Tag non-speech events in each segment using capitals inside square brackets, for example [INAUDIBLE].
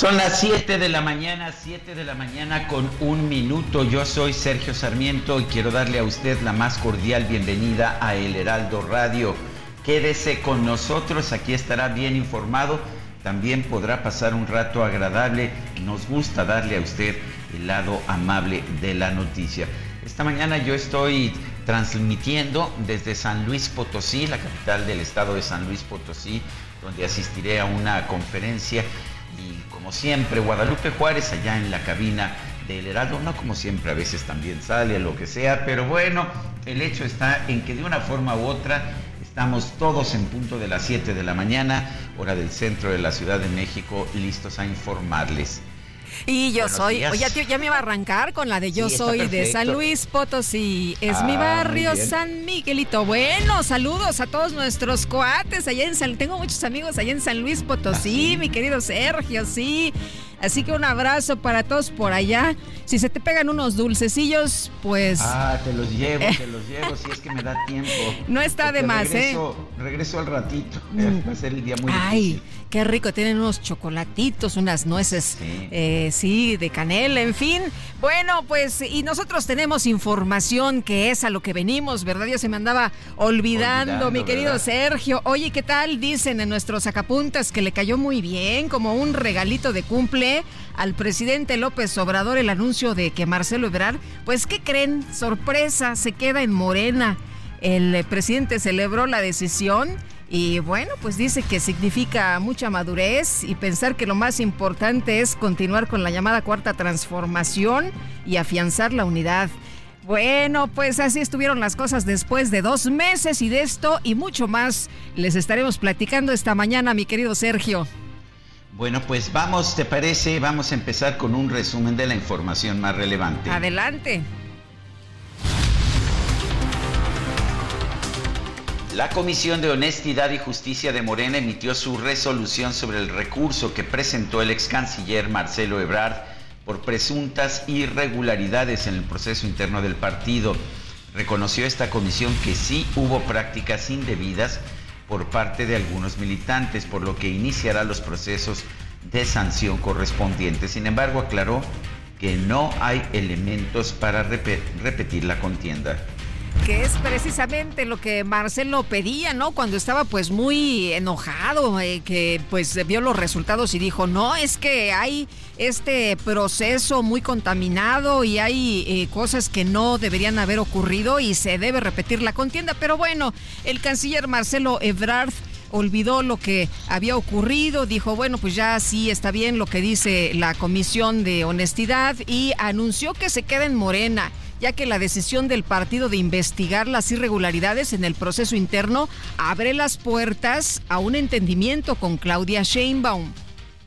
Son las 7 de la mañana, 7 de la mañana con un minuto. Yo soy Sergio Sarmiento y quiero darle a usted la más cordial bienvenida a El Heraldo Radio. Quédese con nosotros, aquí estará bien informado. También podrá pasar un rato agradable. Nos gusta darle a usted el lado amable de la noticia. Esta mañana yo estoy transmitiendo desde San Luis Potosí, la capital del estado de San Luis Potosí, donde asistiré a una conferencia siempre Guadalupe Juárez allá en la cabina del Heraldo, no como siempre a veces también sale, lo que sea, pero bueno, el hecho está en que de una forma u otra estamos todos en punto de las 7 de la mañana, hora del centro de la Ciudad de México, listos a informarles. Y yo soy, oye, tío, ya me iba a arrancar con la de yo soy de San Luis Potosí. Es mi Ah, barrio. San Miguelito. Bueno, saludos a todos nuestros coates allá en San Tengo muchos amigos allá en San Luis Potosí, mi querido Sergio, sí. Así que un abrazo para todos por allá. Si se te pegan unos dulcecillos, pues Ah, te los llevo, te los llevo, si es que me da tiempo. [LAUGHS] No está Porque de más, ¿eh? regreso, al ratito, Mm. va a ser el día muy Ay, difícil. Qué rico, tienen unos chocolatitos, unas nueces, Sí. eh, sí, de canela, en fin. Bueno, pues, y nosotros tenemos información que es a lo que venimos, ¿verdad? Ya se me andaba olvidando, Olvidando, mi querido ¿verdad? Sergio. Oye, ¿qué tal? Dicen en nuestros sacapuntas que le cayó muy bien, como un regalito de cumple al presidente López Obrador el anuncio de que Marcelo Ebrard, pues, ¿qué creen? Sorpresa, se queda en Morena. El presidente celebró la decisión y bueno, pues dice que significa mucha madurez y pensar que lo más importante es continuar con la llamada cuarta transformación y afianzar la unidad. Bueno, pues así estuvieron las cosas después de dos meses y de esto y mucho más les estaremos platicando esta mañana, mi querido Sergio. Bueno, pues vamos, ¿te parece? Vamos a empezar con un resumen de la información más relevante. Adelante. La Comisión de Honestidad y Justicia de Morena emitió su resolución sobre el recurso que presentó el ex canciller Marcelo Ebrard por presuntas irregularidades en el proceso interno del partido. Reconoció esta comisión que sí hubo prácticas indebidas por parte de algunos militantes, por lo que iniciará los procesos de sanción correspondientes. Sin embargo, aclaró que no hay elementos para repe- repetir la contienda. Que es precisamente lo que Marcelo pedía, ¿no? Cuando estaba pues muy enojado, eh, que pues vio los resultados y dijo, no, es que hay este proceso muy contaminado y hay eh, cosas que no deberían haber ocurrido y se debe repetir la contienda. Pero bueno, el canciller Marcelo Ebrard olvidó lo que había ocurrido, dijo, bueno, pues ya sí está bien lo que dice la Comisión de Honestidad y anunció que se queda en Morena ya que la decisión del partido de investigar las irregularidades en el proceso interno abre las puertas a un entendimiento con Claudia Sheinbaum.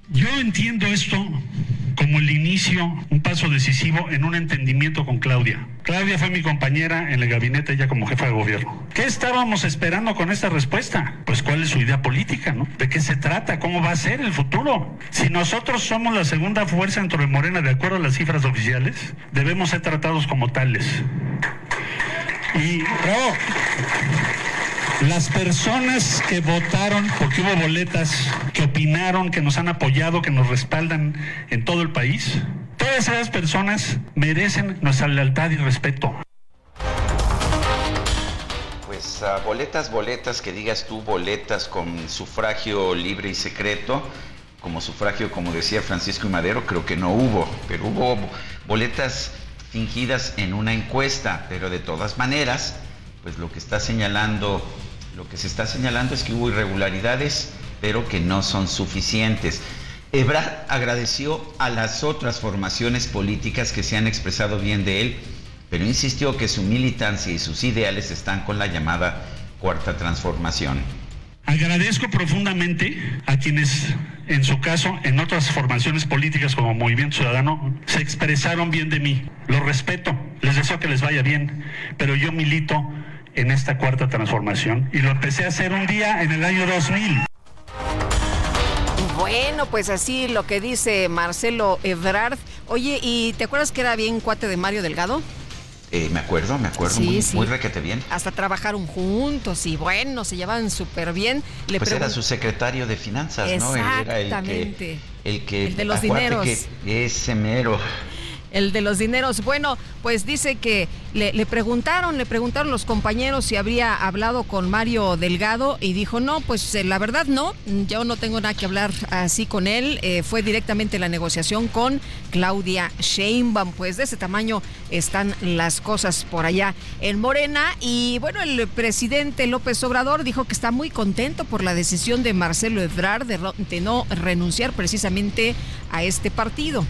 Yo entiendo esto como el inicio, un paso decisivo en un entendimiento con Claudia. Claudia fue mi compañera en el gabinete ya como jefa de gobierno. ¿Qué estábamos esperando con esta respuesta? Pues cuál es su idea política, ¿no? ¿De qué se trata? ¿Cómo va a ser el futuro? Si nosotros somos la segunda fuerza dentro de Morena de acuerdo a las cifras oficiales, debemos ser tratados como tales. Y bravo. Las personas que votaron, porque hubo boletas, que opinaron, que nos han apoyado, que nos respaldan en todo el país, todas esas personas merecen nuestra lealtad y respeto. Pues uh, boletas, boletas, que digas tú, boletas con sufragio libre y secreto, como sufragio, como decía Francisco y Madero, creo que no hubo, pero hubo boletas fingidas en una encuesta, pero de todas maneras, pues lo que está señalando, lo que se está señalando es que hubo irregularidades, pero que no son suficientes. Ebrard agradeció a las otras formaciones políticas que se han expresado bien de él, pero insistió que su militancia y sus ideales están con la llamada cuarta transformación. Agradezco profundamente a quienes, en su caso, en otras formaciones políticas como Movimiento Ciudadano, se expresaron bien de mí. Lo respeto, les deseo que les vaya bien, pero yo milito en esta cuarta transformación y lo empecé a hacer un día en el año 2000. Bueno, pues así lo que dice Marcelo Ebrard. Oye, ¿y te acuerdas que era bien cuate de Mario Delgado? Eh, me acuerdo, me acuerdo, muy, muy, requete bien. Hasta trabajaron juntos y bueno, se llevaban súper bien. Le pues era su secretario de finanzas, ¿no? Exactamente. el que, el de los dineros. Que ese mero el de los dineros. Bueno, pues dice que le, preguntaron, le preguntaron los compañeros si habría hablado con Mario Delgado y dijo, no, pues eh, la verdad no, yo no tengo nada que hablar así con él. Eh, fue directamente la negociación con Claudia Sheinbaum, pues de ese tamaño están las cosas por allá en Morena. Y bueno, el presidente López Obrador dijo que está muy contento por la decisión de Marcelo Ebrard de no renunciar precisamente a este partido.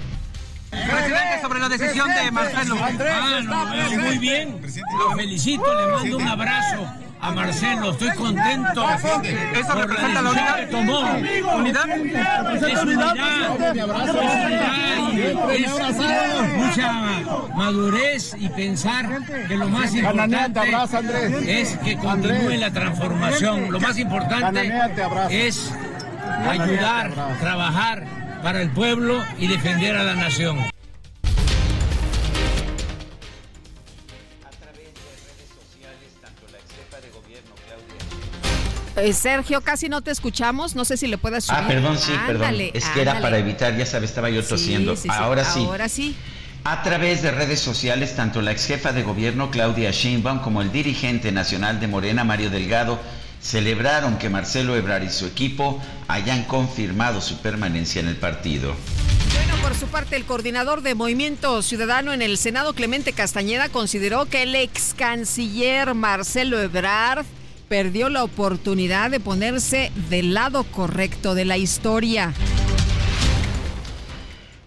Presidente, sobre la decisión de Marcelo. Ah, no, muy bien. Lo felicito, le mando un abrazo a Marcelo, estoy contento. ¿Eso representa la unidad? Tomó. ¿Unidad? Es unidad, es unidad mucha madurez y pensar que lo más importante es que continúe la transformación. Lo más importante es ayudar, trabajar para el pueblo y defender a la nación. Eh, Sergio, casi no te escuchamos. No sé si le puedes subir. Ah, perdón, sí, perdón. Es que era para evitar, ya sabes, estaba yo tosiendo. ahora sí. Ahora sí. A través de redes sociales, tanto la ex jefa de gobierno Claudia Sheinbaum como el dirigente nacional de Morena Mario Delgado celebraron que Marcelo Ebrard y su equipo hayan confirmado su permanencia en el partido. Bueno, por su parte, el coordinador de Movimiento Ciudadano en el Senado, Clemente Castañeda, consideró que el ex canciller Marcelo Ebrard perdió la oportunidad de ponerse del lado correcto de la historia.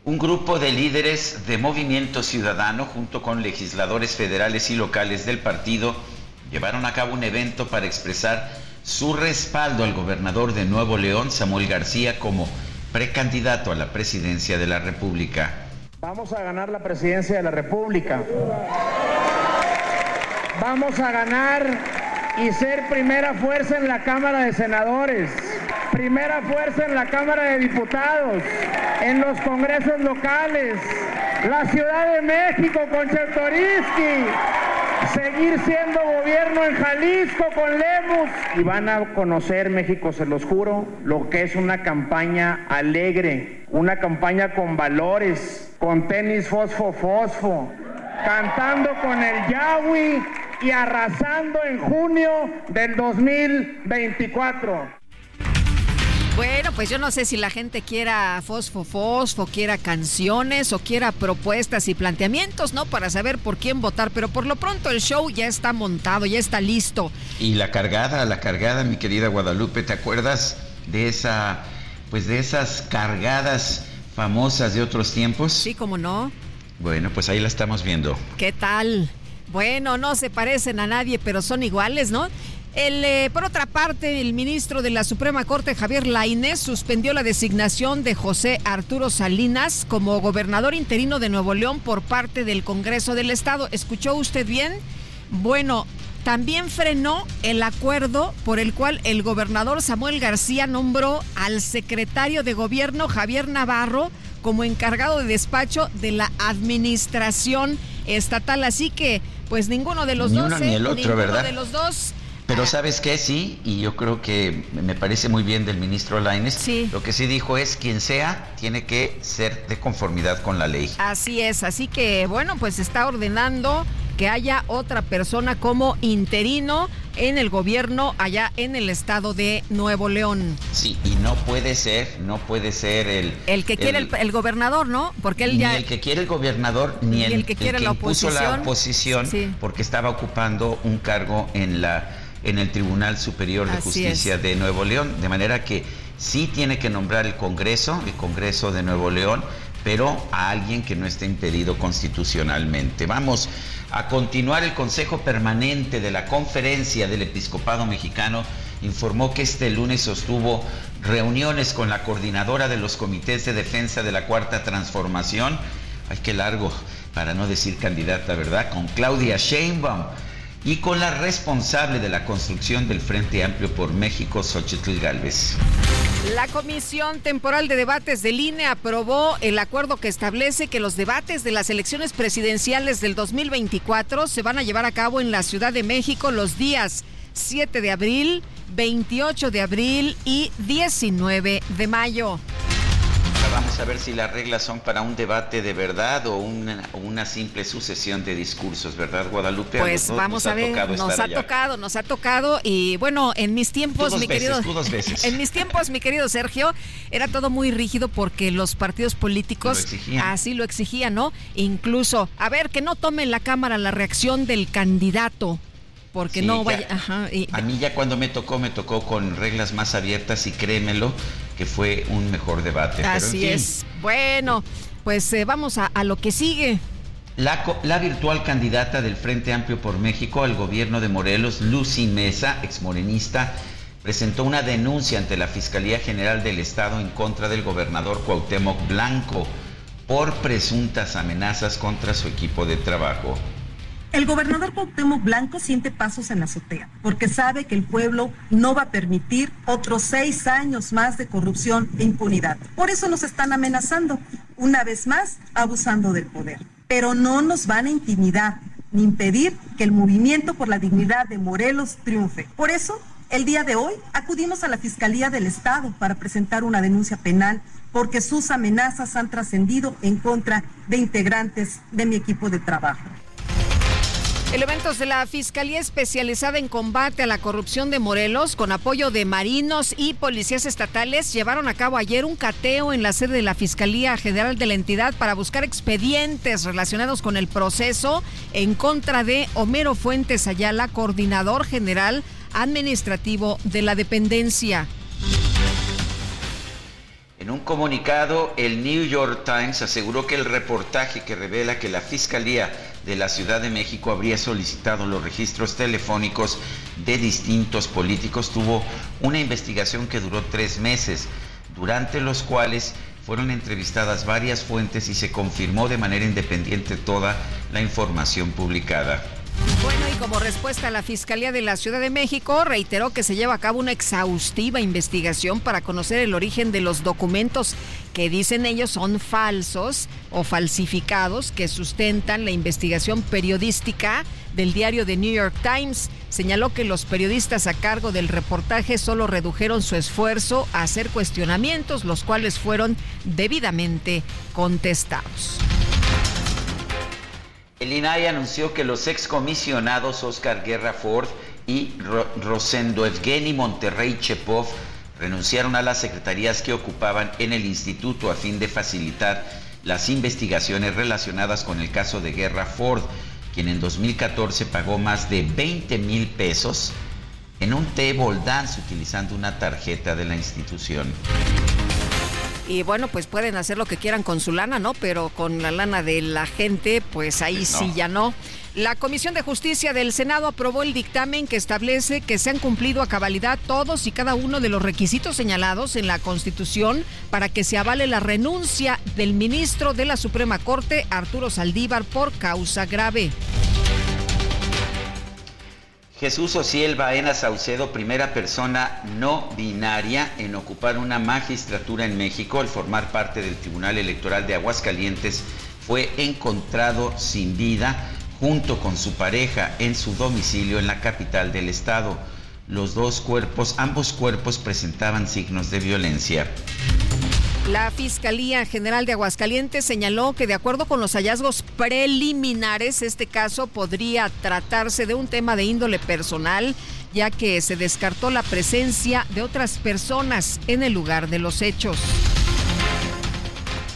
Un grupo de líderes de Movimiento Ciudadano, junto con legisladores federales y locales del partido, llevaron a cabo un evento para expresar su respaldo al gobernador de Nuevo León, Samuel García, como precandidato a la presidencia de la República. Vamos a ganar la presidencia de la República. Vamos a ganar y ser primera fuerza en la Cámara de Senadores, primera fuerza en la Cámara de Diputados, en los congresos locales, la Ciudad de México con seguir siendo gobierno en Jalisco con Lemus y van a conocer México, se los juro, lo que es una campaña alegre, una campaña con valores, con tenis fosfo fosfo, cantando con el Yahweh y arrasando en junio del 2024. Bueno, pues yo no sé si la gente quiera fosfo fosfo, quiera canciones o quiera propuestas y planteamientos, ¿no? Para saber por quién votar, pero por lo pronto el show ya está montado, ya está listo. Y la cargada, la cargada, mi querida Guadalupe, ¿te acuerdas de esa, pues de esas cargadas famosas de otros tiempos? Sí, cómo no. Bueno, pues ahí la estamos viendo. ¿Qué tal? Bueno, no se parecen a nadie, pero son iguales, ¿no? El, eh, por otra parte, el ministro de la Suprema Corte, Javier Lainez, suspendió la designación de José Arturo Salinas como gobernador interino de Nuevo León por parte del Congreso del Estado. ¿Escuchó usted bien? Bueno, también frenó el acuerdo por el cual el gobernador Samuel García nombró al secretario de gobierno Javier Navarro como encargado de despacho de la administración estatal. Así que, pues ninguno de los dos, ni el ¿eh? otro, ninguno ¿verdad? de los dos Pero sabes qué, sí, y yo creo que me parece muy bien del ministro Laines. Sí. Lo que sí dijo es quien sea tiene que ser de conformidad con la ley. Así es, así que bueno, pues está ordenando que haya otra persona como interino en el gobierno allá en el estado de Nuevo León. Sí, y no puede ser, no puede ser el... El que quiere el, el gobernador, ¿no? Porque él ya... Ni el que quiere el gobernador, ni, Ni el, el que quiere el la impuso la oposición. oposición, Sí. porque estaba ocupando un cargo en la en el Tribunal Superior de Así Justicia es. de Nuevo León, de manera que sí tiene que nombrar el Congreso, el Congreso de Nuevo León, pero a alguien que no esté impedido constitucionalmente. Vamos a continuar el Consejo Permanente de la Conferencia del Episcopado Mexicano informó que este lunes sostuvo reuniones con la coordinadora de los comités de defensa de la Cuarta Transformación. Ay, qué largo, para no decir candidata, ¿verdad? Con Claudia Sheinbaum y con la responsable de la construcción del Frente Amplio por México, Xochitl Gálvez. La Comisión Temporal de Debates del INE aprobó el acuerdo que establece que los debates de las elecciones presidenciales del 2024 se van a llevar a cabo en la Ciudad de México los días 7 de abril, 28 de abril y 19 de mayo. Vamos a ver si las reglas son para un debate de verdad o una, simple sucesión de discursos, ¿verdad, Guadalupe? Pues vamos nos a ver, nos ha allá. tocado, nos ha tocado y bueno, en mis tiempos, dos mi veces, querido, tú dos veces. [LAUGHS] en mis tiempos, mi querido Sergio, era todo muy rígido porque los partidos políticos Lo así lo exigían, ¿no? Incluso, a ver, que no tome en la cámara la reacción del candidato, porque Sí, no ya. vaya, ajá, y- A mí ya cuando me tocó, me tocó con reglas más abiertas y créemelo que fue un mejor debate. Pero, en así fin, es. Bueno, pues eh, vamos a, a lo que sigue. La virtual candidata del Frente Amplio por México al gobierno de Morelos, Lucy Mesa, exmorenista, presentó una denuncia ante la Fiscalía General del Estado en contra del gobernador Cuauhtémoc Blanco por presuntas amenazas contra su equipo de trabajo. El gobernador Cuauhtémoc Blanco siente pasos en la azotea, porque sabe que el pueblo no va a permitir otros seis años más de corrupción e impunidad. Por eso nos están amenazando, una vez más, abusando del poder. Pero no nos van a intimidar ni impedir que el movimiento por la dignidad de Morelos triunfe. Por eso, el día de hoy acudimos a la Fiscalía del Estado para presentar una denuncia penal porque sus amenazas han trascendido en contra de integrantes de mi equipo de trabajo. Elementos de la Fiscalía Especializada en Combate a la Corrupción de Morelos, con apoyo de marinos y policías estatales, llevaron a cabo ayer un cateo en la sede de la Fiscalía General de la entidad para buscar expedientes relacionados con el proceso en contra de Homero Fuentes Ayala, coordinador general administrativo de la dependencia. En un comunicado, el New York Times aseguró que el reportaje que revela que la Fiscalía de la Ciudad de México habría solicitado los registros telefónicos de distintos políticos tuvo una investigación que duró tres meses, durante los cuales fueron entrevistadas varias fuentes y se confirmó de manera independiente toda la información publicada. Bueno, y como respuesta a la Fiscalía de la Ciudad de México, reiteró que se lleva a cabo una exhaustiva investigación para conocer el origen de los documentos que dicen ellos son falsos o falsificados que sustentan la investigación periodística del diario The New York Times. Señaló que los periodistas a cargo del reportaje solo redujeron su esfuerzo a hacer cuestionamientos, los cuales fueron debidamente contestados. El INAI anunció que los excomisionados Oscar Guerra Ford y Ro- Rosendo Evgeny Monterrey Chepov renunciaron a las secretarías que ocupaban en el instituto a fin de facilitar las investigaciones relacionadas con el caso de Guerra Ford, quien en 2014 pagó más de 20 mil pesos en un table dance utilizando una tarjeta de la institución. Y bueno, pues pueden hacer lo que quieran con su lana, ¿no? Pero con la lana de la gente, pues ahí no. sí ya no. La Comisión de Justicia del Senado aprobó el dictamen que establece que se han cumplido a cabalidad todos y cada uno de los requisitos señalados en la Constitución para que se avale la renuncia del ministro de la Suprema Corte, Arturo Saldívar, por causa grave. Jesús Ociel Baena Saucedo, primera persona no binaria en ocupar una magistratura en México al formar parte del Tribunal Electoral de Aguascalientes, fue encontrado sin vida junto con su pareja en su domicilio en la capital del estado. los dos cuerpos, ambos cuerpos presentaban signos de violencia. La Fiscalía General de Aguascalientes señaló que de acuerdo con los hallazgos preliminares, este caso podría tratarse de un tema de índole personal, ya que se descartó la presencia de otras personas en el lugar de los hechos.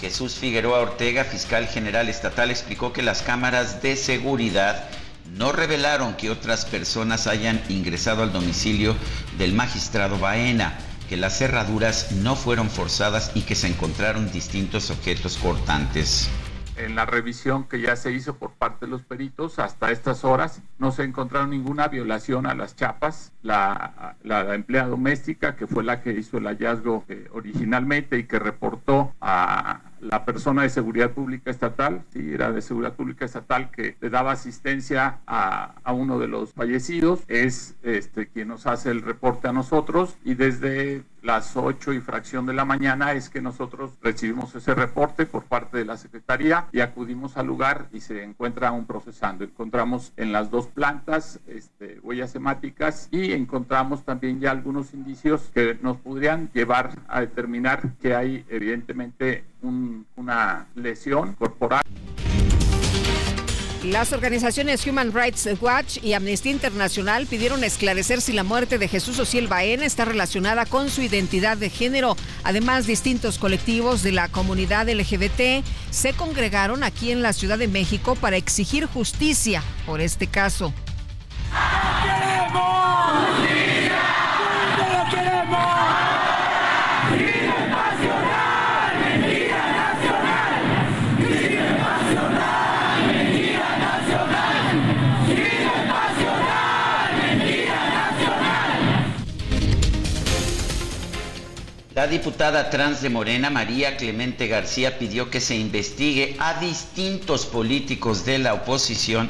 Jesús Figueroa Ortega, fiscal general estatal, explicó que las cámaras de seguridad no revelaron que otras personas hayan ingresado al domicilio del magistrado Baena que las cerraduras no fueron forzadas y que se encontraron distintos objetos cortantes. En la revisión que ya se hizo por parte de los peritos, hasta estas horas no se encontraron ninguna violación a las chapas. La, la empleada doméstica, que fue la que hizo el hallazgo eh, originalmente y que reportó a, la persona de seguridad pública estatal, sí, era de seguridad pública estatal que le daba asistencia a, a, uno de los fallecidos, es este, quien nos hace el reporte a nosotros y desde las 8 y fracción de la mañana es que nosotros recibimos ese reporte por parte de la Secretaría y acudimos al lugar y se encuentra un procesando. Encontramos en las dos plantas este, huellas hemáticas y encontramos también ya algunos indicios que nos podrían llevar a determinar que hay evidentemente una lesión corporal. Las organizaciones Human Rights Watch y Amnistía Internacional pidieron esclarecer si la muerte de Jesús Ociel Baena está relacionada con su identidad de género. Además, distintos colectivos de la comunidad LGBT se congregaron aquí en la Ciudad de México para exigir justicia por este caso. La diputada trans de Morena, María Clemente García, pidió que se investigue a distintos políticos de la oposición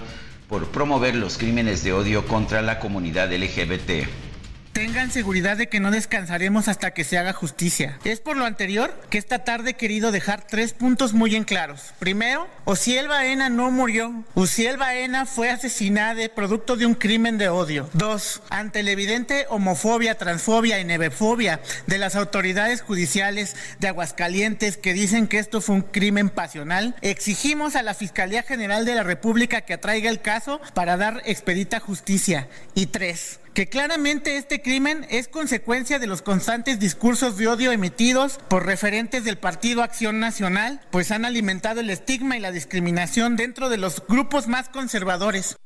por promover los crímenes de odio contra la comunidad LGBT. Tengan seguridad de que no descansaremos hasta que se haga justicia. Es por lo anterior que esta tarde he querido dejar tres puntos muy en claros. Primero, Ociel Baena no murió. Ociel Baena fue asesinada producto de un crimen de odio. Dos, ante la evidente homofobia, transfobia y nevefobia de las autoridades judiciales de Aguascalientes que dicen que esto fue un crimen pasional, exigimos a la Fiscalía General de la República que atraiga el caso para dar expedita justicia. Y tres, que claramente este crimen es consecuencia de los constantes discursos de odio emitidos por referentes del Partido Acción Nacional, pues han alimentado el estigma y la discriminación dentro de los grupos más conservadores.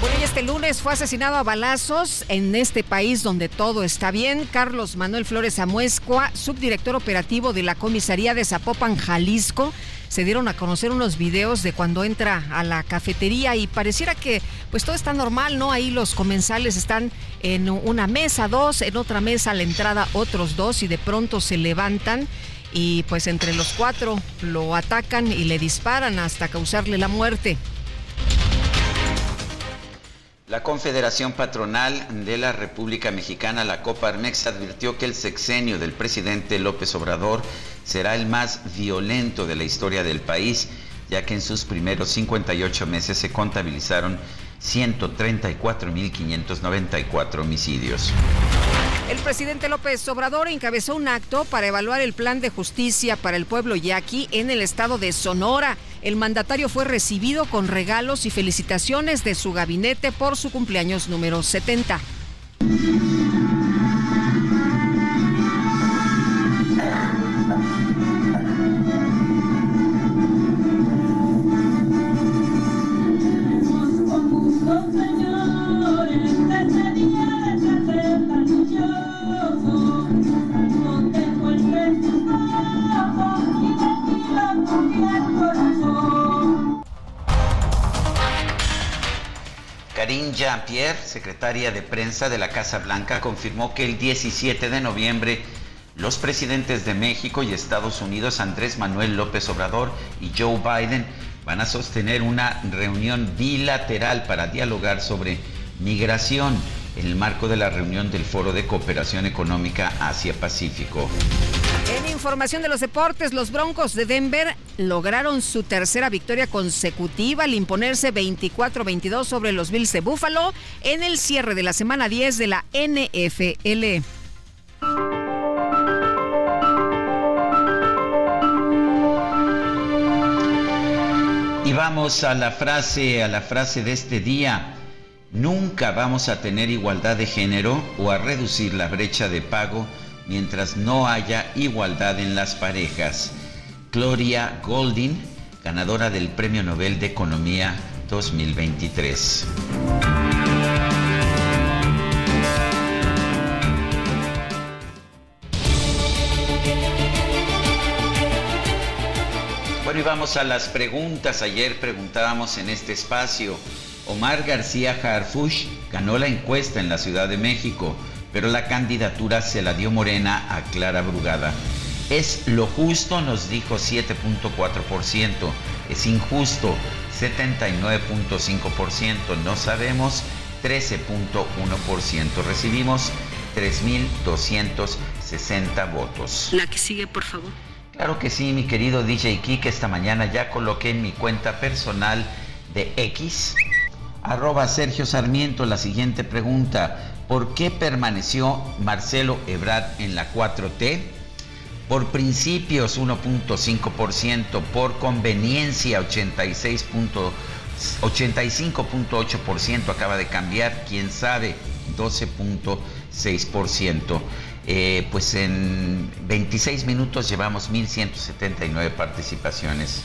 Bueno, y este lunes fue asesinado a balazos en este país donde todo está bien. Carlos Manuel Flores Amuescua, subdirector operativo de la comisaría de Zapopan, Jalisco se dieron a conocer unos videos de cuando entra a la cafetería y pareciera que pues todo está normal, ¿no? Ahí los comensales están en una mesa, dos, en otra mesa a la entrada otros dos y de pronto se levantan y pues entre los cuatro lo atacan y le disparan hasta causarle la muerte. La Confederación Patronal de la República Mexicana, la Coparmex, advirtió que el sexenio del presidente López Obrador será el más violento de la historia del país, ya que en sus primeros 58 meses se contabilizaron 134.594 homicidios. El presidente López Obrador encabezó un acto para evaluar el plan de justicia para el pueblo yaqui en el estado de Sonora. El mandatario fue recibido con regalos y felicitaciones de su gabinete por su cumpleaños número 70. Secretaria de prensa de la Casa Blanca, confirmó que el 17 de noviembre los presidentes de México y Estados Unidos, Andrés Manuel López Obrador y Joe Biden, van a sostener una reunión bilateral para dialogar sobre migración en el marco de la reunión del Foro de Cooperación Económica Asia-Pacífico. En información de los deportes, los Broncos de Denver lograron su tercera victoria consecutiva al imponerse 24-22 sobre los Bills de Buffalo en el cierre de la semana 10 de la NFL. Y vamos a la frase, a la frase de este día. Nunca vamos a tener igualdad de género o a reducir la brecha de pago mientras no haya igualdad en las parejas. Gloria Goldin, ganadora del Premio Nobel de Economía 2023. Bueno, y vamos a las preguntas. Ayer preguntábamos en este espacio. Omar García Harfush ganó la encuesta en la Ciudad de México, pero la candidatura se la dio Morena a Clara Brugada. Es lo justo, nos dijo 7.4%. Es injusto, 79.5%. No sabemos, 13.1%. Recibimos 3.260 votos. La que sigue, por favor. Claro que sí, mi querido DJ Kike. Esta mañana ya coloqué en mi cuenta personal de X, arroba Sergio Sarmiento, la siguiente pregunta. ¿Por qué permaneció Marcelo Ebrard en la 4T? Por principios 1.5%, por conveniencia 85.8%, acaba de cambiar, quién sabe, 12.6%. Eh, pues en 26 minutos llevamos 1.179 participaciones.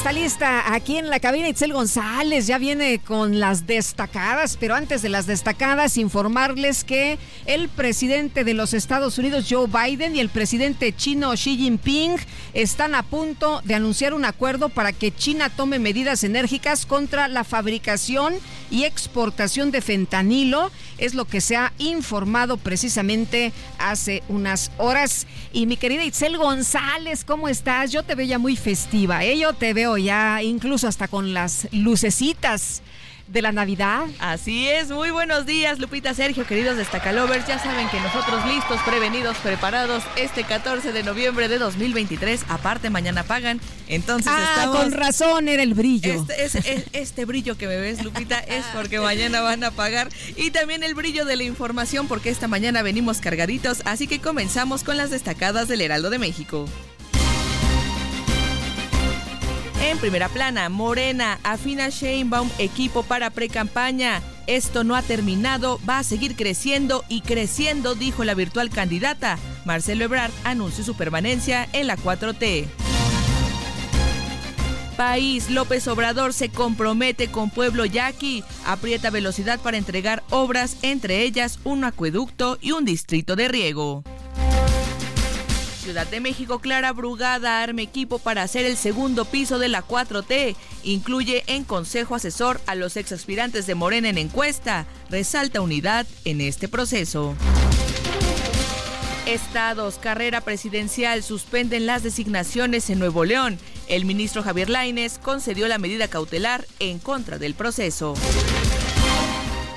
Está lista aquí en la cabina Itzel González, ya viene con las destacadas, pero antes de las destacadas informarles que el presidente de los Estados Unidos Joe Biden y el presidente chino Xi Jinping están a punto de anunciar un acuerdo para que China tome medidas enérgicas contra la fabricación y exportación de fentanilo, es lo que se ha informado precisamente hace unas horas. Y mi querida Itzel González, ¿cómo estás? Yo te veo ya muy festiva, ¿eh? Yo te veo ya incluso hasta con las lucecitas de la Navidad. Así es, muy buenos días Lupita, Sergio, queridos destacalovers. Ya saben que nosotros listos, prevenidos, preparados este 14 de noviembre de 2023. Aparte, mañana pagan. Entonces ah, estamos... con razón era el brillo. Este, [LAUGHS] este brillo que me ves, Lupita, es porque mañana van a pagar. Y también el brillo de la información porque esta mañana venimos cargaditos. Así que comenzamos con las destacadas del Heraldo de México. En primera plana, Morena afina Sheinbaum equipo para pre-campaña. Esto no ha terminado, va a seguir creciendo y creciendo, dijo la virtual candidata. Marcelo Ebrard anunció su permanencia en la 4T. País, López Obrador se compromete con Pueblo Yaqui, aprieta velocidad para entregar obras, entre ellas un acueducto y un distrito de riego. Ciudad de México, Clara Brugada arma equipo para hacer el segundo piso de la 4T. Incluye en consejo asesor a los ex aspirantes de Morena en encuesta. Resalta unidad en este proceso. Estados, carrera presidencial, suspenden las designaciones en Nuevo León. El ministro Javier Laines concedió la medida cautelar en contra del proceso.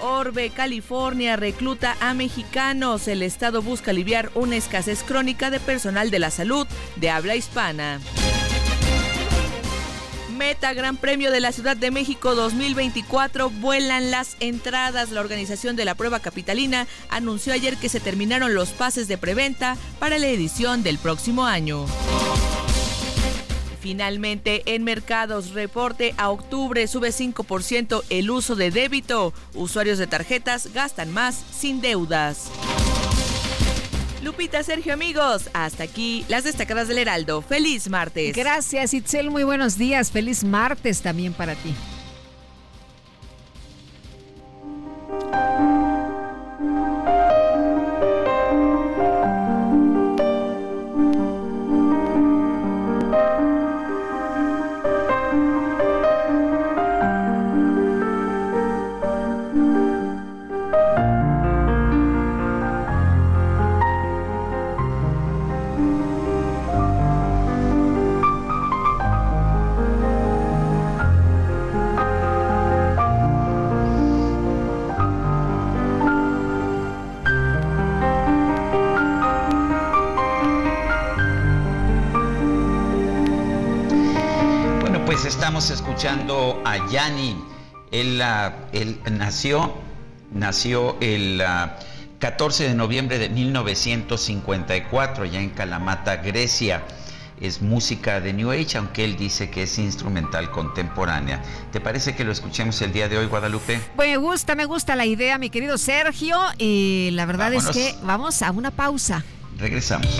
Orbe, California, recluta a mexicanos. El Estado busca aliviar una escasez crónica de personal de la salud de habla hispana. Meta Gran Premio de la Ciudad de México 2024 vuelan las entradas. La organización de la prueba capitalina anunció ayer que se terminaron los pases de preventa para la edición del próximo año. Finalmente, en mercados, reporte a octubre sube 5% el uso de débito. Usuarios de tarjetas gastan más sin deudas. Lupita, Sergio, amigos, hasta aquí las destacadas del Heraldo. Feliz martes. Gracias, Itzel. Muy buenos días. Feliz martes también para ti. Estamos escuchando a Yanni. Él, ah, él nació, nació el 14 ah, de noviembre de 1954 allá en Kalamata, Grecia. Es música de New Age, aunque él dice que es instrumental contemporánea. ¿Te parece que lo escuchemos el día de hoy, Guadalupe? Me gusta, me gusta la idea, mi querido Sergio. Y la verdad es que vamos a una pausa. Regresamos.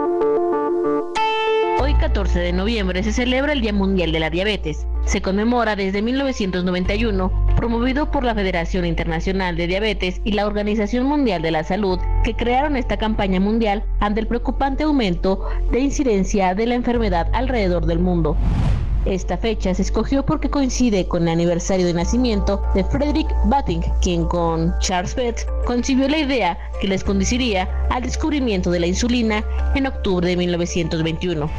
Hoy 14 de noviembre se celebra el Día Mundial de la Diabetes. Se conmemora desde 1991, promovido por la Federación Internacional de Diabetes y la Organización Mundial de la Salud, que crearon esta campaña mundial ante el preocupante aumento de incidencia de la enfermedad alrededor del mundo. Esta fecha se escogió porque coincide con el aniversario de nacimiento de Frederick Batting, quien con Charles Betts concibió la idea que les conduciría al descubrimiento de la insulina en octubre de 1921.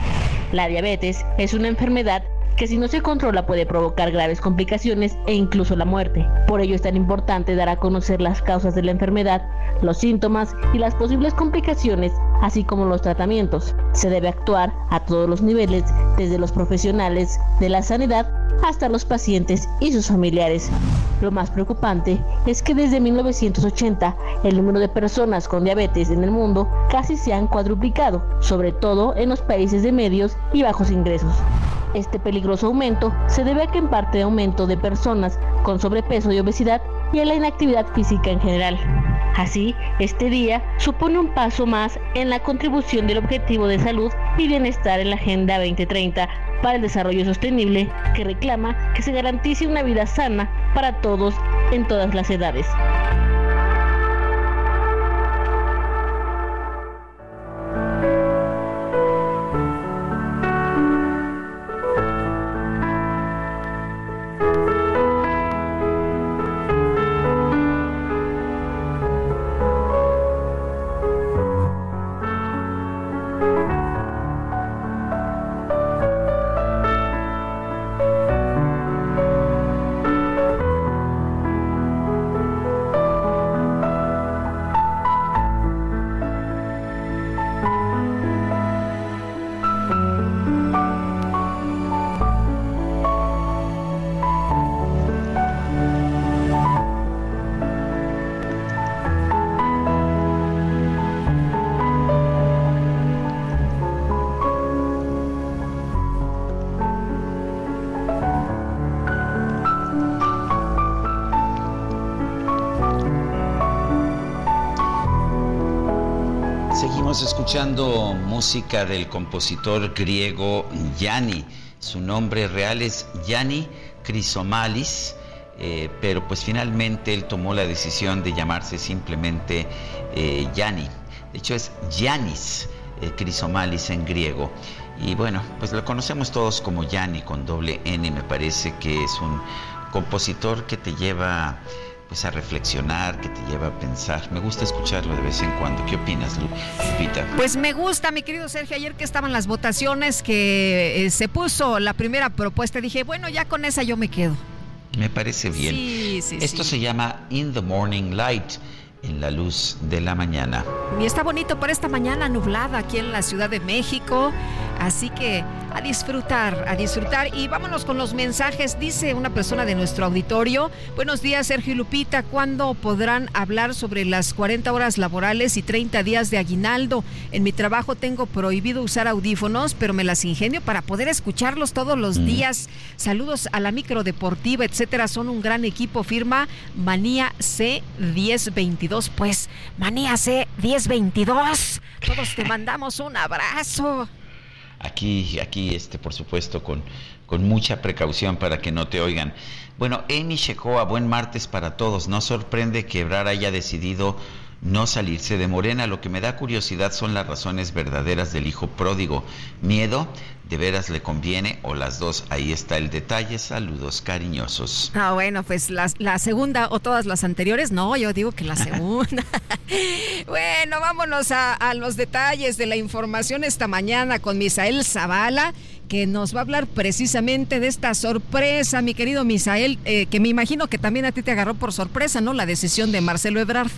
La diabetes es una enfermedad que si no se controla puede provocar graves complicaciones e incluso la muerte. Por ello es tan importante dar a conocer las causas de la enfermedad, los síntomas y las posibles complicaciones, así como los tratamientos. Se debe actuar a todos los niveles, desde los profesionales de la sanidad hasta los pacientes y sus familiares. Lo más preocupante es que desde 1980 el número de personas con diabetes en el mundo casi se han cuadruplicado, sobre todo en los países de medios y bajos ingresos. Este peligroso aumento se debe a que en parte aumento de personas con sobrepeso y obesidad y a la inactividad física en general. Así, este día supone un paso más en la contribución del objetivo de salud y bienestar en la Agenda 2030 para el Desarrollo Sostenible que reclama que se garantice una vida sana para todos en todas las edades. Música del compositor griego Yanni. Su nombre real es Yanni Chrysomalis, eh, pero pues finalmente él tomó la decisión de llamarse simplemente eh, Yanni. De hecho es Yanis eh, Chrysomalis en griego. Y bueno, pues lo conocemos todos como Yanni con doble N. Me parece que es un compositor que te lleva a reflexionar, que te lleva a pensar. Me gusta escucharlo de vez en cuando. ¿Qué opinas, Lupita? Pues me gusta, mi querido Sergio. Ayer que estaban las votaciones, que eh, se puso la primera propuesta, dije, bueno, ya con esa yo me quedo. Me parece bien. Sí, sí, Esto se llama In the Morning Light en la luz de la mañana. Y está bonito por esta mañana nublada aquí en la Ciudad de México. Así que a disfrutar, a disfrutar. Y vámonos con los mensajes. Dice una persona de nuestro auditorio. Buenos días, Sergio y Lupita. ¿Cuándo podrán hablar sobre las 40 horas laborales y 30 días de aguinaldo? En mi trabajo tengo prohibido usar audífonos, pero me las ingenio para poder escucharlos todos los mm. días. Saludos a la micro deportiva, etcétera. Son un gran equipo. Firma Manía C1022. Pues, Manía C1022. Todos te mandamos un abrazo. Aquí, aquí, este, por supuesto, con, con mucha precaución para que no te oigan. Bueno, Amy Shekoa, buen martes para todos. No sorprende que haya decidido no salirse de Morena. Lo que me da curiosidad son las razones verdaderas del hijo pródigo. Miedo, de veras le conviene, o las dos. Ahí está el detalle. Saludos cariñosos. Ah, bueno, pues la, la segunda o todas las anteriores, no, yo digo que la [LAUGHS] segunda. [LAUGHS] bueno, vámonos a, los detalles de la información esta mañana con Misael Zavala que nos va a hablar precisamente de esta sorpresa, mi querido Misael, eh, que me imagino que también a ti te agarró por sorpresa, ¿no? La decisión de Marcelo Ebrard.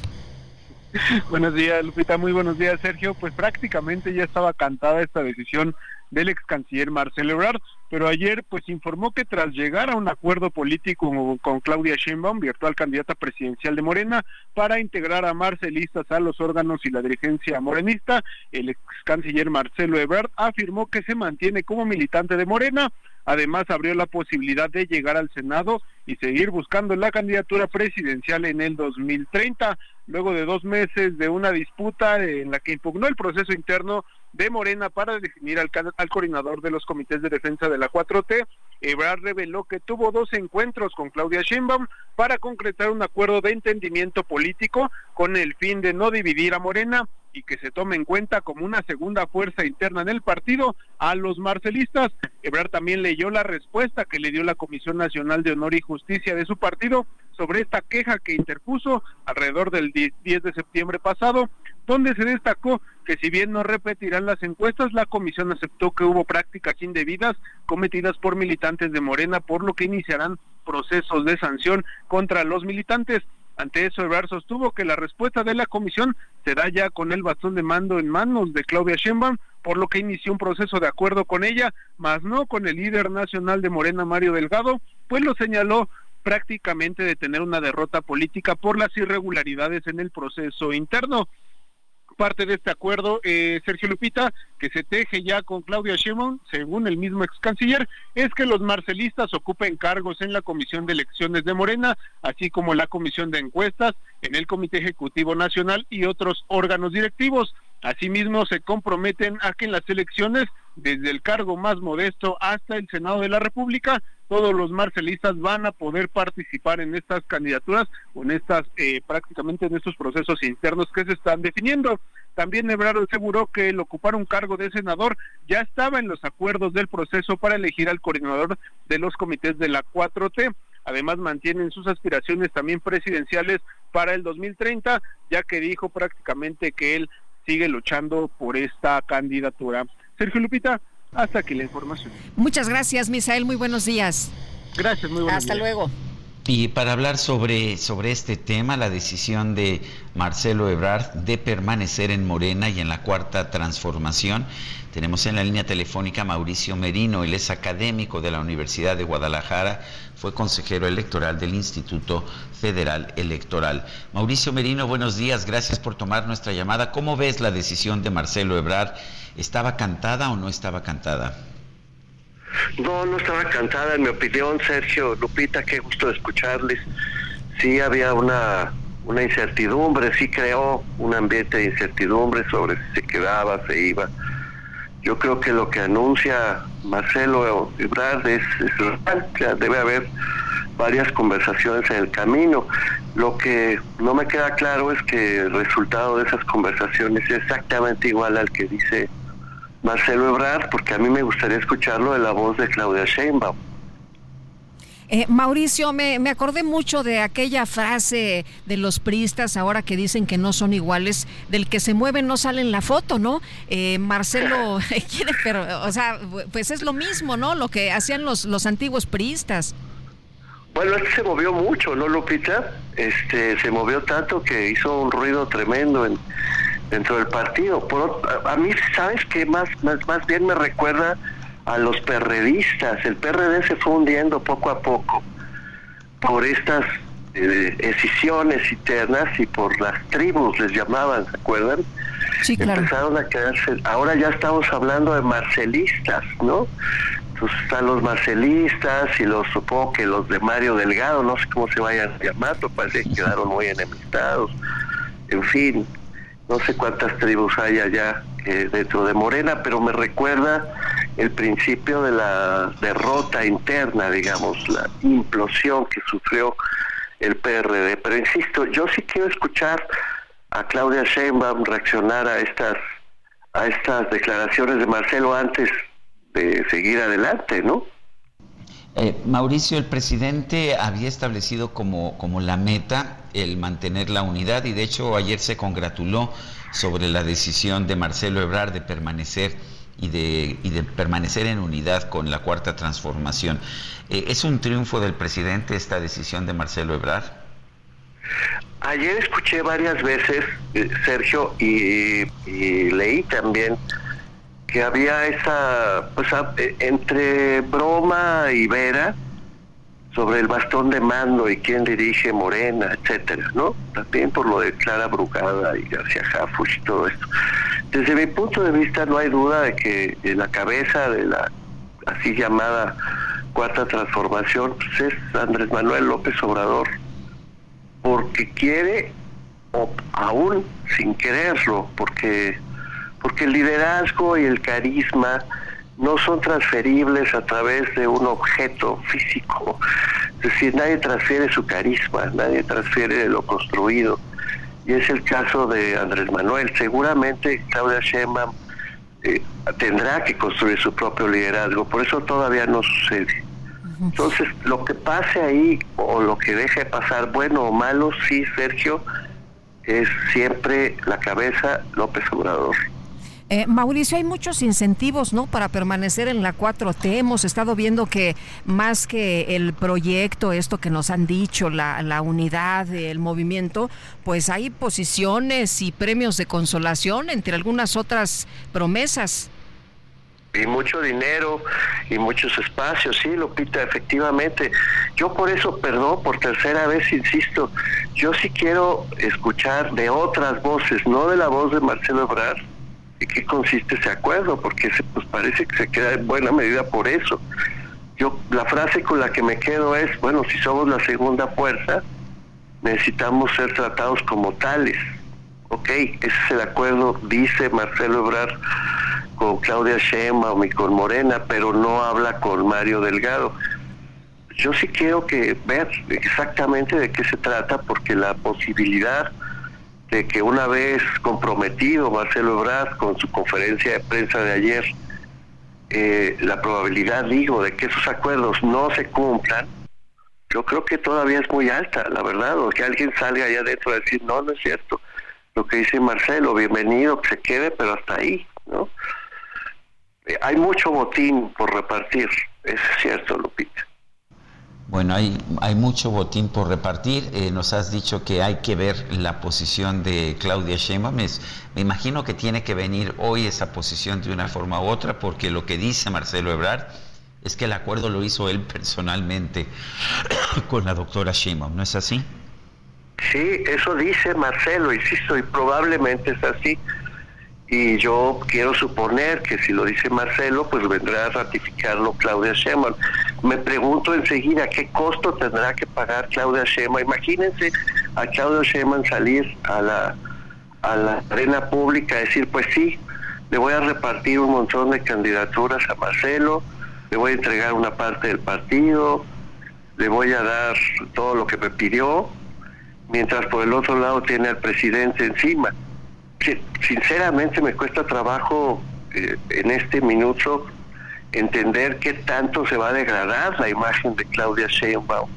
[LAUGHS] buenos días, Lupita. Muy buenos días, Sergio. Pues prácticamente ya estaba cantada esta decisión del ex canciller Marcelo Ebrard, pero ayer pues informó que tras llegar a un acuerdo político con Claudia Sheinbaum, virtual candidata presidencial de Morena, para integrar a marcelistas a los órganos y la dirigencia morenista, el ex canciller Marcelo Ebrard afirmó que se mantiene como militante de Morena, Además, abrió la posibilidad de llegar al Senado y seguir buscando la candidatura presidencial en el 2030 luego de dos meses de una disputa en la que impugnó el proceso interno de Morena para definir al, al coordinador de los comités de defensa de la 4T, Ebrard reveló que tuvo dos encuentros con Claudia Sheinbaum para concretar un acuerdo de entendimiento político con el fin de no dividir a Morena y que se tome en cuenta como una segunda fuerza interna en el partido a los marcelistas. Ebrard también leyó la respuesta que le dio la Comisión Nacional de Honor y Justicia de su partido sobre esta queja que interpuso alrededor del 10 de septiembre pasado, donde se destacó que si bien no repetirán las encuestas, la comisión aceptó que hubo prácticas indebidas cometidas por militantes de Morena, por lo que iniciarán procesos de sanción contra los militantes. Ante eso, Ebrard sostuvo que la respuesta de la comisión se da ya con el bastón de mando en manos de Claudia Sheinbaum, por lo que inició un proceso de acuerdo con ella, mas no con el líder nacional de Morena, Mario Delgado, pues lo señaló prácticamente de tener una derrota política por las irregularidades en el proceso interno parte de este acuerdo, eh, Sergio Lupita, que se teje ya con Claudia Sheinbaum, según el mismo ex canciller, es que los marcelistas ocupen cargos en la Comisión de Elecciones de Morena, así como la Comisión de Encuestas, en el Comité Ejecutivo Nacional y otros órganos directivos. Asimismo, se comprometen a que en las elecciones, desde el cargo más modesto hasta el Senado de la República, todos los marcelistas van a poder participar en estas candidaturas o en estas, eh, prácticamente en estos procesos internos que se están definiendo. También Ebrard aseguró que el ocupar un cargo de senador ya estaba en los acuerdos del proceso para elegir al coordinador de los comités de la 4T. Además, mantienen sus aspiraciones también presidenciales para el 2030, ya que dijo prácticamente que él sigue luchando por esta candidatura. Sergio Lupita, hasta aquí la información. Muchas gracias, Misael. Muy buenos días. Gracias, muy buenos Hasta luego. Y para hablar sobre, sobre este tema, la decisión de Marcelo Ebrard de permanecer en Morena y en la cuarta transformación, tenemos en la línea telefónica a Mauricio Merino, él es académico de la Universidad de Guadalajara, fue consejero electoral del Instituto Federal Electoral. Mauricio Merino, buenos días, gracias por tomar nuestra llamada. ¿Cómo ves la decisión de Marcelo Ebrard? ¿Estaba cantada o no estaba cantada? No, no estaba cantada, en mi opinión, Sergio, Lupita, qué gusto escucharles. Sí había una, una incertidumbre, sí creó un ambiente de incertidumbre sobre si se quedaba, se iba. Yo creo que lo que anuncia Marcelo Ebrard es, es debe haber varias conversaciones en el camino. Lo que no me queda claro es que el resultado de esas conversaciones es exactamente igual al que dice Marcelo Ebrard, porque a mí me gustaría escucharlo de la voz de Claudia Sheinbaum. Eh, Mauricio, me, me, acordé mucho de aquella frase de los priistas ahora que dicen que no son iguales, del que se mueve no sale en la foto, ¿no? Eh, Marcelo [LAUGHS] [LAUGHS] quiere, pero, o sea, pues es lo mismo, ¿no? Lo que hacían los, los antiguos priistas. Bueno, este se movió mucho, ¿no, Lupita? Este, se movió tanto que hizo un ruido tremendo en, dentro del partido. Por, a, mí, ¿sabes qué? Más, más, más bien me recuerda a los perredistas. El PRD se fue hundiendo poco a poco por estas eh, decisiones internas y por las tribus, les llamaban, ¿se acuerdan? Sí, claro. Empezaron a quedarse. Ahora ya estamos hablando de marcelistas, ¿no? Entonces están los marcelistas y los supongo que los de Mario Delgado, no sé cómo se vayan a llamar, pero parece que quedaron muy enemistados. En fin, no sé cuántas tribus hay allá eh, dentro de Morena, pero me recuerda el principio de la derrota interna, digamos, la implosión que sufrió el PRD. Pero insisto, yo sí quiero escuchar a Claudia Sheinbaum reaccionar a estas a estas declaraciones de Marcelo antes de seguir adelante, ¿no? Eh, Mauricio, el presidente había establecido como, como la meta el mantener la unidad y de hecho ayer se congratuló sobre la decisión de Marcelo Ebrard de permanecer y de, y de permanecer en unidad con la cuarta transformación. Eh, ¿Es un triunfo del presidente esta decisión de Marcelo Ebrard? Ayer escuché varias veces, eh, Sergio, y, leí también que había esa, pues, eh, entre broma y vera sobre el bastón de mando y quién dirige Morena, etcétera, ¿no? También por lo de Clara Brugada y García Jafuch y todo esto. Desde mi punto de vista no hay duda de que la cabeza de la así llamada cuarta transformación pues, es Andrés Manuel López Obrador, porque quiere, o aún sin quererlo, porque, porque el liderazgo y el carisma no son transferibles a través de un objeto físico. Es decir, nadie transfiere su carisma, nadie transfiere lo construido. Y es el caso de Andrés Manuel. Seguramente Claudia Sheinbaum eh, tendrá que construir su propio liderazgo, por eso todavía no sucede. Entonces, lo que pase ahí o lo que deje pasar, bueno o malo, sí, Sergio, es siempre la cabeza López Obrador. Eh, Mauricio, hay muchos incentivos, ¿no? Para permanecer en la 4T. Hemos estado viendo que más que el proyecto, esto que nos han dicho, la, la unidad, el movimiento, pues hay posiciones y premios de consolación, entre algunas otras promesas y mucho dinero y muchos espacios, sí, Lupita, efectivamente. Yo por eso, perdón, por tercera vez insisto, yo sí quiero escuchar de otras voces, no de la voz de Marcelo Ebrard, ¿En qué consiste ese acuerdo? Porque se, pues parece que se queda en buena medida por eso. Yo la frase con la que me quedo es, bueno, si somos la segunda fuerza, necesitamos ser tratados como tales. Ok, ese es el acuerdo, dice Marcelo Ebrard con Claudia Sheinbaum y con Morena, pero no habla con Mario Delgado. Yo sí quiero que ver exactamente de qué se trata, porque la posibilidad de que una vez comprometido Marcelo Ebrard con su conferencia de prensa de ayer, eh, la probabilidad, digo, de que esos acuerdos no se cumplan, yo creo que todavía es muy alta, la verdad, o que alguien salga allá adentro a decir, no, no es cierto, lo que dice Marcelo, bienvenido, que se quede, pero hasta ahí, ¿no? Eh, hay mucho botín por repartir, es cierto, Lupita. Bueno, hay, hay mucho botín por repartir. Eh, nos has dicho que hay que ver la posición de Claudia Sheinbaum. me imagino que tiene que venir hoy esa posición de una forma u otra, porque lo que dice Marcelo Ebrard es que el acuerdo lo hizo él personalmente [COUGHS] con la doctora Sheinbaum, ¿no es así? Sí, eso dice Marcelo, insisto, y probablemente es así y yo quiero suponer que si lo dice Marcelo, pues vendrá a ratificarlo Claudia Sheinbaum. Me pregunto enseguida qué costo tendrá que pagar Claudia Sheinbaum. Imagínense a Claudia Sheinbaum salir a la a la arena pública y decir, pues sí, le voy a repartir un montón de candidaturas a Marcelo, le voy a entregar una parte del partido, le voy a dar todo lo que me pidió, mientras por el otro lado tiene al presidente encima sinceramente me cuesta trabajo eh, en este minuto entender qué tanto se va a degradar la imagen de Claudia Sheinbaum,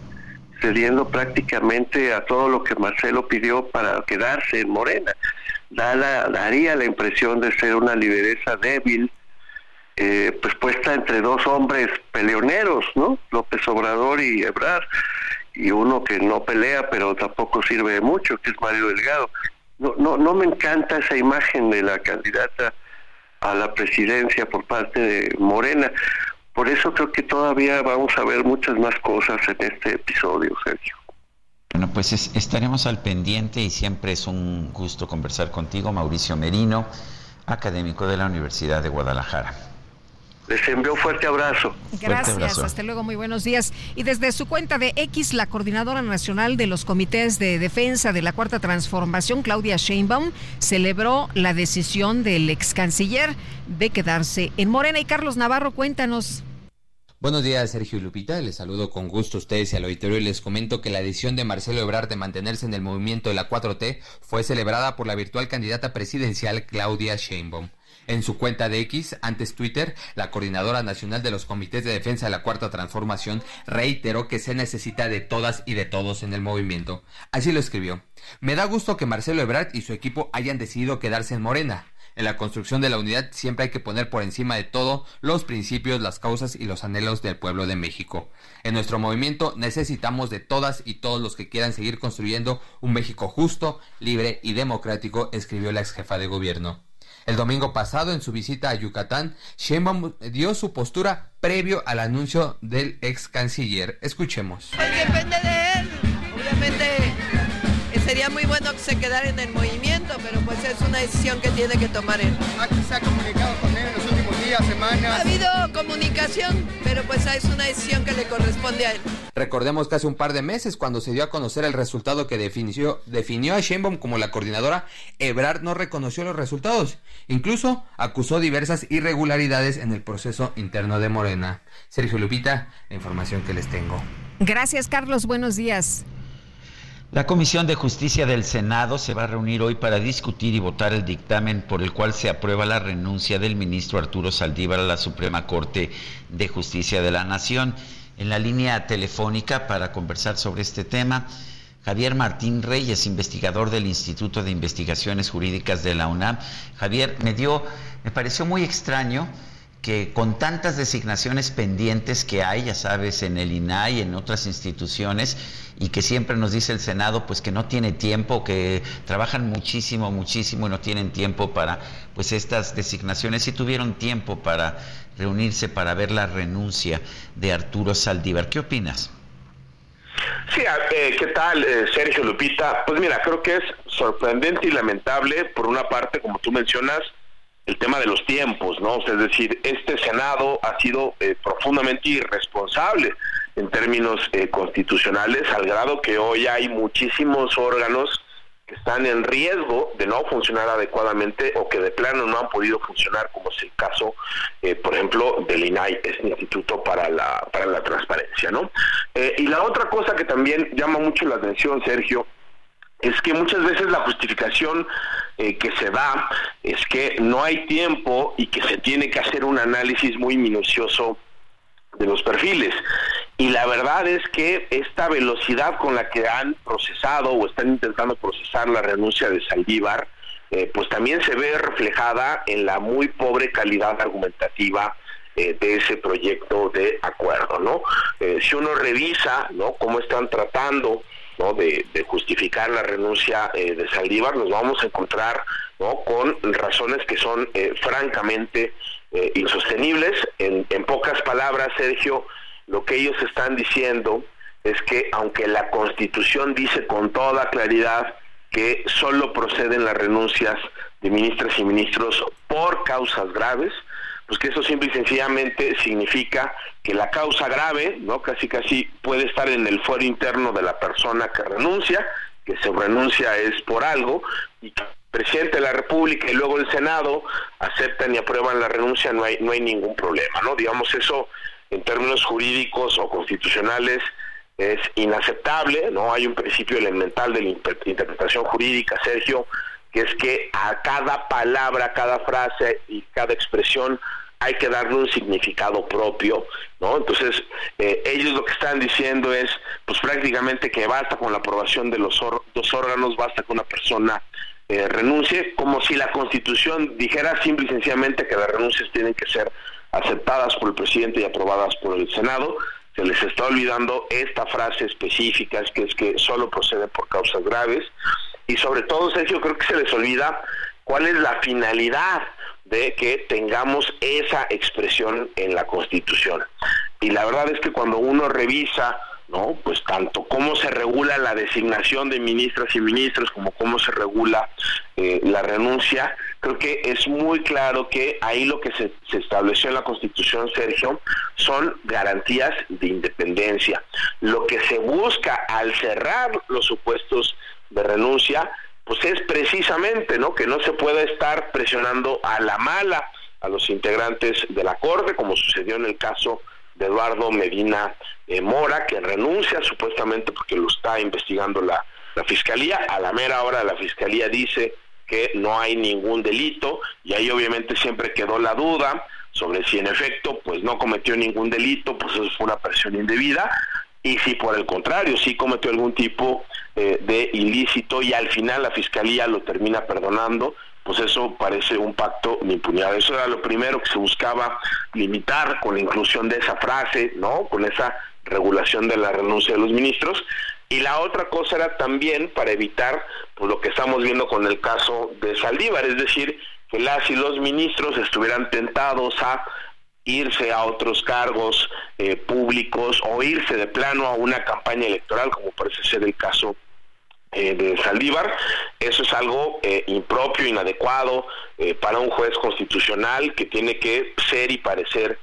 cediendo prácticamente a todo lo que Marcelo pidió para quedarse en Morena. daría la impresión de ser una lideresa débil, eh, pues puesta entre dos hombres peleoneros, ¿no? López Obrador y Ebrard, y uno que no pelea pero tampoco sirve de mucho, que es Mario Delgado. No, no, no me encanta esa imagen de la candidata a la presidencia por parte de Morena. Por eso creo que todavía vamos a ver muchas más cosas en este episodio, Sergio. Bueno, pues estaremos al pendiente y siempre es un gusto conversar contigo, Mauricio Merino, académico de la Universidad de Guadalajara. Les envío un fuerte abrazo. Gracias, hasta luego, muy buenos días. Y desde su cuenta de X, la coordinadora nacional de los comités de defensa de la Cuarta Transformación, Claudia Sheinbaum, celebró la decisión del ex canciller de quedarse en Morena. Y Carlos Navarro, cuéntanos. Buenos días, Sergio y Lupita. Les saludo con gusto a ustedes y al auditorio y les comento que la decisión de Marcelo Ebrard de mantenerse en el movimiento de la 4T fue celebrada por la virtual candidata presidencial Claudia Sheinbaum. En su cuenta de X, antes Twitter, la coordinadora nacional de los comités de defensa de la Cuarta Transformación reiteró que se necesita de todas y de todos en el movimiento. Así lo escribió. Me da gusto que Marcelo Ebrard y su equipo hayan decidido quedarse en Morena. En la construcción de la unidad siempre hay que poner por encima de todo los principios, las causas y los anhelos del pueblo de México. En nuestro movimiento necesitamos de todas y todos los que quieran seguir construyendo un México justo, libre y democrático, escribió la ex jefa de gobierno. El domingo pasado, en su visita a Yucatán, Sheinbaum dio su postura previo al anuncio del ex canciller. Escuchemos. Pues depende de él. Obviamente sería muy bueno que se quedara en el movimiento, pero pues es una decisión que tiene que tomar él. ¿Se ha comunicado con él en los últimos días, semanas? Ha habido comunicación, pero pues es una decisión que le corresponde a él. Recordemos que hace un par de meses, cuando se dio a conocer el resultado que definió, definió a Sheinbaum como la coordinadora, Ebrard no reconoció los resultados. Incluso acusó diversas irregularidades en el proceso interno de Morena. Sergio Lupita, la información que les tengo. Gracias, Carlos. Buenos días. La Comisión de Justicia del Senado se va a reunir hoy para discutir y votar el dictamen por el cual se aprueba la renuncia del ministro Arturo Saldívar a la Suprema Corte de Justicia de la Nación. En la línea telefónica para conversar sobre este tema, Javier Martín Reyes, investigador del Instituto de Investigaciones Jurídicas de la UNAM. Javier, me dio, me pareció muy extraño que con tantas designaciones pendientes que hay, ya sabes, en el INAI, en otras instituciones, y que siempre nos dice el Senado, pues que no tiene tiempo, que trabajan muchísimo, muchísimo y no tienen tiempo para, pues estas designaciones, si tuvieron tiempo para reunirse para ver la renuncia de Arturo Saldívar. ¿Qué opinas? Sí, eh, ¿qué tal, eh, Sergio Lupita? Pues mira, creo que es sorprendente y lamentable, por una parte, como tú mencionas, el tema de los tiempos, ¿no? es decir, este Senado ha sido eh, profundamente irresponsable en términos eh, constitucionales, al grado que hoy hay muchísimos órganos que están en riesgo de no funcionar adecuadamente o que de plano no han podido funcionar, como es el caso, eh, por ejemplo, del INAI, es el Instituto para la, para la Transparencia, ¿no? y la otra cosa que también llama mucho la atención, Sergio, es que muchas veces la justificación eh, que se da es que no hay tiempo y que se tiene que hacer un análisis muy minucioso de los perfiles. Y la verdad es que esta velocidad con la que han procesado o están intentando procesar la renuncia de Saldívar, eh, pues también se ve reflejada en la muy pobre calidad argumentativa eh, de ese proyecto de acuerdo, ¿no? si uno revisa, ¿no? Cómo están tratando de, justificar la renuncia eh, de Saldívar, nos vamos a encontrar con razones que son eh, francamente eh, insostenibles. En, en pocas palabras, Sergio, lo que ellos están diciendo es que aunque la Constitución dice con toda claridad que solo proceden las renuncias de ministras y ministros por causas graves, pues que eso simple y sencillamente significa que la causa grave, ¿no? Casi casi puede estar en el fuero interno de la persona que renuncia, que se renuncia es por algo, y que el presidente de la República y luego el Senado aceptan y aprueban la renuncia, no hay, no hay ningún problema, ¿no? Digamos eso en términos jurídicos o constitucionales es inaceptable, ¿no? Hay un principio elemental de la interpretación jurídica, Sergio, que es que a cada palabra, cada frase y cada expresión hay que darle un significado propio, ¿no? Entonces, eh, ellos lo que están diciendo es, pues prácticamente que basta con la aprobación de los dos órganos, basta que una persona eh, renuncie, como si la Constitución dijera simple y sencillamente que las renuncias tienen que ser aceptadas por el presidente y aprobadas por el Senado. Se les está olvidando esta frase específica, es que es que solo procede por causas graves. Y sobre todo, Sergio, creo que se les olvida cuál es la finalidad de que tengamos esa expresión en la Constitución. Y la verdad es que cuando uno revisa ¿no? Pues tanto cómo se regula la designación de ministras y ministros como cómo se regula eh, la renuncia, creo que es muy claro que ahí lo que se, se, estableció en la Constitución, Sergio, son garantías de independencia. Lo que se busca al cerrar los supuestos de renuncia, pues es precisamente, ¿no? Que no se pueda estar presionando a la mala a los integrantes de la Corte, como sucedió en el caso de Eduardo Medina eh, Mora, que renuncia supuestamente porque lo está investigando la, la Fiscalía. A la mera hora la Fiscalía dice que no hay ningún delito y ahí obviamente siempre quedó la duda sobre si en efecto pues no cometió ningún delito, pues eso fue una presión indebida y si por el contrario sí cometió algún tipo eh, de ilícito y al final la fiscalía lo termina perdonando, pues eso parece un pacto de impunidad. Eso era lo primero que se buscaba limitar con la inclusión de esa frase, ¿no? Con esa regulación de la renuncia de los ministros. Y la otra cosa era también para evitar pues, lo que estamos viendo con el caso de Saldívar, es decir, que las y los ministros estuvieran tentados a irse a otros cargos eh, públicos o irse de plano a una campaña electoral, como parece ser el caso eh, de Saldívar. Eso es algo eh, impropio, inadecuado eh, para un juez constitucional que tiene que ser y parecer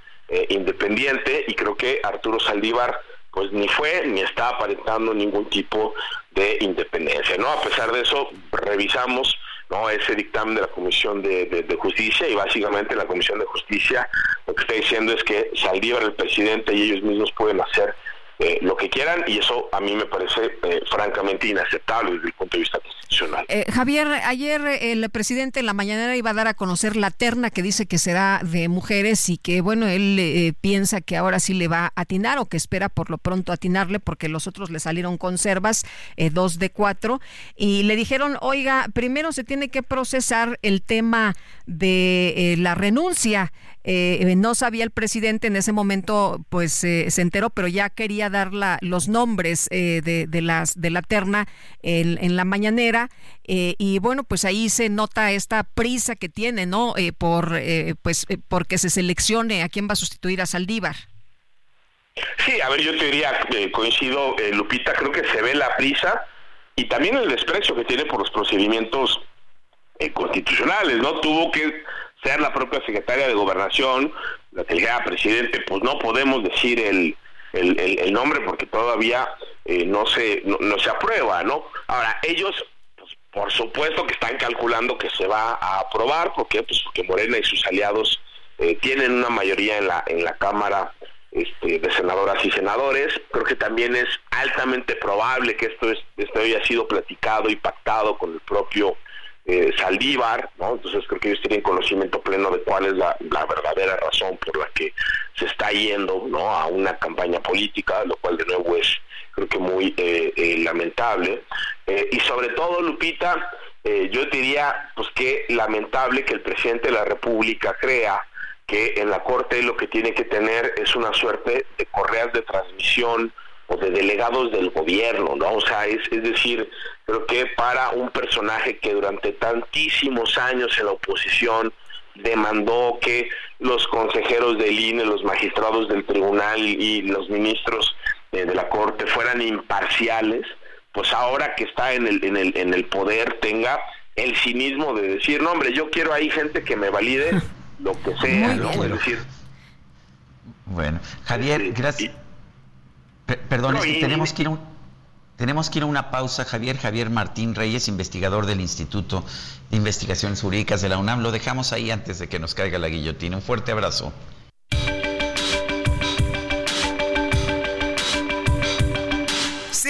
independiente y creo que Arturo Saldívar pues ni fue ni está aparentando ningún tipo de independencia, ¿no? A pesar de eso, revisamos ¿no? ese dictamen de la Comisión de, Justicia y básicamente la Comisión de Justicia lo que está diciendo es que Saldívar, el presidente y ellos mismos pueden hacer eh, lo que quieran y eso a mí me parece eh, francamente inaceptable desde el punto de vista constitucional. Eh, Javier, ayer el presidente en la mañanera iba a dar a conocer la terna que dice que será de mujeres y que bueno, él piensa que ahora sí le va a atinar o que espera por lo pronto atinarle porque los otros le salieron conservas, dos de cuatro, y le dijeron, oiga, primero se tiene que procesar el tema de la renuncia. No sabía el presidente en ese momento, pues se enteró, pero ya quería dar la, los nombres eh, de, de, las, de la terna en, en la mañanera eh, y bueno, pues ahí se nota esta prisa que tiene, ¿no? Eh, por, pues, porque se seleccione a quién va a sustituir a Saldívar. Sí, a ver, yo te diría, coincido, Lupita, creo que se ve la prisa y también el desprecio que tiene por los procedimientos constitucionales, ¿no? Tuvo que ser la propia secretaria de Gobernación, la que dijera, presidente, pues no podemos decir el, el, nombre porque todavía eh, no, se, no, se aprueba, ¿no? Ahora, ellos, pues, por supuesto que están calculando que se va a aprobar, ¿por qué? Pues porque Morena y sus aliados eh, tienen una mayoría en la, en la Cámara este, de senadoras y senadores. Creo que también es altamente probable que esto, es, esto haya sido platicado y pactado con el propio eh, Saldívar, ¿no? Entonces creo que ellos tienen conocimiento pleno de cuál es la, verdadera razón por la que se está yendo. A una campaña política, lo cual de nuevo es creo que muy eh, eh, lamentable. y sobre todo, Lupita, yo diría, pues que lamentable que el presidente de la República crea que en la Corte lo que tiene que tener es una suerte de correas de transmisión o de delegados del gobierno, ¿no? O sea, es, es decir, creo que para un personaje que durante tantísimos años en la oposición demandó que los consejeros del INE, los magistrados del tribunal y los ministros eh, de la Corte fueran imparciales, pues ahora que está en el, en el, en el poder tenga el cinismo de decir, no hombre, yo quiero ahí gente que me valide lo que sea, ¿no? Es decir... Bueno, Javier, gracias. Perdón, es que tenemos que ir a tenemos que ir a una pausa. Javier Javier Martín Reyes, investigador del Instituto de Investigaciones Jurídicas de la UNAM. Lo dejamos ahí antes de que nos caiga la guillotina. Un fuerte abrazo.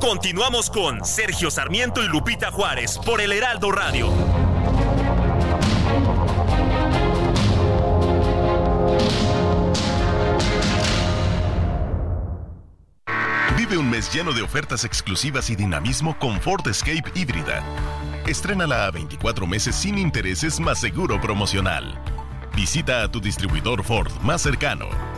Continuamos con Sergio Sarmiento y Lupita Juárez por el Heraldo Radio. Vive un mes lleno de ofertas exclusivas y dinamismo con Ford Escape híbrida. Estrénala a 24 meses sin intereses más seguro promocional. Visita a tu distribuidor Ford más cercano.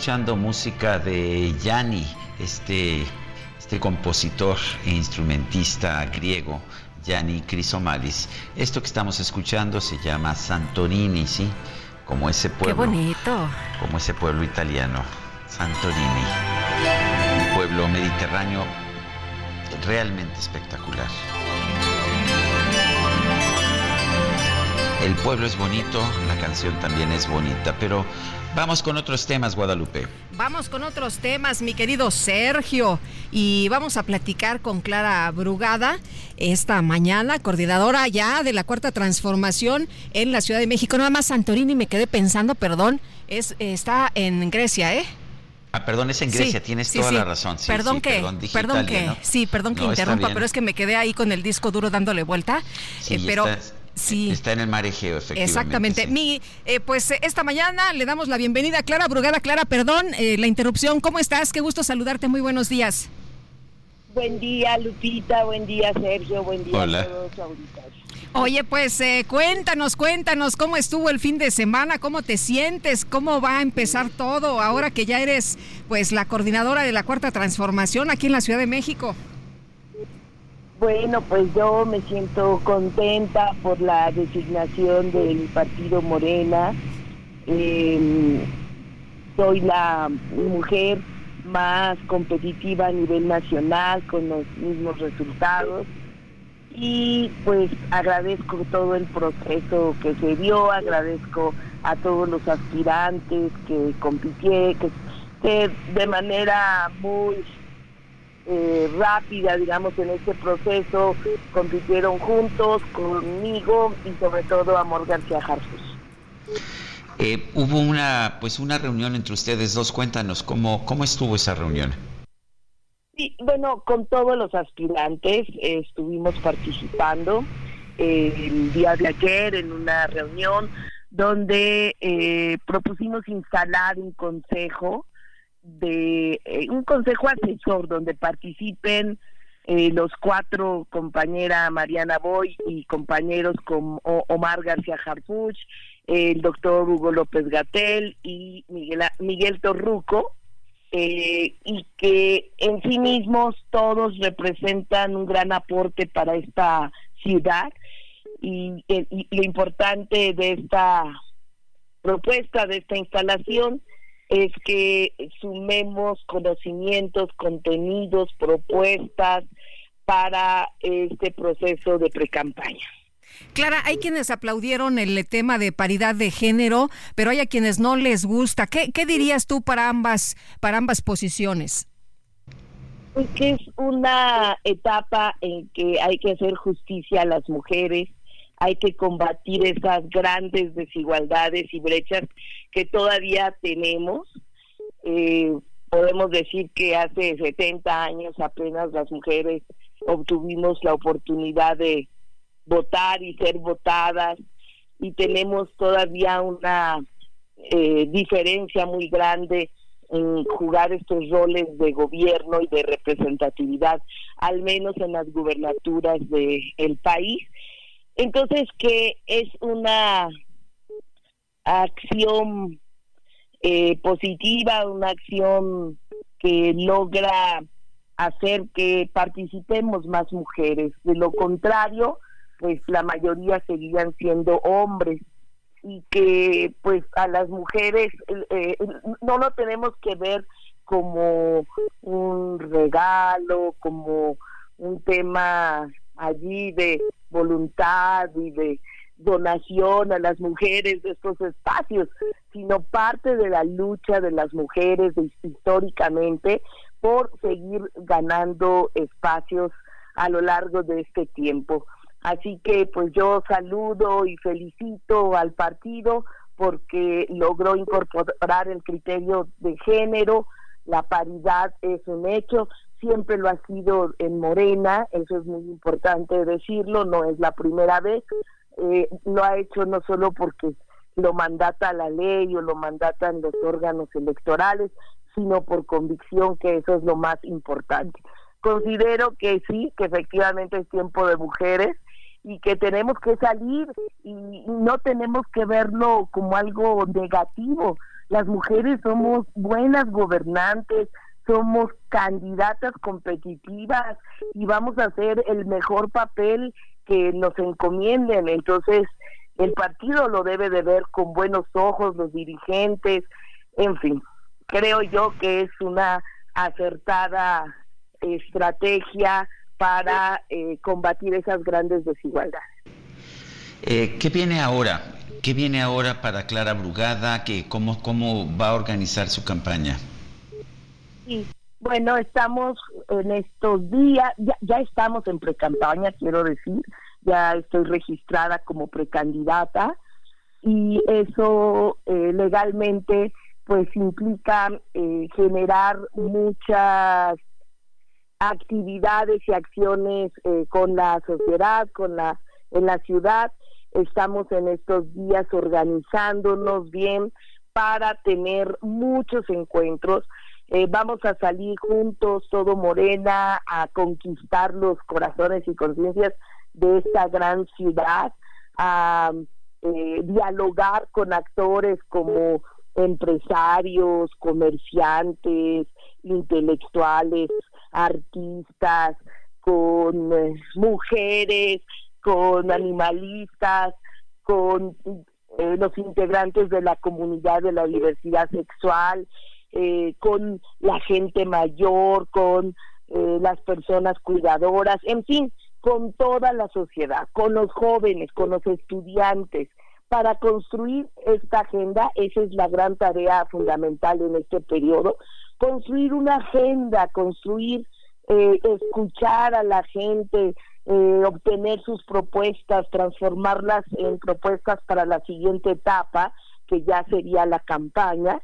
Escuchando música de Yanni, este, este compositor e instrumentista griego, Yanni Crisomalis. Esto que estamos escuchando se llama Santorini, ¿sí? Como ese pueblo. Qué bonito. Como ese pueblo italiano, Santorini. Un pueblo mediterráneo realmente espectacular. El pueblo es bonito, la canción también es bonita, pero vamos con otros temas, Guadalupe. Vamos con otros temas, mi querido Sergio, y vamos a platicar con Clara Brugada esta mañana, coordinadora ya de la Cuarta Transformación en la Ciudad de México. Nada más Santorini, me quedé pensando, perdón, es, está en Grecia, ¿eh? Ah, perdón, es en Grecia, tienes toda la razón. perdón que, perdón, que, sí, perdón que interrumpa, pero es que me quedé ahí con el disco duro dándole vuelta. Sí, eh, pero Sí. Está en el mar efectivamente. Exactamente. Mi, eh, pues esta mañana le damos la bienvenida a Clara Brugada. Clara, perdón eh, la interrupción. ¿Cómo estás? Qué gusto saludarte. Muy buenos días. Buen día, Lupita. Buen día, Sergio. Buen día Hola. a todos Oye, pues eh, cuéntanos, cuéntanos cómo estuvo el fin de semana, cómo te sientes, cómo va a empezar todo ahora que ya eres pues la coordinadora de la Cuarta Transformación aquí en la Ciudad de México. Bueno, pues yo me siento contenta por la designación del partido Morena. Em, soy la mujer más competitiva a nivel nacional con los mismos resultados y pues agradezco todo el proceso que se dio, agradezco a todos los aspirantes que compitieron, que de manera muy eh, rápida, digamos, en este proceso, compitieron juntos conmigo y sobre todo Amor García Jarfus. Eh, hubo una, pues una reunión entre ustedes dos. Cuéntanos cómo, cómo estuvo esa reunión. Sí, bueno, con todos los aspirantes eh, estuvimos participando el día de ayer en una reunión donde propusimos instalar un consejo de eh, un consejo asesor donde participen eh, los cuatro, compañera Mariana Boy y compañeros como Omar García Harfuch, el doctor Hugo López Gatel y Miguel, Miguel Torruco, eh, y que en sí mismos todos representan un gran aporte para esta ciudad. Y lo importante de esta propuesta, de esta instalación, es que sumemos conocimientos, contenidos, propuestas para este proceso de precampaña. Clara, hay quienes aplaudieron el tema de paridad de género, pero hay a quienes no les gusta. ¿Qué, qué dirías tú para ambas, para ambas posiciones? Pues que es una etapa en que hay que hacer justicia a las mujeres, hay que combatir esas grandes desigualdades y brechas que todavía tenemos. Eh, podemos decir que hace 70 años apenas las mujeres obtuvimos la oportunidad de votar y ser votadas y tenemos todavía una eh, diferencia muy grande en jugar estos roles de gobierno y de representatividad, al menos en las gubernaturas del el país. Entonces, que es una acción eh, positiva, una acción que logra hacer que participemos más mujeres. De lo contrario, pues la mayoría seguían siendo hombres y que pues a las mujeres eh, no lo tenemos que ver como un regalo, como un tema allí de voluntad y de donación a las mujeres de estos espacios, sino parte de la lucha de las mujeres históricamente por seguir ganando espacios a lo largo de este tiempo. Así que pues yo saludo y felicito al partido porque logró incorporar el criterio de género, la paridad es un hecho, siempre lo ha sido en Morena, eso es muy importante decirlo, no es la primera vez, eh, lo ha hecho no solo porque lo mandata la ley o lo mandatan los órganos electorales, sino por convicción que eso es lo más importante. Considero que sí, que efectivamente es tiempo de mujeres y que tenemos que salir y no tenemos que verlo como algo negativo. Las mujeres somos buenas gobernantes, somos candidatas competitivas y vamos a hacer el mejor papel que nos encomienden. Entonces, el partido lo debe de ver con buenos ojos, los dirigentes, en fin, creo yo que es una acertada estrategia para eh, combatir esas grandes desigualdades. Eh, ¿Qué viene ahora? ¿Qué viene ahora para Clara Brugada? ¿Qué, cómo, ¿Cómo va a organizar su campaña? Sí, bueno, estamos en estos días, ya, ya estamos en precampaña, quiero decir, ya estoy registrada como precandidata y eso eh, legalmente pues implica eh, generar muchas actividades y acciones eh, con la sociedad, con la en la ciudad. Estamos en estos días organizándonos bien para tener muchos encuentros. Eh, vamos a salir juntos, todo Morena, a conquistar los corazones y conciencias de esta gran ciudad, a dialogar con actores como empresarios, comerciantes, intelectuales, artistas, con eh, mujeres, con animalistas, con eh, los integrantes de la comunidad de la diversidad sexual, eh, con la gente mayor, con las personas cuidadoras, en fin, con toda la sociedad, con los jóvenes, con los estudiantes, para construir esta agenda, esa es la gran tarea fundamental en este periodo, construir una agenda, construir, eh, escuchar a la gente, eh, obtener sus propuestas, transformarlas en propuestas para la siguiente etapa, que ya sería la campaña.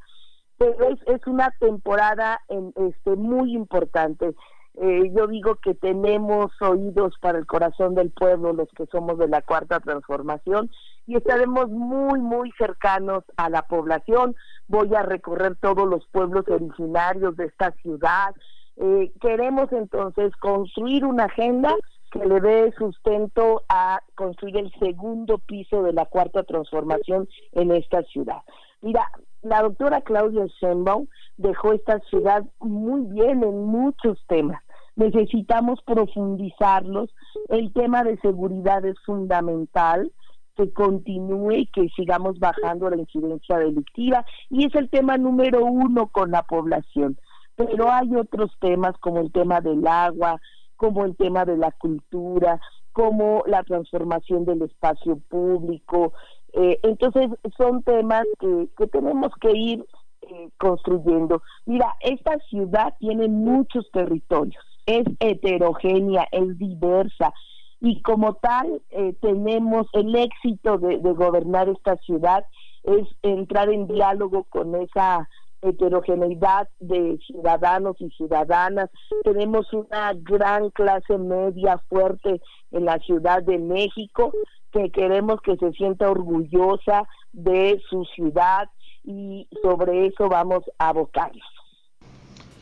Pero es, es una temporada en, este, muy importante. Eh, yo digo que tenemos oídos para el corazón del pueblo, los que somos de la cuarta transformación, y estaremos muy, muy cercanos a la población. Voy a recorrer todos los pueblos originarios de esta ciudad. Eh, queremos entonces construir una agenda que le dé sustento a construir el segundo piso de la cuarta transformación en esta ciudad. Mira, la doctora Claudia Sheinbaum dejó esta ciudad muy bien en muchos temas necesitamos profundizarlos. El tema de seguridad es fundamental que continúe y que sigamos bajando la incidencia delictiva y es el tema número uno con la población. Pero hay otros temas como el tema del agua, como el tema de la cultura, como la transformación del espacio público. Eh, entonces son temas que, que tenemos que ir eh, construyendo. Mira, esta ciudad tiene muchos territorios es heterogénea, es diversa y como tal eh, tenemos el éxito de, gobernar esta ciudad es entrar en diálogo con esa heterogeneidad de ciudadanos y ciudadanas. Tenemos una gran clase media fuerte en la Ciudad de México que queremos que se sienta orgullosa de su ciudad y sobre eso vamos a abocarnos.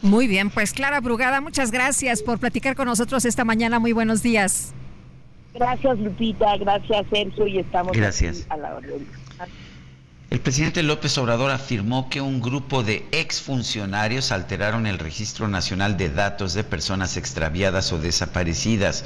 Muy bien, pues Clara Brugada, muchas gracias por platicar con nosotros esta mañana. Muy buenos días. Gracias Lupita, gracias Sergio y estamos gracias. a la orden. El presidente López Obrador afirmó que un grupo de exfuncionarios alteraron el Registro Nacional de Datos de Personas Extraviadas o Desaparecidas,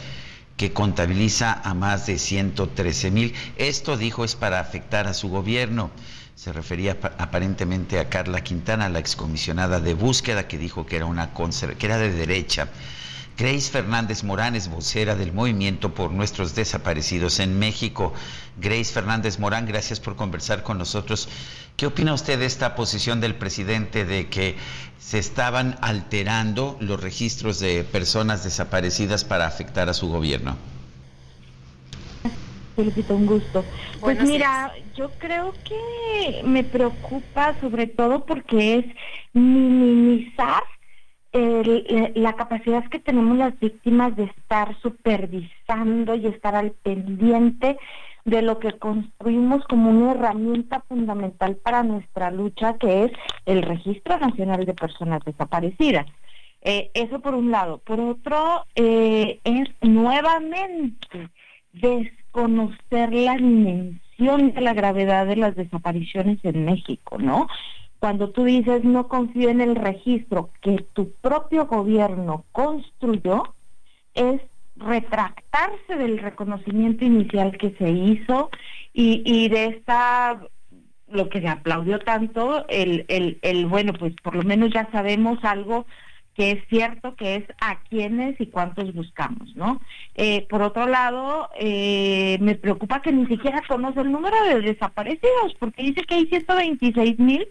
que contabiliza a más de 113 mil. Esto, dijo, es para afectar a su gobierno. Se refería aparentemente a Carla Quintana, la excomisionada de búsqueda, que dijo que era, una que era de derecha. Grace Fernández Morán es vocera del Movimiento por Nuestros Desaparecidos en México. Grace Fernández Morán, gracias por conversar con nosotros. ¿Qué opina usted de esta posición del presidente de que se estaban alterando los registros de personas desaparecidas para afectar a su gobierno? Felicito, un gusto. Pues mira, yo creo que me preocupa sobre todo porque es minimizar la capacidad que tenemos las víctimas de estar supervisando y estar al pendiente de lo que construimos como una herramienta fundamental para nuestra lucha, que es el Registro Nacional de Personas Desaparecidas. Eh, eso por un lado. Por otro, eh, es nuevamente desconocer la dimensión de la gravedad de las desapariciones en México, ¿no? Cuando tú dices no confío en el registro que tu propio gobierno construyó, es retractarse del reconocimiento inicial que se hizo y, de esta lo que se aplaudió tanto, el, el, bueno, pues por lo menos ya sabemos algo que es cierto, que es a quiénes y cuántos buscamos, ¿no? Eh, por otro lado, eh, me preocupa que ni siquiera conoce el número de desaparecidos, porque dice que hay 126 mil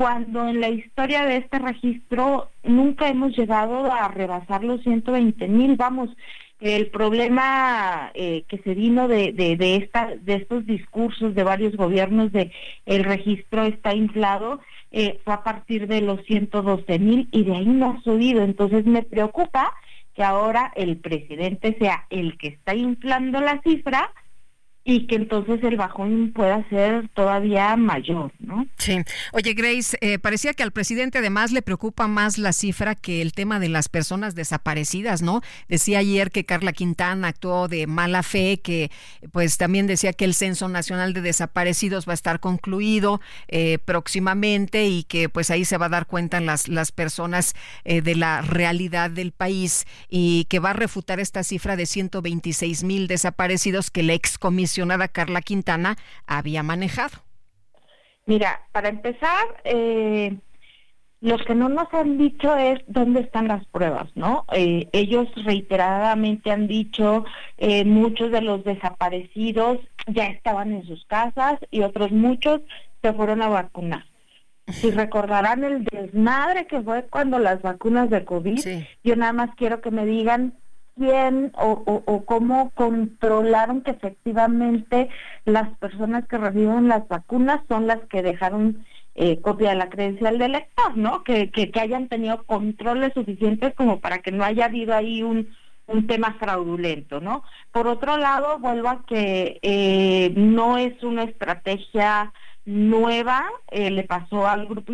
cuando en la historia de este registro nunca hemos llegado a rebasar los 120 mil. Vamos, el problema eh, que se vino de, de, esta, de estos discursos de varios gobiernos de el registro está inflado eh, fue a partir de los 112 mil y de ahí no ha subido. Entonces me preocupa que ahora el presidente sea el que está inflando la cifra y que entonces el bajón pueda ser todavía mayor, ¿no? Sí. Oye, Grace, eh, parecía que al presidente además le preocupa más la cifra que el tema de las personas desaparecidas, ¿no? Decía ayer que Carla Quintana actuó de mala fe, que pues también decía que el Censo Nacional de Desaparecidos va a estar concluido eh, próximamente y que pues ahí se va a dar cuenta las, las personas eh, de la realidad del país y que va a refutar esta cifra de 126 mil desaparecidos que la excomisionada Carla Quintana había manejado. Mira, para empezar, eh, lo que no nos han dicho es dónde están las pruebas, ¿no? Eh, ellos reiteradamente han dicho eh, muchos de los desaparecidos ya estaban en sus casas y otros muchos se fueron a vacunar. Si recordarán el desmadre que fue cuando las vacunas de COVID, yo nada más quiero que me digan quién o, cómo controlaron que efectivamente las personas que reciben las vacunas son las que dejaron eh, copia de la credencial del lector, ¿no? Que, hayan tenido controles suficientes como para que no haya habido ahí un, un tema fraudulento, ¿no? Por otro lado, vuelvo a que eh, no es una estrategia nueva, eh, le pasó al grupo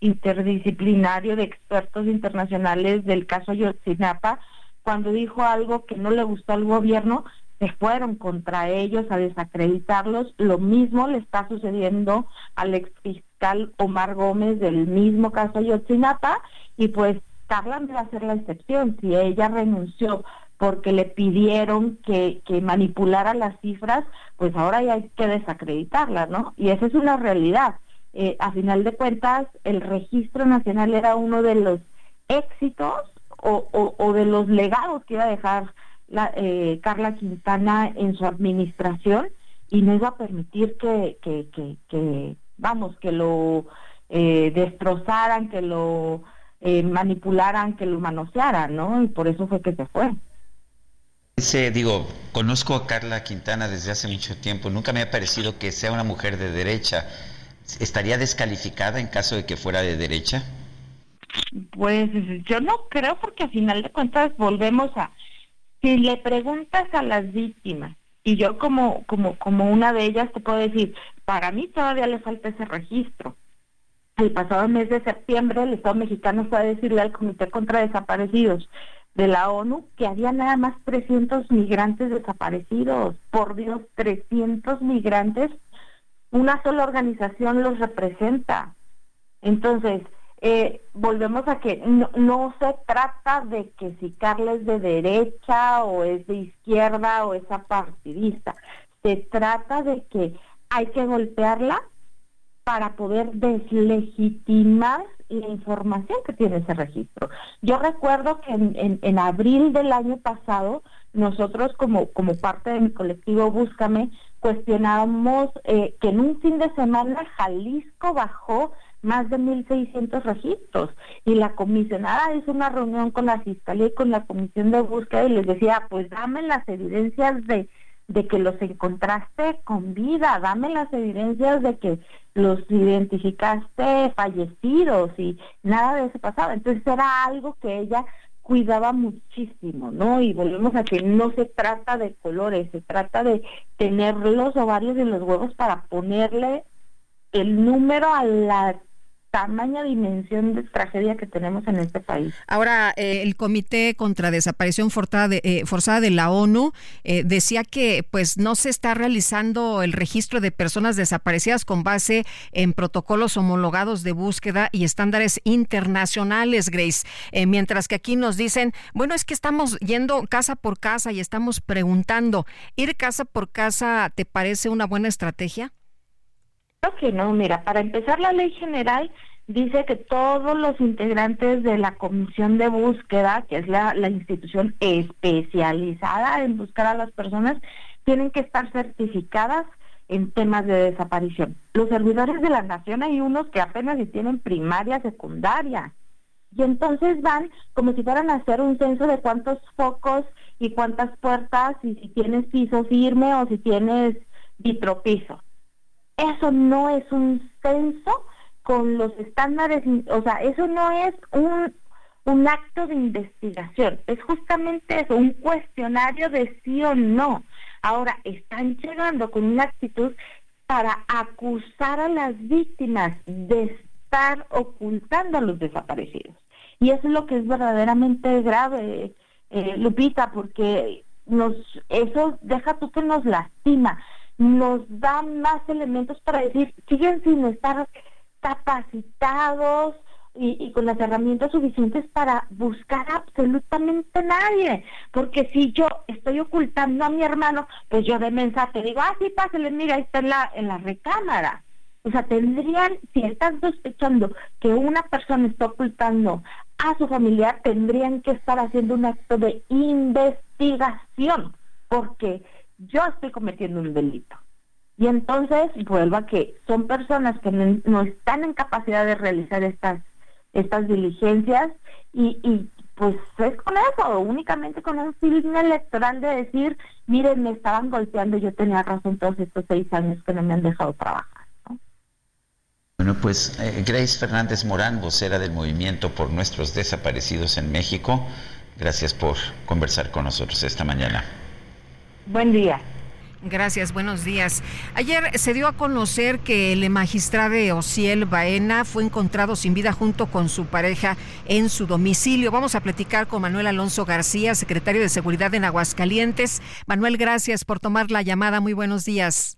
interdisciplinario de expertos internacionales del caso Yotzinapa, cuando dijo algo que no le gustó al gobierno, se fueron contra ellos a desacreditarlos. Lo mismo le está sucediendo al exfiscal Omar Gómez del mismo caso Yotzinapa y pues Carla no va a ser la excepción. Si ella renunció porque le pidieron que, que manipulara las cifras, pues ahora ya hay que desacreditarla, ¿no? Y esa es una realidad. Eh, a final de cuentas, el registro nacional era uno de los éxitos o, o, de los legados que iba a dejar la, eh, Carla Quintana en su administración y no iba a permitir que, vamos, que lo eh, destrozaran, que lo eh, manipularan, que lo manosearan, ¿no? Y por eso fue que se fue. Digo, conozco a Carla Quintana desde hace mucho tiempo, nunca me ha parecido que sea una mujer de derecha ¿Estaría descalificada en caso de que fuera de derecha? Pues yo no creo porque a final de cuentas volvemos a si le preguntas a las víctimas y yo como como como una de ellas te puedo decir, para mí todavía le falta ese registro. El pasado mes de septiembre el Estado mexicano fue a decirle al Comité contra Desaparecidos de la ONU que había nada más 300 migrantes desaparecidos. Por Dios, 300 migrantes. Una sola organización los representa. Entonces, eh, volvemos a que no, se trata de que si Carla es de derecha o es de izquierda o es apartidista, se trata de que hay que golpearla para poder deslegitimar la información que tiene ese registro. Yo recuerdo que en, en, abril del año pasado, nosotros como, como parte de mi colectivo Búscame, cuestionábamos eh, que en un fin de semana Jalisco bajó más de 1.600 registros. Y la comisionada hizo una reunión con la Fiscalía y con la Comisión de Búsqueda y les decía, pues dame las evidencias de, de que los encontraste con vida, dame las evidencias de que los identificaste fallecidos y nada de eso pasaba. Entonces era algo que ella cuidaba muchísimo, ¿no? Y volvemos a que no se trata de colores, se trata de tener los ovarios y los huevos para ponerle el número a la tamaña dimensión de tragedia que tenemos en este país. Ahora, eh, el Comité contra Desaparición Forzada de, eh, forzada de la ONU eh, decía que pues no se está realizando el registro de personas desaparecidas con base en protocolos homologados de búsqueda y estándares internacionales, Grace. mientras que aquí nos dicen, bueno, es que estamos yendo casa por casa y estamos preguntando, ¿ir casa por casa te parece una buena estrategia? Que no, mira, para empezar la ley general dice que todos los integrantes de la comisión de búsqueda, que es la, institución especializada en buscar a las personas, tienen que estar certificadas en temas de desaparición. Los servidores de la nación hay unos que apenas si tienen primaria, secundaria. Y entonces van como si fueran a hacer un censo de cuántos focos y cuántas puertas y si tienes piso firme o si tienes vitropiso. Eso no es un censo con los estándares, o sea, eso no es un, un acto de investigación, es justamente eso, un cuestionario de sí o no. Ahora, están llegando con una actitud para acusar a las víctimas de estar ocultando a los desaparecidos. Y eso es lo que es verdaderamente grave, eh, Lupita, porque nos eso deja tú que nos lastima nos da más elementos para decir, siguen sin estar capacitados y, con las herramientas suficientes para buscar absolutamente nadie. Porque si yo estoy ocultando a mi hermano, pues yo de mensaje digo, ah, sí, pásale, mira, ahí está en la, en la recámara. O sea, tendrían, si están sospechando que una persona está ocultando a su familiar, tendrían que estar haciendo un acto de investigación, porque yo estoy cometiendo un delito. Y entonces vuelvo a que son personas que no, están en capacidad de realizar estas, estas diligencias y, y pues es con eso, únicamente con un electoral de decir, miren, me estaban golpeando, yo tenía razón todos estos seis años que no me han dejado trabajar. Bueno, pues eh, Grace Fernández Morán, vocera del Movimiento por Nuestros Desaparecidos en México, gracias por conversar con nosotros esta mañana. Buen día. Gracias, buenos días. Ayer se dio a conocer que el magistrado Ociel Baena fue encontrado sin vida junto con su pareja en su domicilio. Vamos a platicar con Manuel Alonso García, secretario de Seguridad en Aguascalientes. Manuel, gracias por tomar la llamada. Muy buenos días.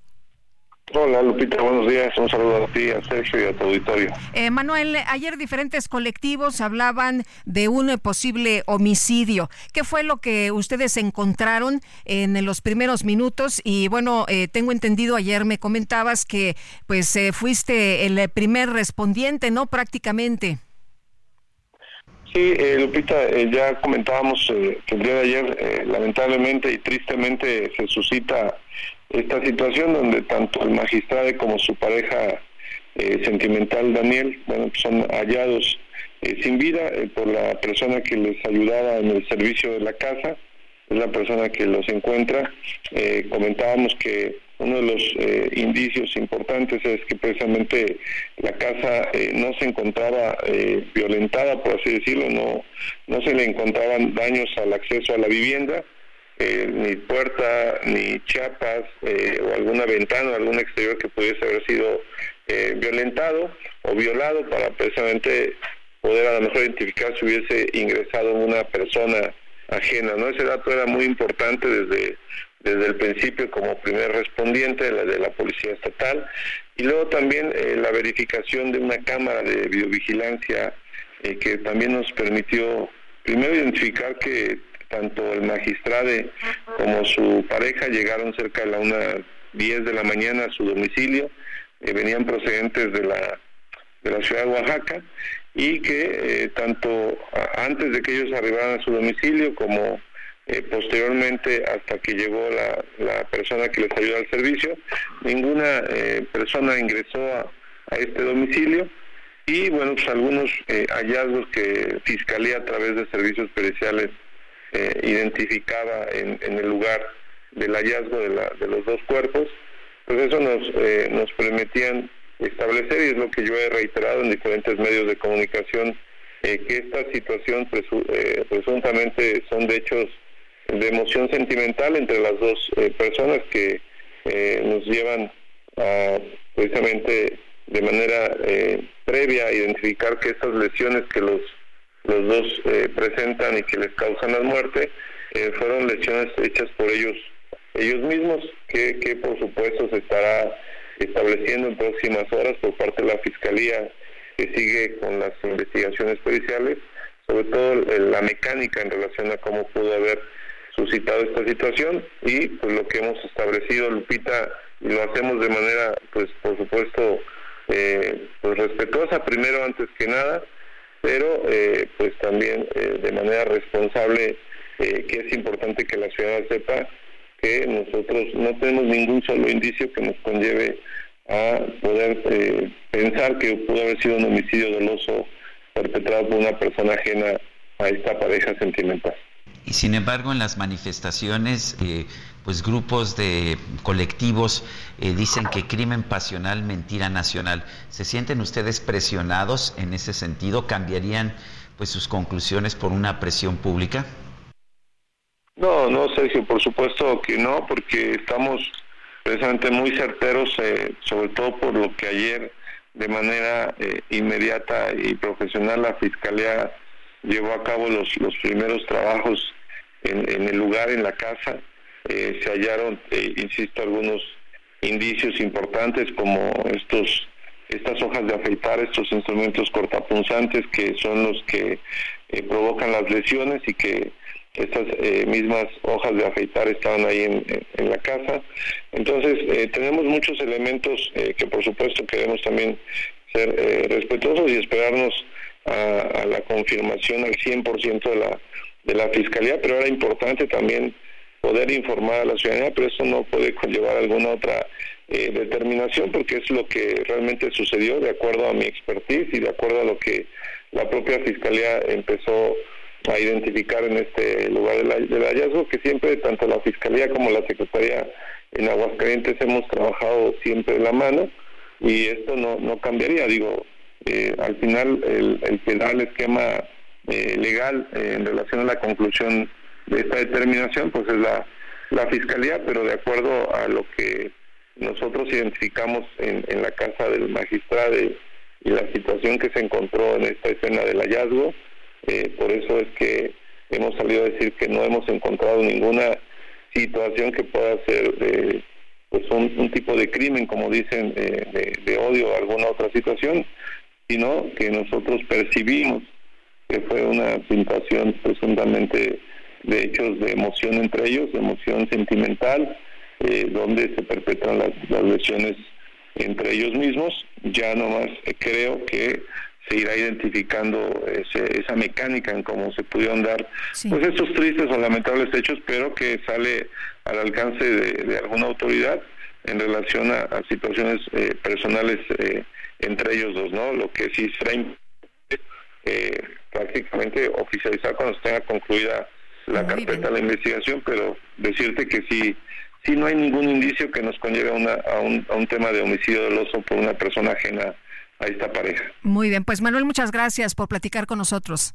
Hola Lupita, buenos días. Un saludo a ti, a Sergio y a tu auditorio. Eh, Manuel, ayer diferentes colectivos hablaban de un posible homicidio. ¿Qué fue lo que ustedes encontraron en los primeros minutos? Y bueno, eh, tengo entendido, ayer me comentabas que pues eh, fuiste el primer respondiente, ¿no? Prácticamente. Sí, Lupita, ya comentábamos que el día de ayer, lamentablemente y tristemente, se suscita esta situación donde tanto el magistrado como su pareja eh, sentimental Daniel, bueno, pues son hallados eh, sin vida eh, por la persona que les ayudaba en el servicio de la casa, es la persona que los encuentra. comentábamos que uno de los indicios importantes es que precisamente la casa no se encontraba violentada, por así decirlo, no, no se le encontraban daños al acceso a la vivienda, ni puerta, ni chapas o alguna ventana algún exterior que pudiese haber sido violentado o violado para precisamente poder a lo mejor identificar si hubiese ingresado una persona ajena. ¿no? Ese dato era muy importante desde desde el principio como primer respondiente de la, de la Policía Estatal y luego también eh, la verificación de una cámara de videovigilancia eh, que también nos permitió primero identificar que tanto el magistrado como su pareja llegaron cerca de la una 10 de la mañana a su domicilio, eh, venían procedentes de la, de la ciudad de Oaxaca y que tanto antes de que ellos arribaran a su domicilio como eh, posteriormente, hasta que llegó la, persona que les ayuda al servicio, ninguna eh, persona ingresó a, este domicilio. Y, bueno, pues algunos eh, hallazgos que Fiscalía a través de servicios periciales identificaba en, el lugar del hallazgo de, de los dos cuerpos, pues eso nos, nos permitían establecer, y es lo que yo he reiterado en diferentes medios de comunicación, que esta situación presuntamente son de hechos de emoción sentimental entre las dos eh, personas que eh, nos llevan a precisamente de manera eh, previa a identificar que estas lesiones que los, los dos presentan y que les causan la muerte fueron lesiones hechas por ellos ellos mismos que, que por supuesto se estará estableciendo en próximas horas por parte de la Fiscalía que sigue con las investigaciones periciales, sobre todo la mecánica en relación a cómo pudo haber suscitado esta situación y pues lo que hemos establecido Lupita y lo hacemos de manera pues por supuesto eh, pues respetuosa primero antes que nada pero eh, pues también eh, de manera responsable que es importante que la ciudad sepa que nosotros no tenemos ningún solo indicio que nos conlleve a poder pensar que pudo haber sido un homicidio doloso perpetrado por una persona ajena a esta pareja sentimental. Y sin embargo, en las manifestaciones, eh, pues grupos de colectivos eh, dicen que crimen pasional, mentira nacional. ¿Se sienten ustedes presionados en ese sentido? ¿Cambiarían pues sus conclusiones por una presión pública? No, no, Sergio, por supuesto que no, porque estamos precisamente muy certeros, eh, sobre todo por lo que ayer de manera inmediata y profesional la Fiscalía llevó a cabo los, los primeros trabajos en, el lugar, en la casa. Eh, se hallaron, eh, insisto, algunos indicios importantes como estos estas hojas de afeitar, estos instrumentos cortapunzantes que son los que eh, provocan las lesiones y que estas mismas hojas de afeitar estaban ahí en, la casa. Entonces, tenemos muchos elementos que por supuesto queremos también ser respetuosos y esperarnos a, la confirmación al 100% de la, de la Fiscalía, pero era importante también poder informar a la ciudadanía, pero eso no puede conllevar alguna otra eh, determinación porque es lo que realmente sucedió de acuerdo a mi expertise y de acuerdo a lo que la propia Fiscalía empezó a identificar en este lugar del, del hallazgo, que siempre tanto la Fiscalía como la Secretaría en Aguascalientes hemos trabajado siempre en la mano y esto no, no cambiaría, digo, eh, al final el, el, que esquema eh, legal eh, en relación a la conclusión de esta determinación, pues es la, la Fiscalía, pero de acuerdo a lo que nosotros identificamos en, en la casa del magistrado y, la situación que se encontró en esta escena del hallazgo, por eso es que hemos salido a decir que no hemos encontrado ninguna situación que pueda ser pues un, tipo de crimen, como dicen, de, de odio o alguna otra situación, sino que nosotros percibimos que fue una situación presuntamente de hechos de emoción entre ellos, de emoción sentimental, eh, donde se perpetran las, lesiones entre ellos mismos. Ya nomás eh, creo que se irá identificando esa mecánica en cómo se pudieron dar pues estos tristes o lamentables hechos, pero que sale al alcance de, alguna autoridad en relación a, situaciones eh, personales entre ellos dos, ¿no? Lo que sí será eh, prácticamente oficializar cuando esté concluida la carpeta de investigación, pero decirte que sí sí no hay ningún indicio que nos conlleve a, una, a, un, a un tema de homicidio doloso por una persona ajena a esta pareja. Muy bien, pues Manuel, muchas gracias por platicar con nosotros.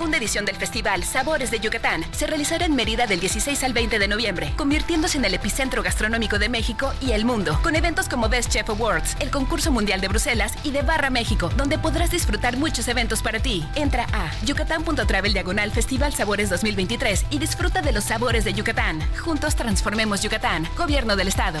Segunda edición del festival Sabores de Yucatán se realizará en Mérida del 16 al 20 de noviembre, convirtiéndose en el epicentro gastronómico de México y el mundo, con eventos como Best Chef Awards, el concurso mundial de Bruselas y de Barra México, donde podrás disfrutar muchos eventos para ti. Entra a yucatán.travel diagonal Festival Sabores 2023 y disfruta de los sabores de Yucatán. Juntos transformemos Yucatán, Gobierno del Estado.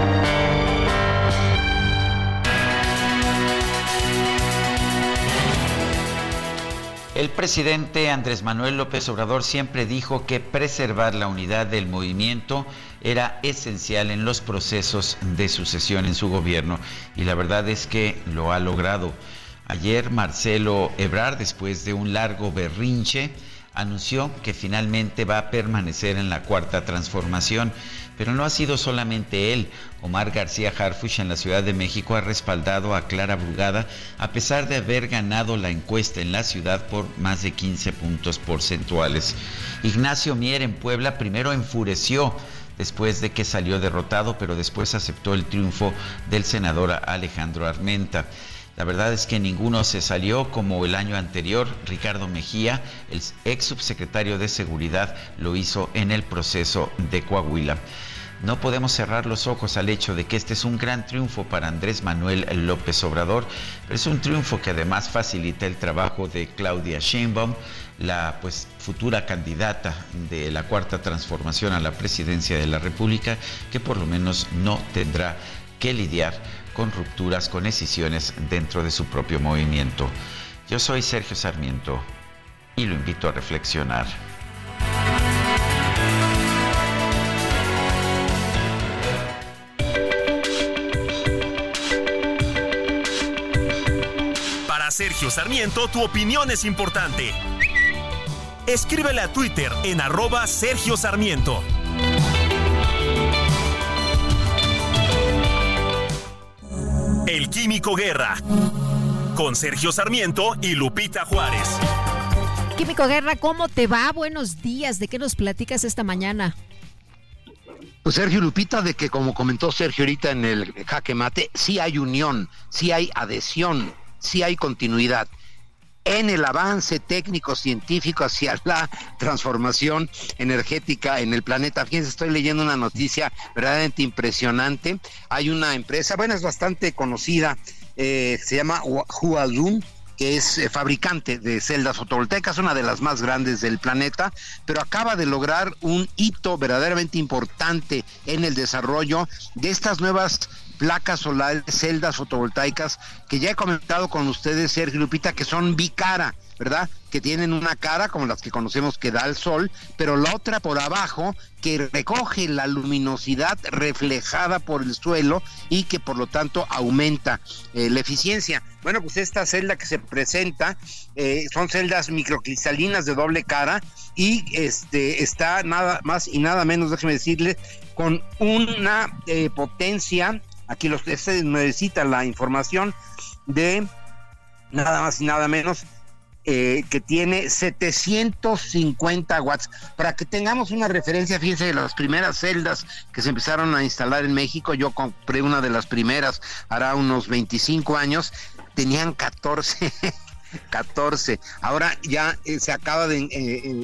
El presidente Andrés Manuel López Obrador siempre dijo que preservar la unidad del movimiento era esencial en los procesos de sucesión en su gobierno y la verdad es que lo ha logrado. Ayer Marcelo Ebrard, después de un largo berrinche, anunció que finalmente va a permanecer en la cuarta transformación, pero no ha sido solamente él. Omar García Harfuch en la Ciudad de México ha respaldado a Clara Brugada a pesar de haber ganado la encuesta en la ciudad por más de 15 puntos porcentuales. Ignacio Mier en Puebla primero enfureció después de que salió derrotado, pero después aceptó el triunfo del senador Alejandro Armenta. La verdad es que ninguno se salió como el año anterior. Ricardo Mejía, el ex subsecretario de Seguridad, lo hizo en el proceso de Coahuila. No podemos cerrar los ojos al hecho de que este es un gran triunfo para Andrés Manuel López Obrador, pero es un triunfo que además facilita el trabajo de Claudia Sheinbaum, la pues futura candidata de la cuarta transformación a la presidencia de la República, que por lo menos no tendrá que lidiar con rupturas, con decisiones dentro de su propio movimiento. Yo soy Sergio Sarmiento y lo invito a reflexionar. Para Sergio Sarmiento, tu opinión es importante. Escríbele a Twitter en arroba Sergio Sarmiento. El Químico Guerra. Con Sergio Sarmiento y Lupita Juárez. Químico Guerra, ¿cómo te va? Buenos días. ¿De qué nos platicas esta mañana? Pues Sergio Lupita, de que como comentó Sergio ahorita en el jaque mate, sí hay unión, sí hay adhesión, sí hay continuidad en el avance técnico científico hacia la transformación energética en el planeta. Fíjense, estoy leyendo una noticia verdaderamente impresionante. Hay una empresa, bueno, es bastante conocida, eh, se llama Hualun que es eh, fabricante de celdas fotovoltaicas, una de las más grandes del planeta, pero acaba de lograr un hito verdaderamente importante en el desarrollo de estas nuevas placas solares, celdas fotovoltaicas, que ya he comentado con ustedes, Sergio Lupita, que son bicara, ¿verdad? Que tienen una cara como las que conocemos que da el sol, pero la otra por abajo que recoge la luminosidad reflejada por el suelo y que por lo tanto aumenta eh, la eficiencia. Bueno, pues esta celda que se presenta eh, son celdas microcristalinas de doble cara y este está nada más y nada menos, déjeme decirle, con una eh, potencia Aquí los ustedes necesitan la información de nada más y nada menos eh, que tiene 750 watts. Para que tengamos una referencia, fíjense, de las primeras celdas que se empezaron a instalar en México, yo compré una de las primeras, hará unos 25 años, tenían 14. 14. [LAUGHS] Ahora ya eh, se acaba de... Eh,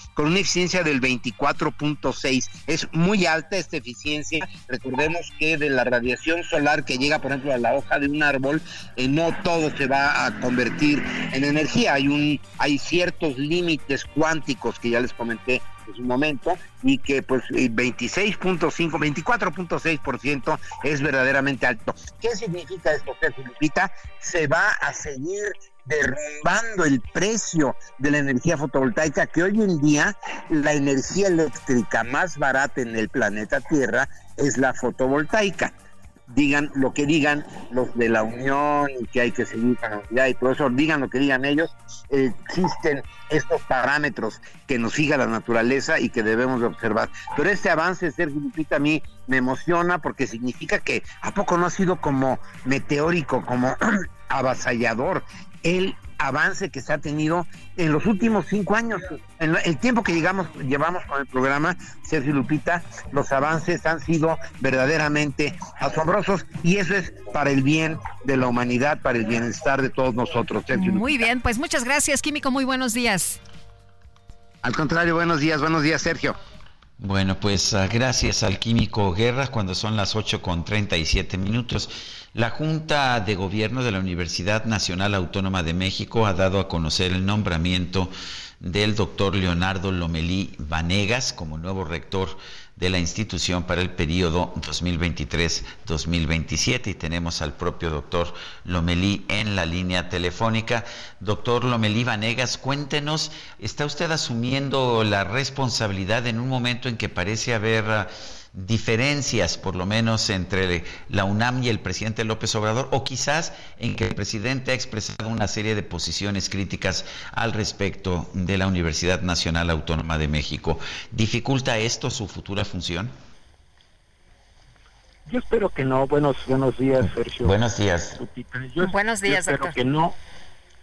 con una eficiencia del 24.6. Es muy alta esta eficiencia. Recordemos que de la radiación solar que llega, por ejemplo, a la hoja de un árbol, eh, no todo se va a convertir en energía. Hay, un, hay ciertos límites cuánticos que ya les comenté en su momento y que pues 26.5, 24.6% es verdaderamente alto. ¿Qué significa esto? Se va a seguir derrumbando el precio de la energía fotovoltaica, que hoy en día la energía eléctrica más barata en el planeta Tierra es la fotovoltaica. Digan lo que digan los de la Unión y que hay que seguir con la unidad y todo eso, digan lo que digan ellos, existen estos parámetros que nos siga la naturaleza y que debemos de observar. Pero este avance, Sergio Lupita, a mí me emociona porque significa que a poco no ha sido como meteórico, como [CLEARS THROAT] avasallador el avance que se ha tenido en los últimos cinco años. En el tiempo que llegamos, llevamos con el programa, Sergio Lupita, los avances han sido verdaderamente asombrosos y eso es para el bien de la humanidad, para el bienestar de todos nosotros. Sergio muy bien, pues muchas gracias, Químico, muy buenos días. Al contrario, buenos días, buenos días, Sergio. Bueno, pues ah, gracias al Químico Guerra cuando son las 8 con 37 minutos. La Junta de Gobierno de la Universidad Nacional Autónoma de México ha dado a conocer el nombramiento del doctor Leonardo Lomelí Vanegas como nuevo rector de la institución para el periodo 2023-2027 y tenemos al propio doctor Lomelí en la línea telefónica. Doctor Lomelí Vanegas, cuéntenos, ¿está usted asumiendo la responsabilidad en un momento en que parece haber ah, diferencias, por lo menos, entre la UNAM y el presidente López Obrador, o quizás en que el presidente ha expresado una serie de posiciones críticas al respecto de la Universidad Nacional Autónoma de México. ¿Dificulta esto su futura función? Yo espero que no. Buenos buenos días, Sergio. Buenos días. buenos días, yo espero que no.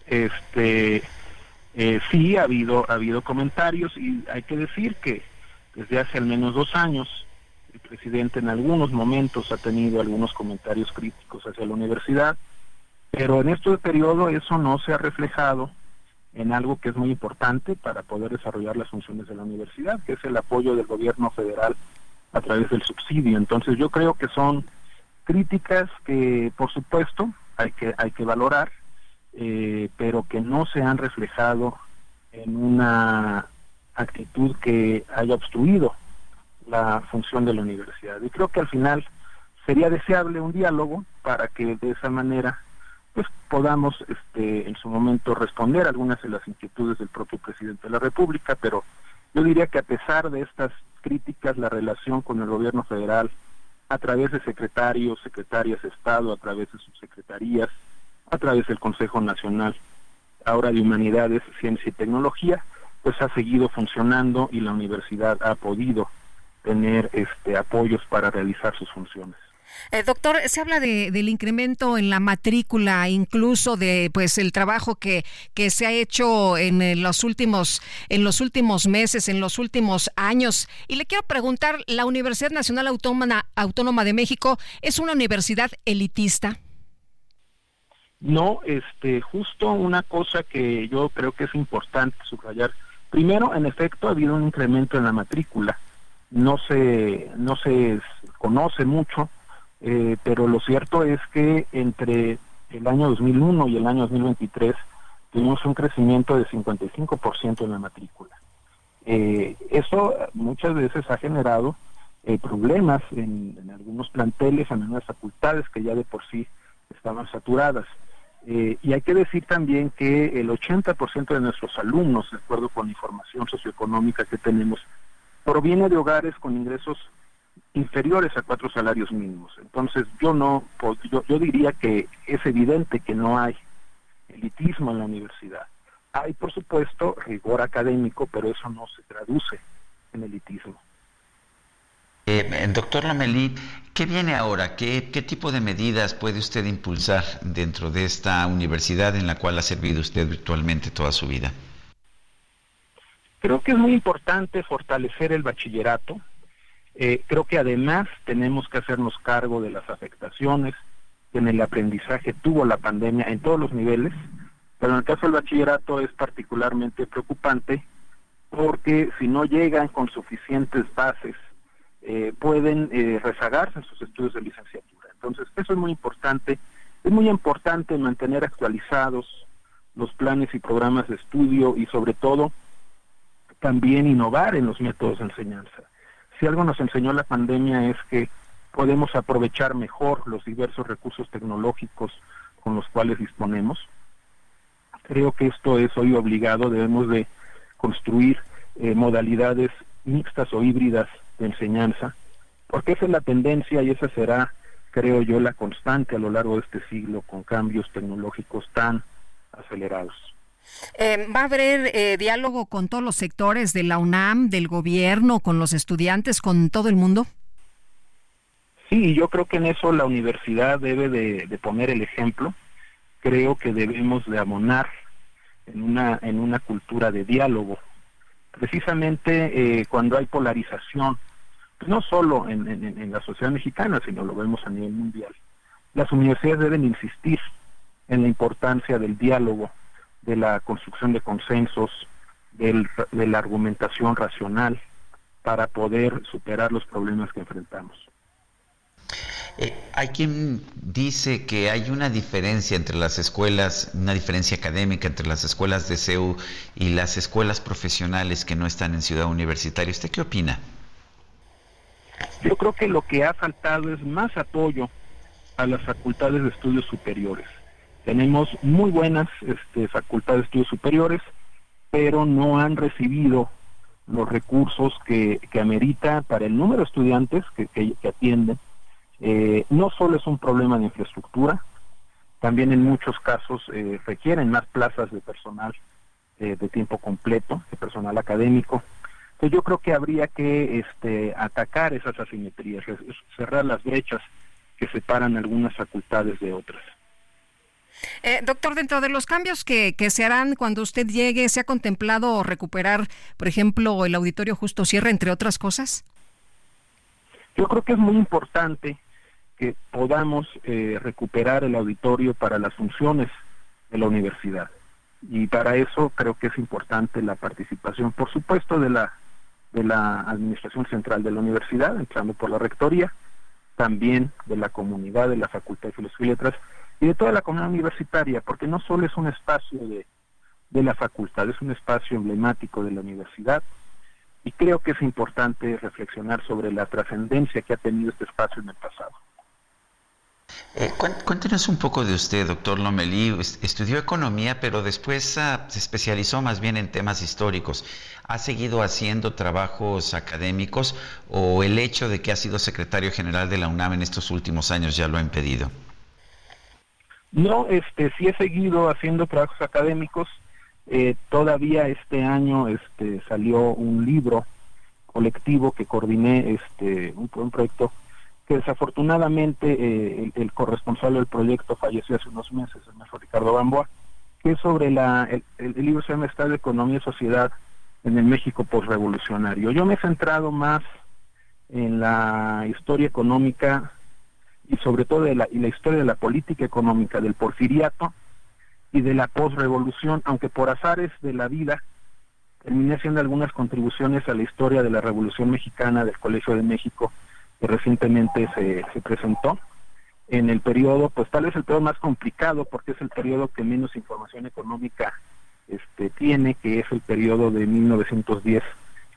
Este, eh, sí ha habido ha habido comentarios y hay que decir que desde hace al menos dos años el presidente en algunos momentos ha tenido algunos comentarios críticos hacia la universidad, pero en este periodo eso no se ha reflejado en algo que es muy importante para poder desarrollar las funciones de la universidad, que es el apoyo del gobierno federal a través del subsidio. Entonces yo creo que son críticas que por supuesto hay que, hay que valorar, eh, pero que no se han reflejado en una actitud que haya obstruido la función de la universidad. Y creo que al final sería deseable un diálogo para que de esa manera pues podamos este en su momento responder algunas de las inquietudes del propio presidente de la República, pero yo diría que a pesar de estas críticas la relación con el gobierno federal a través de secretarios, secretarias de Estado, a través de subsecretarías, a través del Consejo Nacional ahora de Humanidades, Ciencia y Tecnología, pues ha seguido funcionando y la universidad ha podido tener este, apoyos para realizar sus funciones. Eh, doctor, se habla de, del incremento en la matrícula, incluso de pues el trabajo que, que se ha hecho en, los últimos en los últimos meses, en los últimos años. Y le quiero preguntar, ¿la Universidad Nacional Autónoma, Autónoma de México es una universidad elitista? No, este, justo una cosa que yo creo que es importante subrayar. Primero, en efecto, ha habido un incremento en la matrícula no se, no se conoce mucho, eh, pero lo cierto es que entre el año 2001 y el año 2023 tuvimos un crecimiento de 55% en la matrícula. Eh, eso muchas veces ha generado eh, problemas en, algunos planteles, en algunas facultades que ya de por sí estaban saturadas. Y hay que decir también que el 80% de nuestros alumnos, de acuerdo con la información socioeconómica que tenemos, proviene de hogares con ingresos inferiores a cuatro salarios mínimos. Entonces yo no, yo, yo diría que es evidente que no hay elitismo en la universidad. Hay, por supuesto, rigor académico, pero eso no se traduce en elitismo. Eh, doctor Lamelí, ¿qué viene ahora? ¿Qué, ¿Qué tipo de medidas puede usted impulsar dentro de esta universidad en la cual ha servido usted virtualmente toda su vida? Creo que es muy importante fortalecer el bachillerato. Eh, creo que además tenemos que hacernos cargo de las afectaciones que en el aprendizaje tuvo la pandemia en todos los niveles, pero en el caso del bachillerato es particularmente preocupante porque si no llegan con suficientes bases, eh, pueden eh, rezagarse en sus estudios de licenciatura. Entonces, eso es muy importante. Es muy importante mantener actualizados los planes y programas de estudio y sobre todo también innovar en los métodos de enseñanza. Si algo nos enseñó la pandemia es que podemos aprovechar mejor los diversos recursos tecnológicos con los cuales disponemos. Creo que esto es hoy obligado, debemos de construir eh, modalidades mixtas o híbridas de enseñanza, porque esa es la tendencia y esa será, creo yo, la constante a lo largo de este siglo con cambios tecnológicos tan acelerados. Eh, ¿Va a haber eh, diálogo con todos los sectores de la UNAM, del gobierno, con los estudiantes, con todo el mundo? Sí, yo creo que en eso la universidad debe de, poner el ejemplo. Creo que debemos de abonar en una, en una cultura de diálogo. Precisamente eh, cuando hay polarización, no solo en, en, la sociedad mexicana, sino lo vemos a nivel mundial, las universidades deben insistir en la importancia del diálogo, de la construcción de consensos, del, de la argumentación racional para poder superar los problemas que enfrentamos. Eh, hay quien dice que hay una diferencia entre las escuelas, una diferencia académica entre las escuelas de CEU y las escuelas profesionales que no están en Ciudad Universitaria. ¿Usted qué opina? Yo creo que lo que ha faltado es más apoyo a las facultades de estudios superiores. Tenemos muy buenas este, facultades de estudios superiores, pero no han recibido los recursos que, amerita para el número de estudiantes que atienden eh, no solo es un problema de infraestructura, también en muchos casos eh, requieren más plazas de personal eh, de tiempo completo, de personal académico. Entonces yo creo que habría que este, atacar esas asimetrías, cerrar las brechas que separan algunas facultades de otras. Doctor, dentro de los cambios que, que, se harán cuando usted llegue, ¿se ha contemplado recuperar, por ejemplo, el auditorio Justo Sierra, entre otras cosas? Yo creo que es muy importante que podamos eh, recuperar el auditorio para las funciones de la universidad. Y para eso creo que es importante la participación, por supuesto, de la, de la Administración Central de la Universidad, entrando por la Rectoría, también de la comunidad de la Facultad de Filosofía y Letras y de toda la comunidad universitaria, porque no solo es un espacio de, de la facultad, es un espacio emblemático de la universidad y creo que es importante reflexionar sobre la trascendencia que ha tenido este espacio en el pasado. Eh, cuéntenos un poco de usted, doctor Lomelí. Estudió economía, pero después ah, se especializó más bien en temas históricos. ¿Ha seguido haciendo trabajos académicos o el hecho de que ha sido secretario general de la UNAM en estos últimos años ya lo ha impedido? No, este, sí he seguido haciendo trabajos académicos. Eh, todavía este año este, salió un libro colectivo que coordiné, este, un, proyecto que desafortunadamente eh, el, corresponsal del proyecto falleció hace unos meses, el maestro Ricardo Bamboa, que es sobre la, el, libro se llama Estado Economía y Sociedad en el México postrevolucionario. Yo me he centrado más en la historia económica y sobre todo de la, y la historia de la política económica del porfiriato y de la postrevolución, aunque por azares de la vida terminé haciendo algunas contribuciones a la historia de la Revolución Mexicana del Colegio de México que recientemente se, se presentó en el periodo, pues tal vez el periodo más complicado porque es el periodo que menos información económica este, tiene, que es el periodo de 1910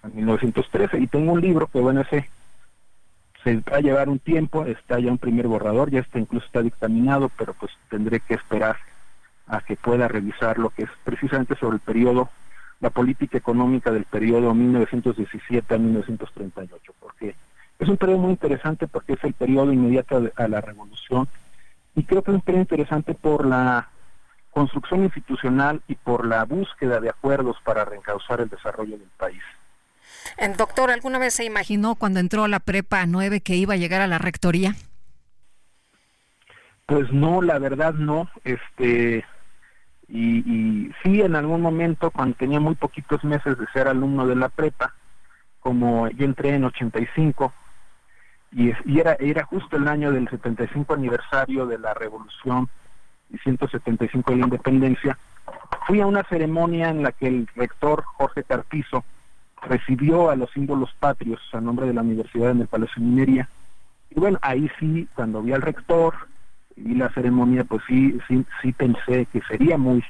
a 1913. Y tengo un libro que, bueno, ese se va a llevar un tiempo, está ya un primer borrador, ya está incluso está dictaminado, pero pues tendré que esperar a que pueda revisar lo que es precisamente sobre el periodo, la política económica del periodo 1917 a 1938, porque es un periodo muy interesante porque es el periodo inmediato a la revolución y creo que es un periodo interesante por la construcción institucional y por la búsqueda de acuerdos para reencauzar el desarrollo del país. Doctor, ¿alguna vez se imaginó cuando entró a la prepa 9 que iba a llegar a la rectoría? Pues no, la verdad no. Este, y, sí, en algún momento, cuando tenía muy poquitos meses de ser alumno de la prepa, como yo entré en 85, y, y era, era justo el año del 75 aniversario de la revolución y 175 de la independencia, fui a una ceremonia en la que el rector Jorge Carpizo recibió a los símbolos patrios a nombre de la universidad en el Palacio de Minería. Y bueno, ahí sí, cuando vi al rector y la ceremonia, pues sí, sí, sí pensé que sería muy,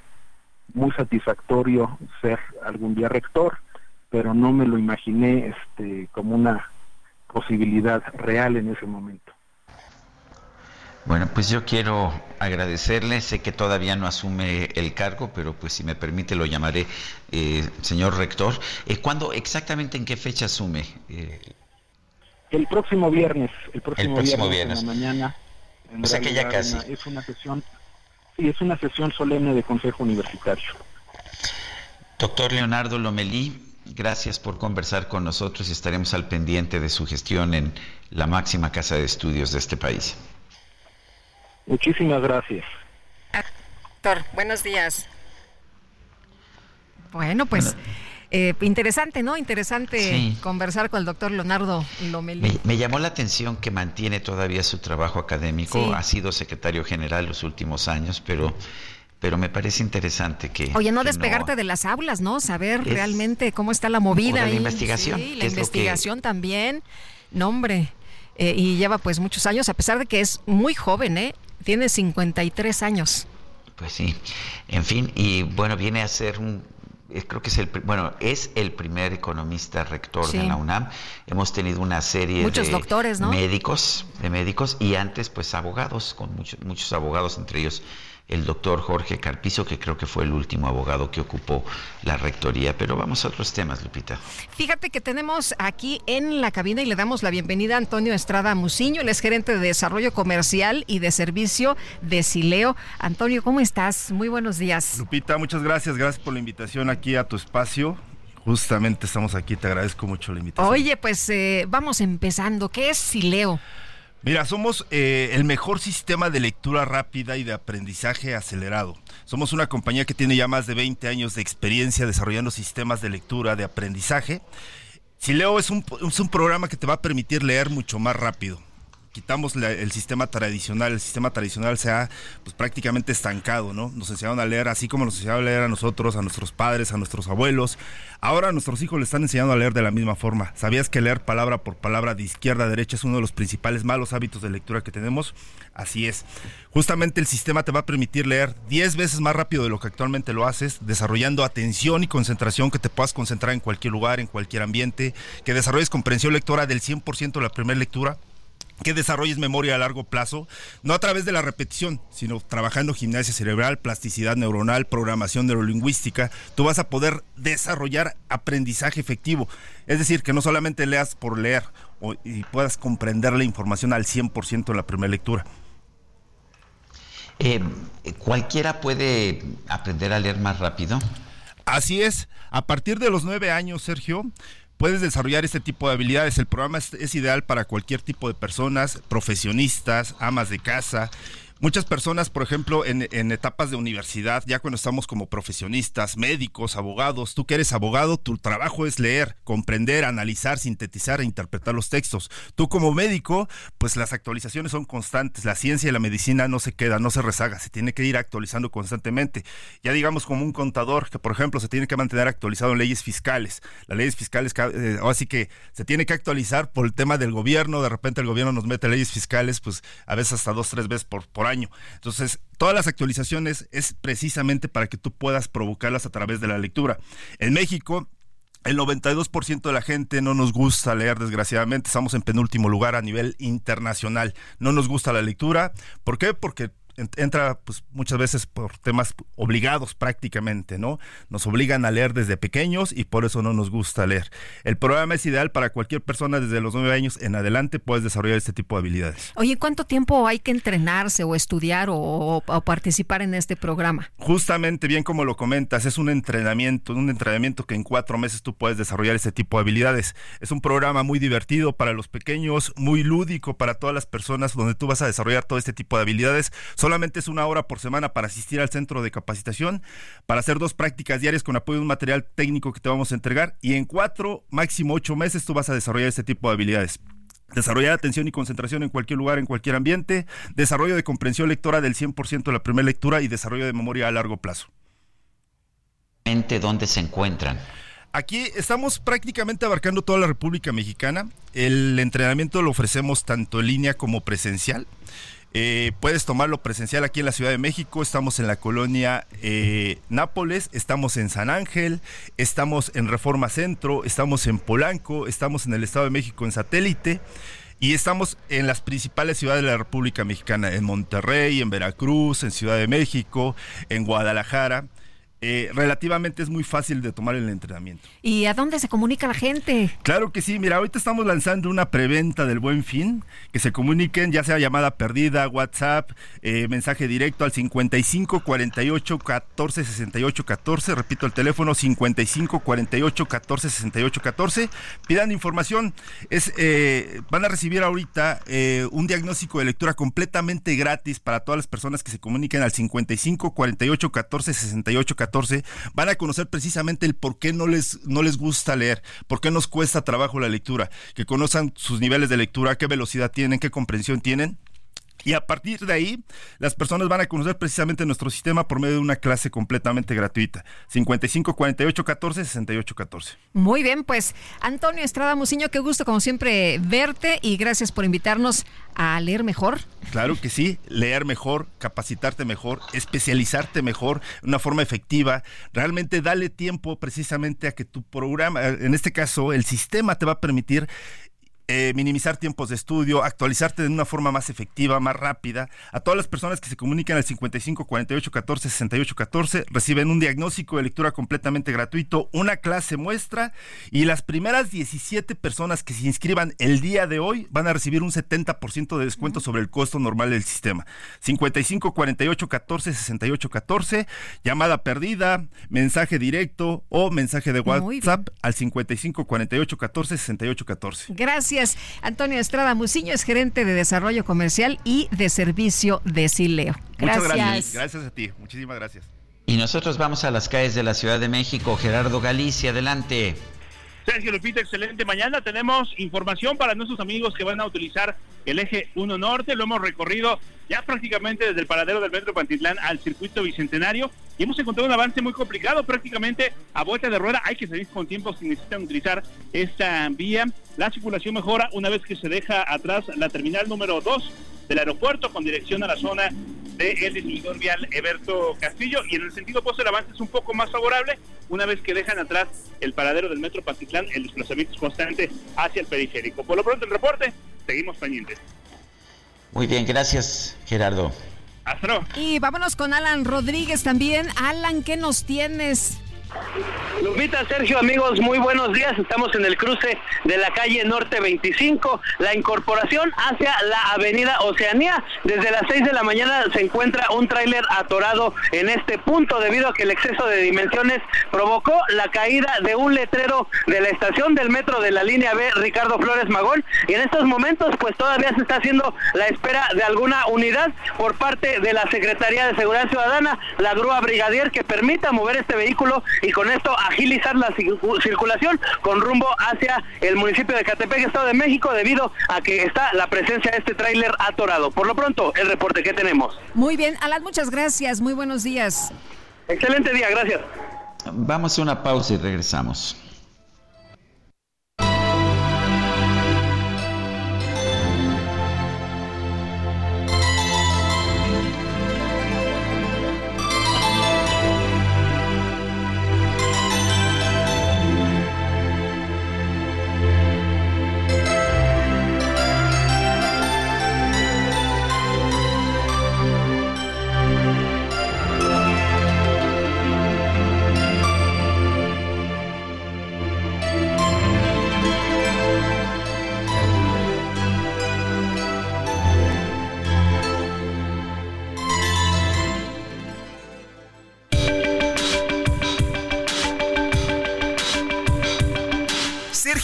muy satisfactorio ser algún día rector, pero no me lo imaginé este, como una posibilidad real en ese momento. Bueno, pues yo quiero agradecerle, sé que todavía no asume el cargo, pero pues si me permite lo llamaré eh, señor rector. Eh, ¿Cuándo, exactamente en qué fecha asume? Eh, el próximo viernes, el próximo, el próximo viernes, la mañana. O sea que ya casi. es una sesión, sí, es una sesión solemne de Consejo Universitario. Doctor Leonardo Lomelí, gracias por conversar con nosotros y estaremos al pendiente de su gestión en la máxima casa de estudios de este país. Muchísimas gracias. Doctor, buenos días. Bueno, pues eh, interesante, ¿no? Interesante conversar con el doctor Leonardo Lomelí. Me, llamó la atención que mantiene todavía su trabajo académico. Ha sido secretario general los últimos años, pero pero me parece interesante que... Oye, no despegarte de las aulas, ¿no? Saber realmente cómo está la movida. La investigación. Sí, la investigación también. No, hombre. Eh, y lleva pues muchos años, a pesar de que es muy joven, ¿eh? Tiene 53 años. Pues sí, en fin, y bueno, viene a ser un, creo que es el, bueno, es el primer economista rector de la UNAM. Hemos tenido una serie muchos de doctores, ¿no? médicos, de médicos y antes pues abogados, con muchos, muchos abogados, entre ellos el doctor Jorge Carpizo, que creo que fue el último abogado que ocupó la rectoría. Pero vamos a otros temas, Lupita. Fíjate que tenemos aquí en la cabina y le damos la bienvenida a Antonio Estrada Muciño, él es gerente de Desarrollo Comercial y de Servicio de Sileo. Antonio, ¿cómo estás? Muy buenos días. Lupita, muchas gracias. Gracias por la invitación aquí a tu espacio. Justamente estamos aquí, te agradezco mucho la invitación. Oye, pues eh, vamos empezando. ¿Qué es Sileo? Mira, somos eh, el mejor sistema de lectura rápida y de aprendizaje acelerado. Somos una compañía que tiene ya más de 20 años de experiencia desarrollando sistemas de lectura, de aprendizaje. Sileo es un, es un programa que te va a permitir leer mucho más rápido quitamos el sistema tradicional, el sistema tradicional se ha pues, prácticamente estancado, ¿no? Nos enseñaron a leer así como nos enseñaron a leer a nosotros, a nuestros padres, a nuestros abuelos. Ahora a nuestros hijos le están enseñando a leer de la misma forma. ¿Sabías que leer palabra por palabra de izquierda a derecha es uno de los principales malos hábitos de lectura que tenemos? Así es. Justamente el sistema te va a permitir leer 10 veces más rápido de lo que actualmente lo haces, desarrollando atención y concentración, que te puedas concentrar en cualquier lugar, en cualquier ambiente, que desarrolles comprensión lectora del 100% de la primera lectura que desarrolles memoria a largo plazo, no a través de la repetición, sino trabajando gimnasia cerebral, plasticidad neuronal, programación neurolingüística, tú vas a poder desarrollar aprendizaje efectivo. Es decir, que no solamente leas por leer y puedas comprender la información al 100% en la primera lectura. Eh, ¿Cualquiera puede aprender a leer más rápido? Así es. A partir de los nueve años, Sergio, puedes desarrollar este tipo de habilidades. El programa es, ideal para cualquier tipo de personas, profesionistas, amas de casa Muchas personas, por ejemplo, en, etapas de universidad, ya cuando estamos como profesionistas, médicos, abogados, tú que eres abogado, tu trabajo es leer, comprender, analizar, sintetizar e interpretar los textos. Tú como médico, pues las actualizaciones son constantes, la ciencia y la medicina no se queda, no se rezaga, se tiene que ir actualizando constantemente. Ya digamos como un contador que, por ejemplo, se tiene que mantener actualizado en leyes fiscales. Las leyes fiscales, eh, así que se tiene que actualizar por el tema del gobierno, de repente el gobierno nos mete leyes fiscales, pues a veces hasta dos, tres veces por, por año. Entonces, todas las actualizaciones es precisamente para que tú puedas provocarlas a través de la lectura. En México, El 92% de la gente no nos gusta leer, desgraciadamente. Estamos en penúltimo lugar a nivel internacional. No nos gusta la lectura. ¿Por qué? Porque entra pues muchas veces por temas obligados prácticamente, ¿no? Nos obligan a leer desde pequeños y por eso no nos gusta leer. El programa es ideal para cualquier persona desde los nueve años en adelante, puedes desarrollar este tipo de habilidades. Oye, ¿cuánto tiempo hay que entrenarse o estudiar o, participar en este programa? Justamente, bien como lo comentas, es un entrenamiento, un entrenamiento que en cuatro meses tú puedes desarrollar este tipo de habilidades. Es un programa muy divertido para los pequeños, muy lúdico para todas las personas, donde tú vas a desarrollar todo este tipo de habilidades. Solamente es una hora por semana para asistir al centro de capacitación, para hacer dos prácticas diarias con apoyo de un material técnico que te vamos a entregar y en cuatro, máximo ocho meses tú vas a desarrollar este tipo de habilidades. Desarrollar atención y concentración en cualquier lugar, en cualquier ambiente, desarrollo de comprensión lectora del 100% de la primera lectura y desarrollo de memoria a largo plazo. ¿Dónde se encuentran? Aquí estamos prácticamente abarcando toda la República Mexicana. El entrenamiento lo ofrecemos tanto en línea como presencial. Eh, puedes tomarlo presencial aquí en la Ciudad de México. Estamos en la colonia eh, Nápoles, estamos en San Ángel, estamos en Reforma Centro, estamos en Polanco, estamos en el Estado de México en satélite. Y estamos en las principales ciudades de la República Mexicana, en Monterrey, en Veracruz, en Ciudad de México, en Guadalajara. Eh, relativamente es muy fácil de tomar el entrenamiento. ¿Y a dónde se comunica la gente? Claro que sí, mira, ahorita estamos lanzando una preventa del buen fin, que se comuniquen ya sea llamada perdida, WhatsApp, eh, mensaje directo al 55 48 14 68 14, repito el teléfono 55 48 14 68 14, pidan información, es, eh, van a recibir ahorita un diagnóstico de lectura completamente gratis para todas las personas que se comuniquen al 55 48 14 68 14 van a conocer precisamente el por qué no les, no les gusta leer, por qué nos cuesta trabajo la lectura, que conozcan sus niveles de lectura, qué velocidad tienen, qué comprensión tienen y a partir de ahí, las personas van a conocer precisamente nuestro sistema por medio de una clase completamente gratuita. 55 48 14 68 14. Muy bien, pues Antonio Estrada Muciño, qué gusto como siempre verte y gracias por invitarnos a leer mejor. Claro que sí, leer mejor, capacitarte mejor, especializarte mejor, de una forma efectiva. Realmente dale tiempo precisamente a que tu programa, en este caso el sistema te va a permitir eh, minimizar tiempos de estudio, actualizarte de una forma más efectiva, más rápida. A todas las personas que se comunican al 55 48 14 68 14 reciben un diagnóstico de lectura completamente gratuito, una clase muestra y las primeras 17 personas que se inscriban el día de hoy van a recibir un 70% de descuento sobre el costo normal del sistema. 55 48 14 68 14, llamada perdida, mensaje directo o mensaje de WhatsApp al 55 48 14 68 14. Gracias. Antonio Estrada Muciño es gerente de desarrollo comercial y de servicio de Sileo. Gracias. Muchas gracias. Gracias a ti. Muchísimas gracias. Y nosotros vamos a las calles de la Ciudad de México. Gerardo Galicia, adelante. Sergio Lupita, excelente. Mañana tenemos información para nuestros amigos que van a utilizar el eje 1 Norte. Lo hemos recorrido ya prácticamente desde el paradero del Metro Pantitlán al circuito bicentenario y hemos encontrado un avance muy complicado. Prácticamente a vuelta de rueda hay que salir con tiempo si necesitan utilizar esta vía. La circulación mejora una vez que se deja atrás la terminal número 2 del aeropuerto con dirección a la zona del distribuidor vial Eberto Castillo y en el sentido opuesto el avance es un poco más favorable una vez que dejan atrás el paradero del metro Pantitlán, el desplazamiento es constante hacia el periférico. Por lo pronto el reporte, seguimos pendientes. Muy bien, gracias Gerardo. Astro. Y vámonos con Alan Rodríguez también. Alan, ¿qué nos tienes? Lupita, Sergio, amigos, muy buenos días. Estamos en el cruce de la calle Norte 25, la incorporación hacia la avenida Oceanía. Desde las 6 de la mañana se encuentra un tráiler atorado en este punto debido a que el exceso de dimensiones provocó la caída de un letrero de la estación del metro de la línea B Ricardo Flores Magón. Y en estos momentos pues todavía se está haciendo la espera de alguna unidad por parte de la Secretaría de Seguridad Ciudadana, la grúa brigadier que permita mover este vehículo y con esto agilizar la circulación con rumbo hacia el municipio de Catepec, Estado de México, debido a que está la presencia de este tráiler atorado. Por lo pronto, el reporte que tenemos. Muy bien, Alan, muchas gracias. Muy buenos días. Excelente día, gracias. Vamos a una pausa y regresamos.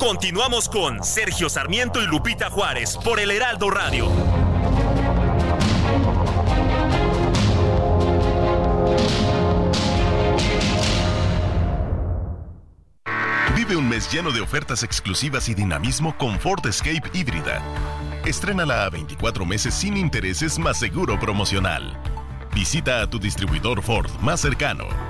Continuamos con Sergio Sarmiento y Lupita Juárez por el Heraldo Radio. Vive un mes lleno de ofertas exclusivas y dinamismo con Ford Escape híbrida. Estrénala a 24 meses sin intereses más seguro promocional. Visita a tu distribuidor Ford más cercano.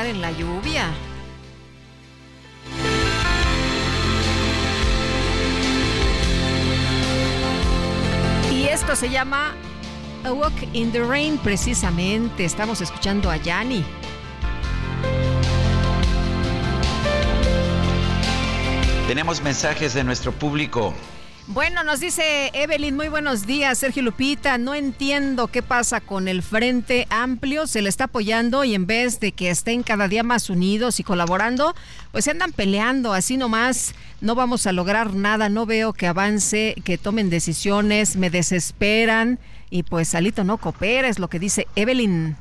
En la lluvia. Y esto se llama A Walk in the Rain, precisamente. Estamos escuchando a Yanni. Tenemos mensajes de nuestro público. Bueno, nos dice Evelyn, muy buenos días, Sergio Lupita. No entiendo qué pasa con el Frente Amplio. Se le está apoyando y en vez de que estén cada día más unidos y colaborando, pues se andan peleando. Así nomás no vamos a lograr nada. No veo que avance, que tomen decisiones. Me desesperan. Y pues Salito no coopera, es lo que dice Evelyn.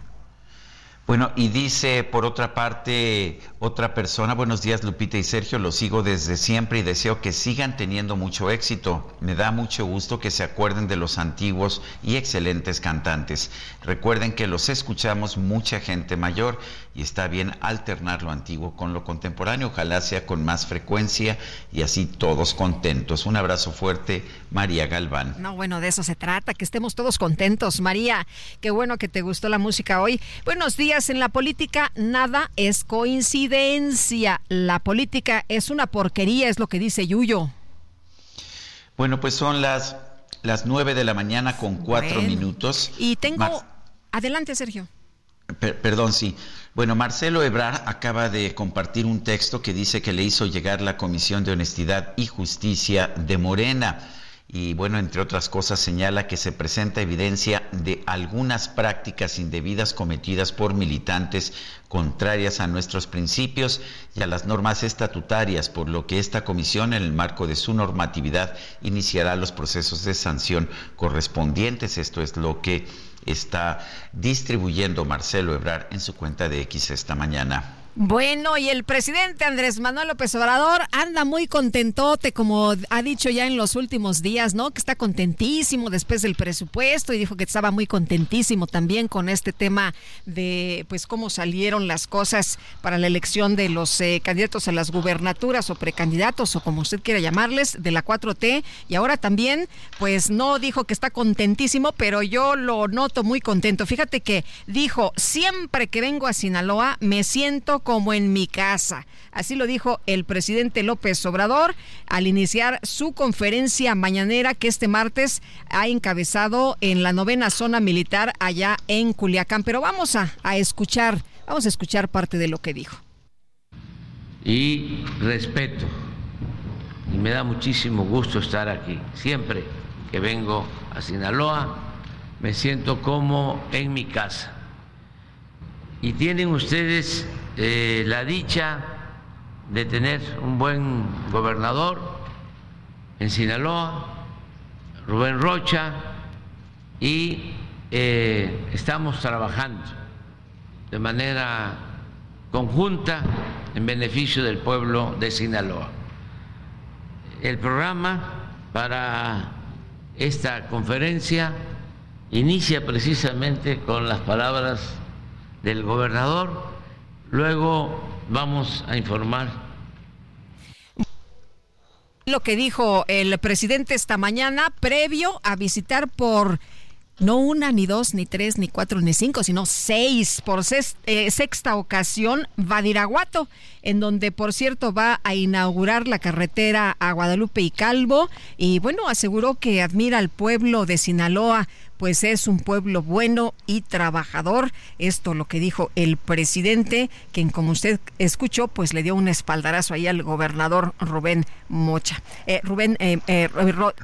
Bueno, y dice por otra parte otra persona, buenos días Lupita y Sergio, los sigo desde siempre y deseo que sigan teniendo mucho éxito. Me da mucho gusto que se acuerden de los antiguos y excelentes cantantes. Recuerden que los escuchamos mucha gente mayor y está bien alternar lo antiguo con lo contemporáneo, ojalá sea con más frecuencia y así todos contentos. Un abrazo fuerte, María Galván. No, bueno, de eso se trata, que estemos todos contentos. María, qué bueno que te gustó la música hoy. Buenos días en la política nada es coincidencia. La política es una porquería, es lo que dice Yuyo. Bueno, pues son las, las 9 de la mañana con cuatro minutos. Y tengo... Adelante, Sergio. perdón, sí. Bueno, Marcelo Ebrar acaba de compartir un texto que dice que le hizo llegar la Comisión de Honestidad y Justicia de Morena y bueno, entre otras cosas señala que se presenta evidencia de algunas prácticas indebidas cometidas por militantes contrarias a nuestros principios y a las normas estatutarias, por lo que esta comisión, en el marco de su normatividad, iniciará los procesos de sanción correspondientes. Esto es lo que está distribuyendo Marcelo Ebrar en su cuenta de X esta mañana. Bueno, y el presidente Andrés Manuel López Obrador anda muy contentote, como ha dicho ya en los últimos días, ¿no? Que está contentísimo después del presupuesto y dijo que estaba muy contentísimo también con este tema de, pues, cómo salieron las cosas para la elección de los eh, candidatos a las gubernaturas o precandidatos o como usted quiera llamarles, de la 4T. Y ahora también, pues, no dijo que está contentísimo, pero yo lo noto muy contento. Fíjate que dijo, siempre que vengo a Sinaloa me siento como en mi casa. Así lo dijo el presidente López Obrador al iniciar su conferencia mañanera que este martes ha encabezado en la novena zona militar allá en Culiacán. Pero vamos a, a escuchar, vamos a escuchar parte de lo que dijo. Y respeto, y me da muchísimo gusto estar aquí. Siempre que vengo a Sinaloa, me siento como en mi casa. Y tienen ustedes eh, la dicha de tener un buen gobernador en Sinaloa, Rubén Rocha, y eh, estamos trabajando de manera conjunta en beneficio del pueblo de Sinaloa. El programa para esta conferencia inicia precisamente con las palabras del gobernador, luego vamos a informar. Lo que dijo el presidente esta mañana previo a visitar por no una, ni dos, ni tres, ni cuatro, ni cinco, sino seis por eh, sexta ocasión Vadiraguato, en donde por cierto va a inaugurar la carretera a Guadalupe y Calvo y bueno, aseguró que admira al pueblo de Sinaloa pues es un pueblo bueno y trabajador. Esto lo que dijo el presidente, quien como usted escuchó, pues le dio un espaldarazo ahí al gobernador Rubén Mocha. Eh, Rubén eh, eh, Rocha,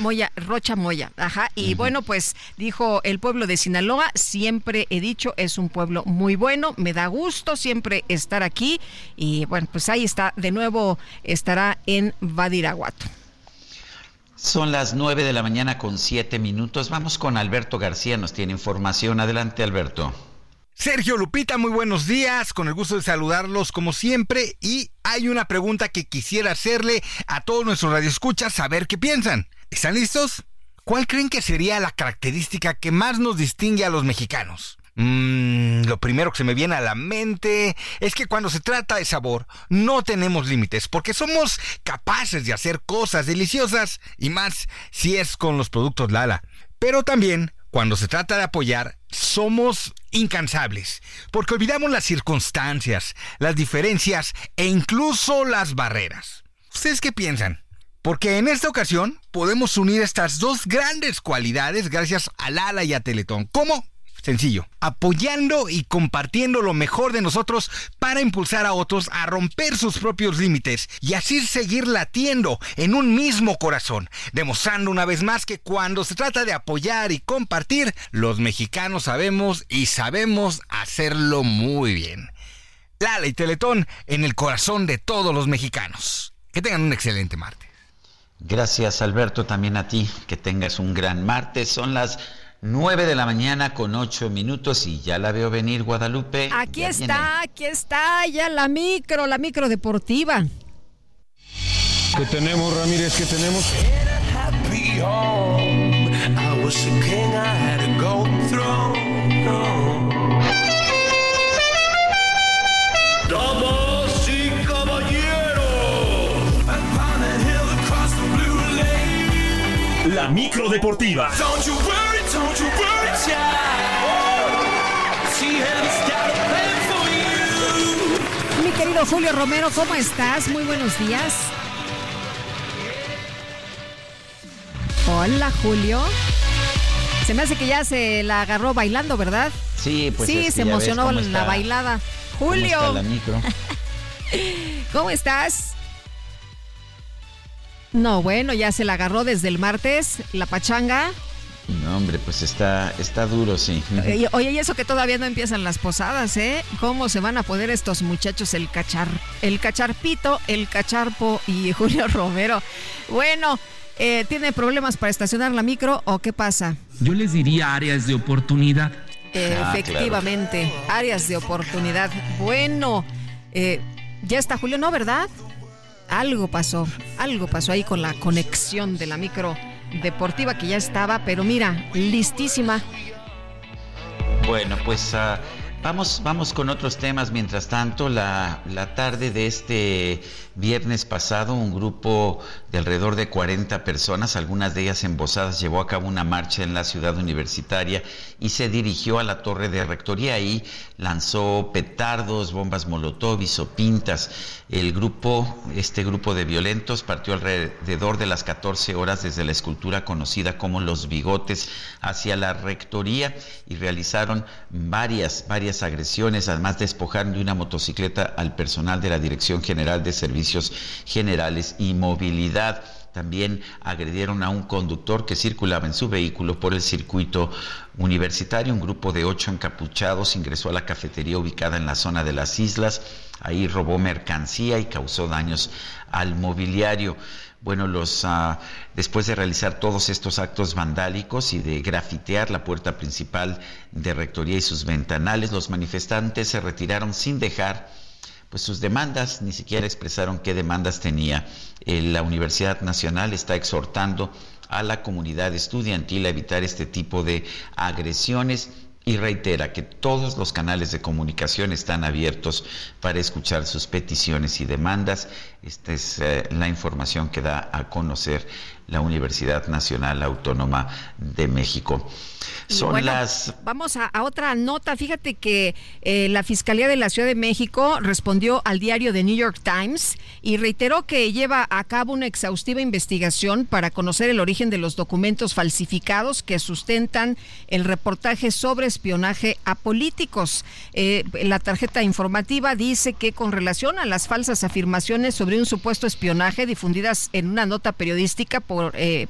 Moya, Rocha Moya. Ajá. Y bueno, pues dijo el pueblo de Sinaloa, siempre he dicho, es un pueblo muy bueno, me da gusto siempre estar aquí. Y bueno, pues ahí está, de nuevo estará en Badiraguato. Son las nueve de la mañana con siete minutos. Vamos con Alberto García, nos tiene información. Adelante, Alberto. Sergio Lupita, muy buenos días, con el gusto de saludarlos como siempre y hay una pregunta que quisiera hacerle a todos nuestros radioescuchas, saber qué piensan. ¿Están listos? ¿Cuál creen que sería la característica que más nos distingue a los mexicanos? Mm, lo primero que se me viene a la mente es que cuando se trata de sabor no tenemos límites porque somos capaces de hacer cosas deliciosas y más si es con los productos Lala. Pero también cuando se trata de apoyar somos incansables porque olvidamos las circunstancias, las diferencias e incluso las barreras. ¿Ustedes qué piensan? Porque en esta ocasión podemos unir estas dos grandes cualidades gracias a Lala y a Teletón. ¿Cómo? Sencillo, apoyando y compartiendo lo mejor de nosotros para impulsar a otros a romper sus propios límites y así seguir latiendo en un mismo corazón, demostrando una vez más que cuando se trata de apoyar y compartir, los mexicanos sabemos y sabemos hacerlo muy bien. Lala y Teletón en el corazón de todos los mexicanos. Que tengan un excelente martes. Gracias Alberto, también a ti, que tengas un gran martes. Son las 9 de la mañana con 8 minutos y ya la veo venir Guadalupe. Aquí está, aquí está, ya la micro, la micro deportiva. ¿Qué tenemos, Ramírez? ¿Qué tenemos? Damas y caballeros. La micro deportiva. Querido Julio Romero, ¿cómo estás? Muy buenos días. Hola, Julio. Se me hace que ya se la agarró bailando, ¿verdad? Sí, pues sí, se emocionó la bailada. Julio. [LAUGHS] ¿Cómo estás? No, bueno, ya se la agarró desde el martes, la pachanga. No, hombre, pues está, está duro, sí. Oye, y eso que todavía no empiezan las posadas, ¿eh? ¿Cómo se van a poder estos muchachos el cachar, el cacharpito, el cacharpo y [LAUGHS] Julio Romero? Bueno, eh, ¿tiene problemas para estacionar la micro o qué pasa? Yo les diría áreas de oportunidad. Ah, efectivamente, áreas de oportunidad. Bueno, eh, ya está Julio, ¿no, verdad? Algo pasó, algo pasó ahí con la conexión de la micro deportiva que ya estaba, pero mira, listísima. Bueno, pues uh, vamos, vamos con otros temas. Mientras tanto, la, la tarde de este viernes pasado, un grupo de alrededor de 40 personas, algunas de ellas embosadas, llevó a cabo una marcha en la ciudad universitaria y se dirigió a la torre de rectoría. Ahí lanzó petardos, bombas molotov, pintas. El grupo, este grupo de violentos, partió alrededor de las 14 horas desde la escultura conocida como Los Bigotes hacia la rectoría y realizaron varias, varias agresiones. Además, despojaron de una motocicleta al personal de la Dirección General de Servicios Generales y Movilidad. También agredieron a un conductor que circulaba en su vehículo por el circuito universitario. Un grupo de ocho encapuchados ingresó a la cafetería ubicada en la zona de las islas. Ahí robó mercancía y causó daños al mobiliario bueno, los ah, después de realizar todos estos actos vandálicos y de grafitear la puerta principal de rectoría y sus ventanales, los manifestantes se retiraron sin dejar pues sus demandas, ni siquiera expresaron qué demandas tenía. Eh, la Universidad Nacional está exhortando a la comunidad estudiantil a evitar este tipo de agresiones y reitera que todos los canales de comunicación están abiertos para escuchar sus peticiones y demandas. Esta es eh, la información que da a conocer la Universidad Nacional Autónoma de México. Son las... Vamos a, otra nota. Fíjate que eh, la Fiscalía de la Ciudad de México respondió al diario The New York Times y reiteró que lleva a cabo una exhaustiva investigación para conocer el origen de los documentos falsificados que sustentan el reportaje sobre espionaje a políticos. Eh, la tarjeta informativa dice que con relación a las falsas afirmaciones sobre un supuesto espionaje difundidas en una nota periodística por, eh,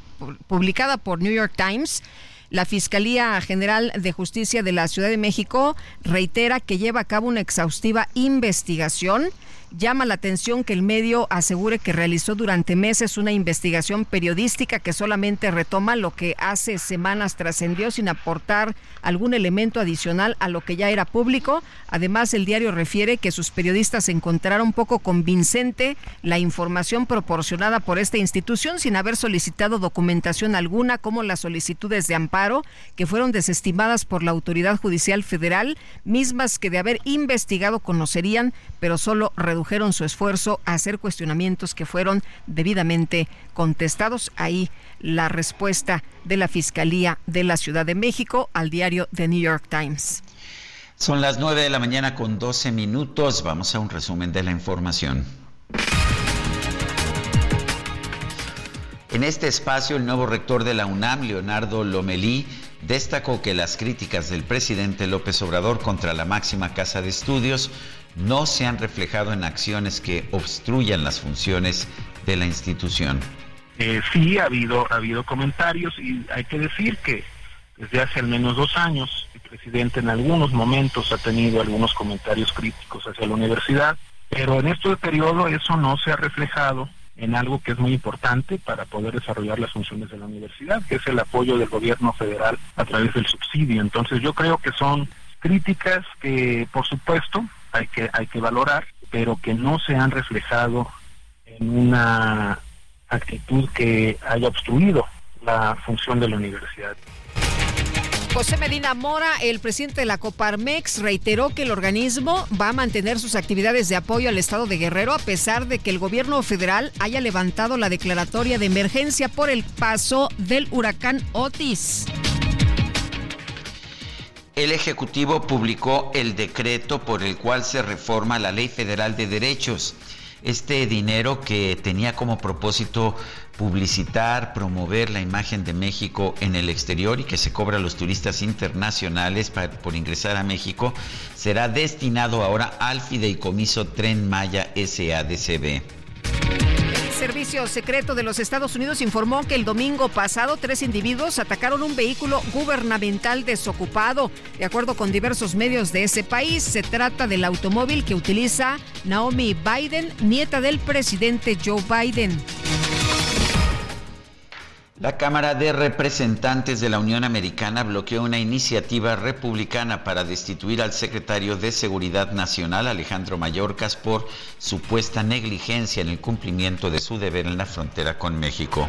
publicada por New York Times, la Fiscalía General de Justicia de la Ciudad de México reitera que lleva a cabo una exhaustiva investigación Llama la atención que el medio asegure que realizó durante meses una investigación periodística que solamente retoma lo que hace semanas trascendió sin aportar algún elemento adicional a lo que ya era público. Además, el diario refiere que sus periodistas encontraron poco convincente la información proporcionada por esta institución sin haber solicitado documentación alguna como las solicitudes de amparo que fueron desestimadas por la autoridad judicial federal, mismas que de haber investigado conocerían, pero solo redujeron redujeron su esfuerzo a hacer cuestionamientos que fueron debidamente contestados. Ahí la respuesta de la Fiscalía de la Ciudad de México al diario The New York Times. Son las 9 de la mañana con 12 minutos. Vamos a un resumen de la información. En este espacio, el nuevo rector de la UNAM, Leonardo Lomelí, destacó que las críticas del presidente López Obrador contra la máxima casa de estudios no se han reflejado en acciones que obstruyan las funciones de la institución. Eh, sí, ha habido, ha habido comentarios y hay que decir que desde hace al menos dos años el presidente en algunos momentos ha tenido algunos comentarios críticos hacia la universidad, pero en este periodo eso no se ha reflejado en algo que es muy importante para poder desarrollar las funciones de la universidad, que es el apoyo del gobierno federal a través del subsidio. Entonces yo creo que son críticas que, por supuesto, hay que, hay que valorar, pero que no se han reflejado en una actitud que haya obstruido la función de la universidad. José Medina Mora, el presidente de la Coparmex, reiteró que el organismo va a mantener sus actividades de apoyo al Estado de Guerrero a pesar de que el gobierno federal haya levantado la declaratoria de emergencia por el paso del huracán Otis. El Ejecutivo publicó el decreto por el cual se reforma la Ley Federal de Derechos. Este dinero que tenía como propósito publicitar, promover la imagen de México en el exterior y que se cobra a los turistas internacionales por ingresar a México, será destinado ahora al fideicomiso Tren Maya SADCB. Servicio Secreto de los Estados Unidos informó que el domingo pasado tres individuos atacaron un vehículo gubernamental desocupado. De acuerdo con diversos medios de ese país, se trata del automóvil que utiliza Naomi Biden, nieta del presidente Joe Biden. La Cámara de Representantes de la Unión Americana bloqueó una iniciativa republicana para destituir al secretario de Seguridad Nacional, Alejandro Mayorkas, por supuesta negligencia en el cumplimiento de su deber en la frontera con México.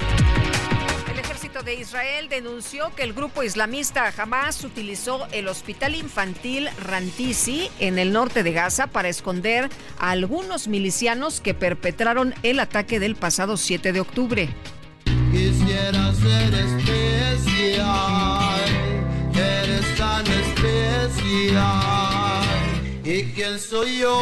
El ejército de Israel denunció que el grupo islamista Hamas utilizó el hospital infantil Rantisi en el norte de Gaza para esconder a algunos milicianos que perpetraron el ataque del pasado 7 de octubre. Quisiera ser especial, eres tan especial. ¿Y quién soy yo?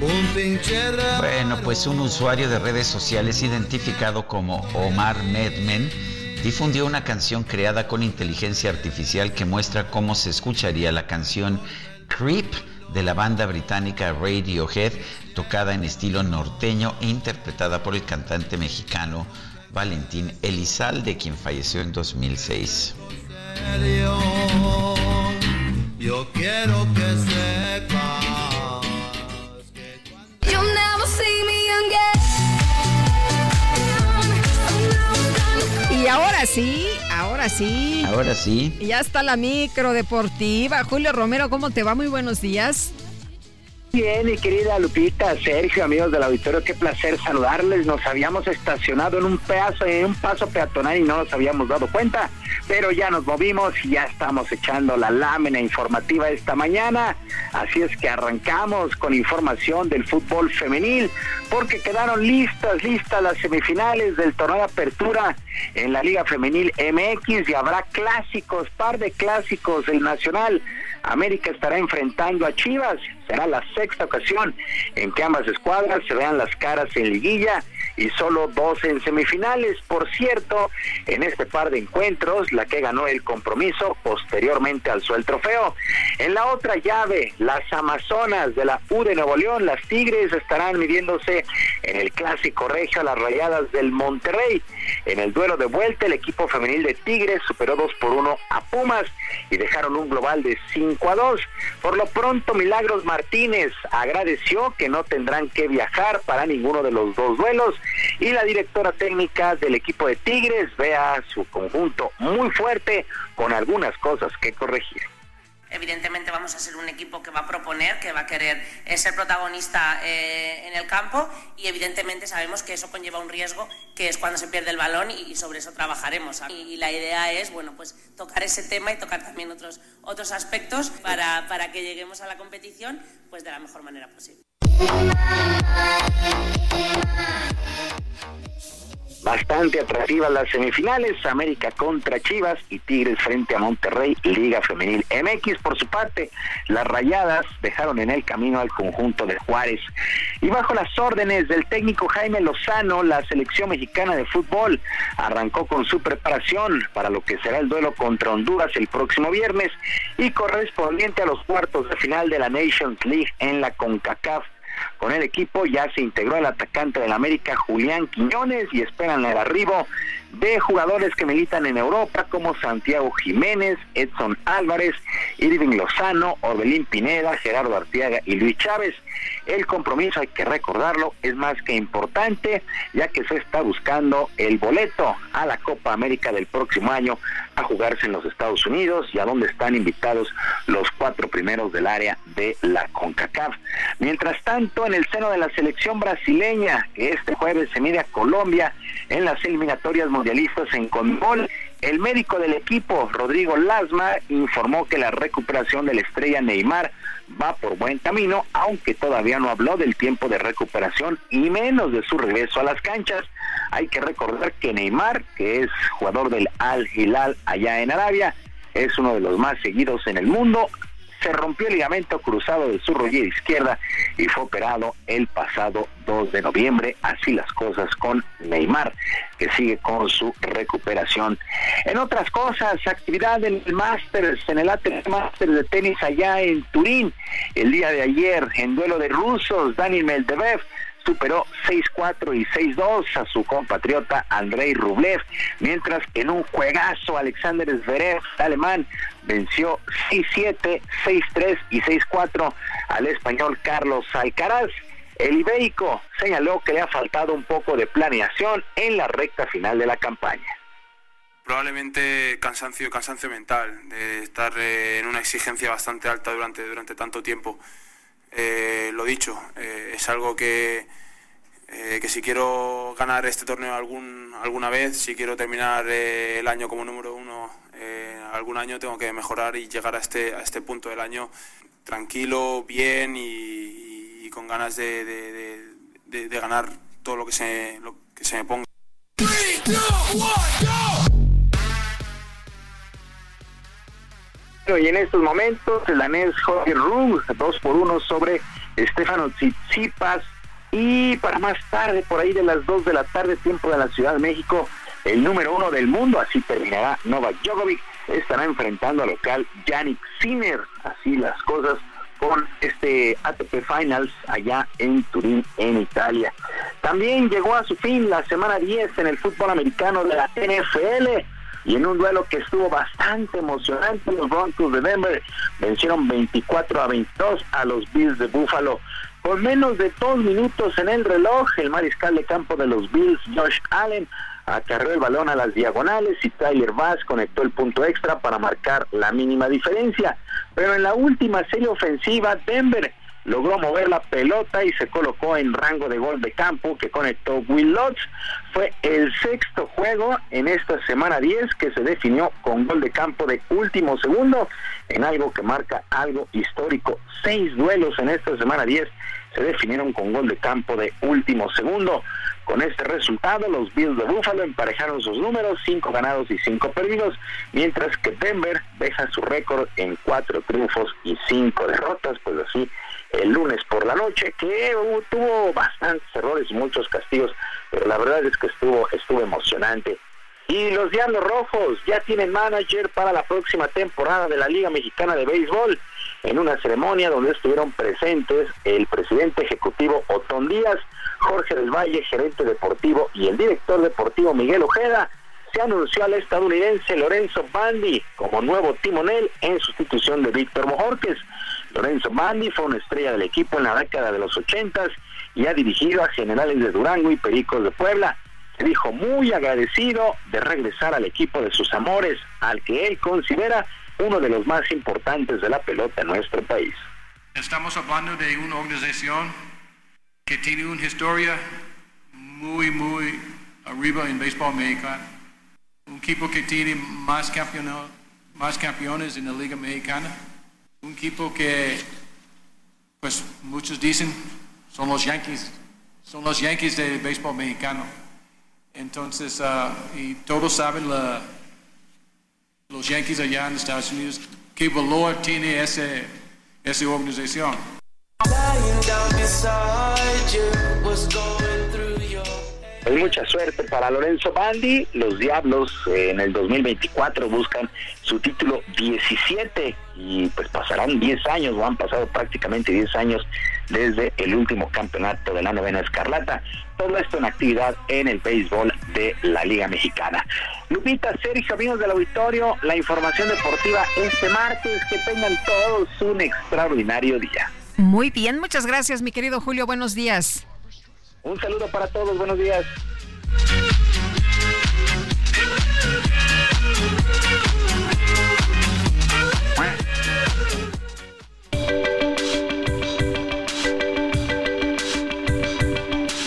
Un pinche Bueno, pues un usuario de redes sociales identificado como Omar Medmen difundió una canción creada con inteligencia artificial que muestra cómo se escucharía la canción Creep de la banda británica Radiohead, tocada en estilo norteño e interpretada por el cantante mexicano Valentín Elizalde, quien falleció en 2006. Yo quiero que sepas Y ahora sí, ahora sí. Ahora sí. Ya está la micro deportiva. Julio Romero, ¿cómo te va? Muy buenos días. Bien, mi querida Lupita, Sergio, amigos del auditorio, qué placer saludarles. Nos habíamos estacionado en un pedazo, en un paso peatonal y no nos habíamos dado cuenta, pero ya nos movimos y ya estamos echando la lámina informativa esta mañana. Así es que arrancamos con información del fútbol femenil, porque quedaron listas, listas las semifinales del torneo de apertura en la Liga Femenil MX y habrá clásicos, par de clásicos del Nacional. América estará enfrentando a Chivas. Será la sexta ocasión en que ambas escuadras se vean las caras en liguilla y solo dos en semifinales. Por cierto, en este par de encuentros, la que ganó el compromiso posteriormente alzó el trofeo. En la otra llave, las Amazonas de la U de Nuevo León, las Tigres, estarán midiéndose en el clásico regio a las rayadas del Monterrey. En el duelo de vuelta, el equipo femenil de Tigres superó 2 por 1 a Pumas y dejaron un global de 5 a 2. Por lo pronto, Milagros Martínez agradeció que no tendrán que viajar para ninguno de los dos duelos y la directora técnica del equipo de Tigres ve a su conjunto muy fuerte con algunas cosas que corregir. Evidentemente vamos a ser un equipo que va a proponer, que va a querer eh, ser protagonista eh, en el campo y evidentemente sabemos que eso conlleva un riesgo que es cuando se pierde el balón y, sobre eso trabajaremos. Y, la idea es, bueno, pues tocar ese tema y tocar también otros, otros aspectos para, para que lleguemos a la competición pues de la mejor manera posible. Bastante atractivas las semifinales, América contra Chivas y Tigres frente a Monterrey, Liga Femenil MX. Por su parte, las rayadas dejaron en el camino al conjunto de Juárez. Y bajo las órdenes del técnico Jaime Lozano, la selección mexicana de fútbol arrancó con su preparación para lo que será el duelo contra Honduras el próximo viernes y correspondiente a los cuartos de final de la Nations League en la CONCACAF con el equipo ya se integró el atacante del América Julián Quiñones y esperan el arribo de jugadores que militan en Europa como Santiago Jiménez, Edson Álvarez, Irving Lozano, Orbelín Pineda, Gerardo Artiaga y Luis Chávez. El compromiso, hay que recordarlo, es más que importante, ya que se está buscando el boleto a la Copa América del próximo año a jugarse en los Estados Unidos y a donde están invitados los cuatro primeros del área de la CONCACAF. Mientras tanto, en el seno de la selección brasileña, que este jueves se mide a Colombia en las eliminatorias mundialistas en Conmebol, el médico del equipo, Rodrigo Lasma, informó que la recuperación de la estrella Neymar va por buen camino, aunque todavía no habló del tiempo de recuperación y menos de su regreso a las canchas. Hay que recordar que Neymar, que es jugador del Al Hilal allá en Arabia, es uno de los más seguidos en el mundo, se rompió el ligamento cruzado de su rodilla izquierda y fue operado el pasado 2 de noviembre. Así las cosas con Neymar, que sigue con su recuperación. En otras cosas, actividad en el Masters, en el ATP Masters de tenis allá en Turín. El día de ayer, en duelo de rusos, Daniel Meldevev superó 6-4 y 6-2 a su compatriota Andrei Rublev, mientras que en un juegazo Alexander Zverev, alemán, venció 6-7, 6-3 y 6-4 al español Carlos Alcaraz. El ibérico señaló que le ha faltado un poco de planeación en la recta final de la campaña. Probablemente cansancio, cansancio mental, de estar eh, en una exigencia bastante alta durante, durante tanto tiempo. Eh, lo dicho, eh, es algo que, eh, que si quiero ganar este torneo algún, alguna vez, si quiero terminar el año como número uno algún año, tengo que mejorar y llegar a este, a este punto del año tranquilo, bien y, con ganas de, ganar todo lo que se, lo que se me ponga. Y en estos momentos el danés Jorge Rung, 2 por 1 sobre Estefano Tsitsipas. Y para más tarde, por ahí de las 2 de la tarde, tiempo de la Ciudad de México, el número uno del mundo, así terminará Novak Djokovic, estará enfrentando al local Yannick Sinner. Así las cosas con este ATP Finals allá en Turín, en Italia. También llegó a su fin la semana 10 en el fútbol americano de la NFL y en un duelo que estuvo bastante emocionante, los Broncos de Denver vencieron 24 a 22 a los Bills de Buffalo. Con menos de dos minutos en el reloj, el mariscal de campo de los Bills, Josh Allen, acarreó el balón a las diagonales y Tyler Bass conectó el punto extra para marcar la mínima diferencia. Pero en la última serie ofensiva, Denver logró mover la pelota y se colocó en rango de gol de campo que conectó Will Lutz. Fue el sexto juego en esta semana 10 que se definió con gol de campo de último segundo en algo que marca algo histórico. Seis duelos en esta semana 10 se definieron con gol de campo de último segundo. Con este resultado, los Bills de Buffalo emparejaron sus números, cinco ganados y cinco perdidos, mientras que Denver deja su récord en cuatro triunfos y cinco derrotas, pues así el lunes por la noche, que tuvo bastantes errores muchos castigos, pero la verdad es que estuvo, estuvo emocionante. Y los Diablos Rojos ya tienen manager para la próxima temporada de la Liga Mexicana de Béisbol, en una ceremonia donde estuvieron presentes el presidente ejecutivo Otón Díaz, Jorge del Valle, gerente deportivo, y el director deportivo Miguel Ojeda. Se anunció al estadounidense Lorenzo Bandi como nuevo timonel en sustitución de Víctor Mojorques. Lorenzo Bandi fue una estrella del equipo en la década de los 80 y ha dirigido a generales de Durango y Pericos de Puebla. Se dijo muy agradecido de regresar al equipo de sus amores, al que él considera uno de los más importantes de la pelota en nuestro país. Estamos hablando de una organización que tiene una historia muy, muy arriba en béisbol mexicano. Un equipo que tiene más, campeones, más campeones en la Liga Mexicana un equipo que, pues muchos dicen, son los Yankees, son los Yankees del béisbol mexicano. Entonces, uh, y todos saben los Yankees allá en Estados Unidos, qué valor tiene ese, esa organización. Hay mucha suerte para Lorenzo Bandi. Los Diablos eh, en el 2024 buscan su título 17 y pues pasarán 10 años o han pasado prácticamente 10 años desde el último campeonato de la novena escarlata. Todo esto en actividad en el béisbol de la Liga Mexicana. Lupita, Sergio, amigos del auditorio, la información deportiva este martes. Que tengan todos un extraordinario día. Muy bien, muchas gracias, mi querido Julio. Buenos días. Un saludo para todos, buenos días.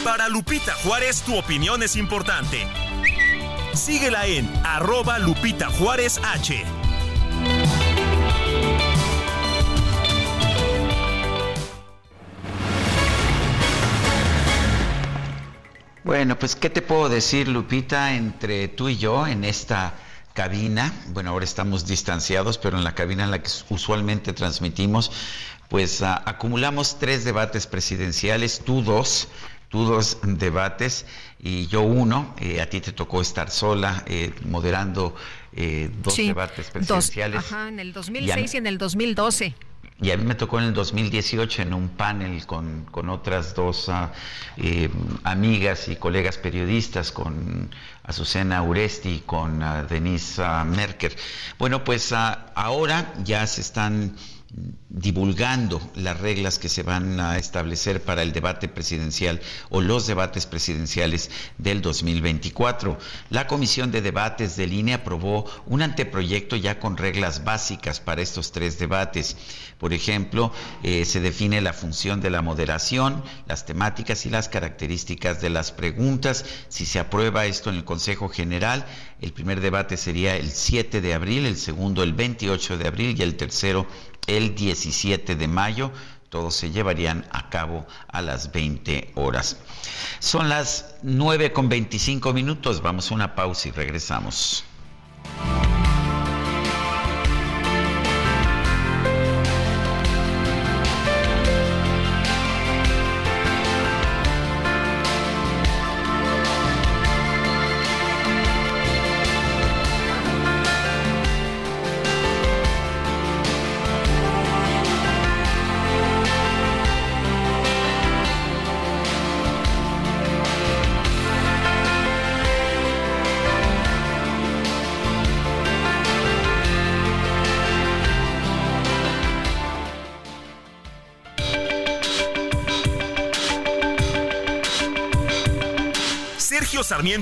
Para Lupita Juárez, tu opinión es importante. Síguela en arroba Lupita Juárez H. Bueno, pues ¿qué te puedo decir, Lupita, entre tú y yo en esta cabina? Bueno, ahora estamos distanciados, pero en la cabina en la que usualmente transmitimos, pues uh, acumulamos tres debates presidenciales, tú dos, tú dos debates y yo uno. Eh, a ti te tocó estar sola eh, moderando eh, dos sí, debates presidenciales. Dos, ajá, en el 2006 y, y en el 2012. Y a mí me tocó en el 2018 en un panel con, con otras dos uh, amigas y colegas periodistas, con Azucena Uresti y con uh, Denise uh, Merker. Bueno, pues ahora ya se están divulgando las reglas que se van a establecer para el debate presidencial o los debates presidenciales del 2024. La Comisión de Debates de Línea aprobó un anteproyecto ya con reglas básicas para estos tres debates. Por ejemplo, eh, se define la función de la moderación, las temáticas y las características de las preguntas. Si se aprueba esto en el Consejo General, el primer debate sería el 7 de abril, el segundo el 28 de abril y el tercero el 17 de mayo. Todos se llevarían a cabo a las 20 horas. Son las 9 con 25 minutos. Vamos a una pausa y regresamos.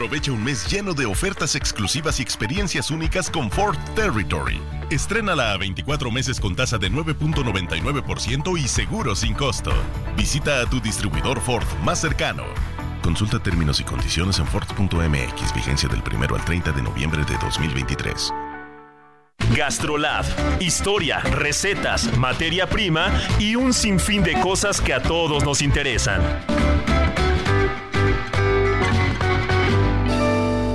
Aprovecha un mes lleno de ofertas exclusivas y experiencias únicas con Ford Territory. Estrénala a 24 meses con tasa de 9.99% y seguro sin costo. Visita a tu distribuidor Ford más cercano. Consulta términos y condiciones en Ford.mx, vigencia del 1 al 30 de noviembre de 2023. Gastrolab. Historia, recetas, materia prima y un sinfín de cosas que a todos nos interesan.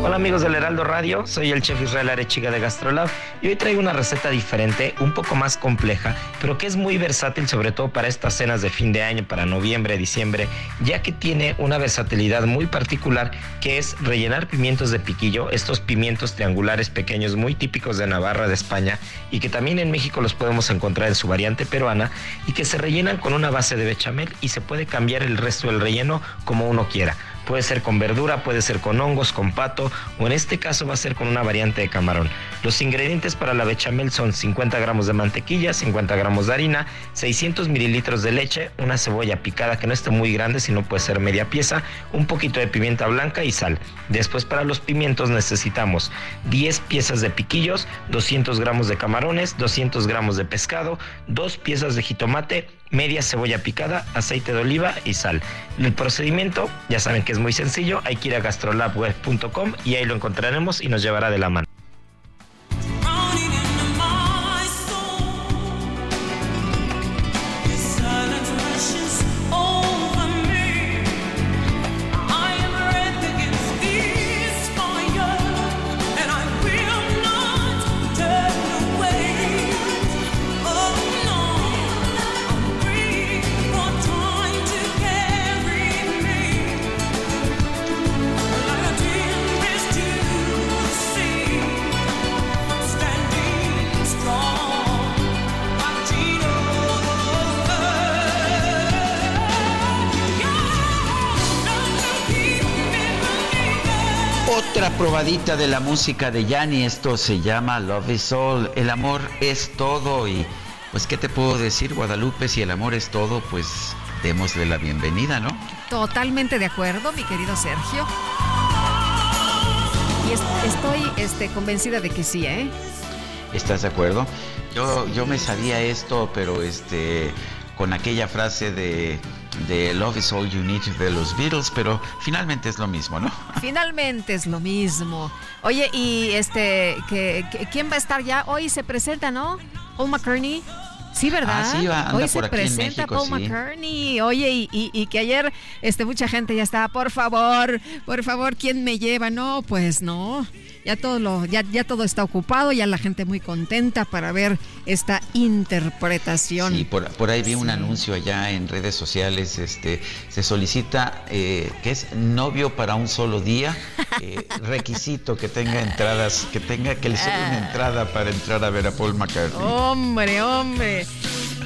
Hola amigos del Heraldo Radio, soy el chef Israel Arechiga de Gastrolab y hoy traigo una receta diferente, un poco más compleja, pero que es muy versátil sobre todo para estas cenas de fin de año, para noviembre, diciembre, ya que tiene una versatilidad muy particular que es rellenar pimientos de piquillo, estos pimientos triangulares pequeños muy típicos de Navarra, de España, y que también en México los podemos encontrar en su variante peruana, y que se rellenan con una base de bechamel y se puede cambiar el resto del relleno como uno quiera. Puede ser con verdura, puede ser con hongos, con pato o en este caso va a ser con una variante de camarón. Los ingredientes para la bechamel son 50 gramos de mantequilla, 50 gramos de harina, 600 mililitros de leche, una cebolla picada que no esté muy grande, sino puede ser media pieza, un poquito de pimienta blanca y sal. Después para los pimientos necesitamos 10 piezas de piquillos, 200 gramos de camarones, 200 gramos de pescado, 2 piezas de jitomate, media cebolla picada, aceite de oliva y sal. El procedimiento, ya saben que es muy sencillo, hay que ir a gastrolabweb.com y ahí lo encontraremos y nos llevará de la mano. De la música de Yanni, esto se llama Love is All, el amor es todo y pues qué te puedo decir Guadalupe, si el amor es todo, pues démosle la bienvenida, ¿no? Totalmente de acuerdo, mi querido Sergio. Y es- estoy este, convencida de que sí, ¿eh? ¿Estás de acuerdo? Yo, yo me sabía esto, pero este con aquella frase de, de Love is all you need de los Beatles, pero finalmente es lo mismo, ¿no? [LAUGHS] Finalmente es lo mismo. Oye, y este, que, que- ¿quién va a estar ya? Hoy se presenta, ¿no? Paul McCartney. Sí, ¿verdad? Ah, sí, va- anda Hoy se presenta México, Paul sí. McCartney. Oye, y, y- y que ayer este, mucha gente ya estaba, por favor, por favor, ¿quién me lleva? No, pues no. Ya todo, lo, ya, ya todo está ocupado, ya la gente muy contenta para ver esta interpretación. Sí, por, por ahí vi un anuncio allá en redes sociales, este, se solicita eh, que es novio para un solo día, [LAUGHS] eh, requisito que tenga entradas, que tenga, que le sobre una entrada para entrar a ver a Paul McCartney. Hombre, hombre.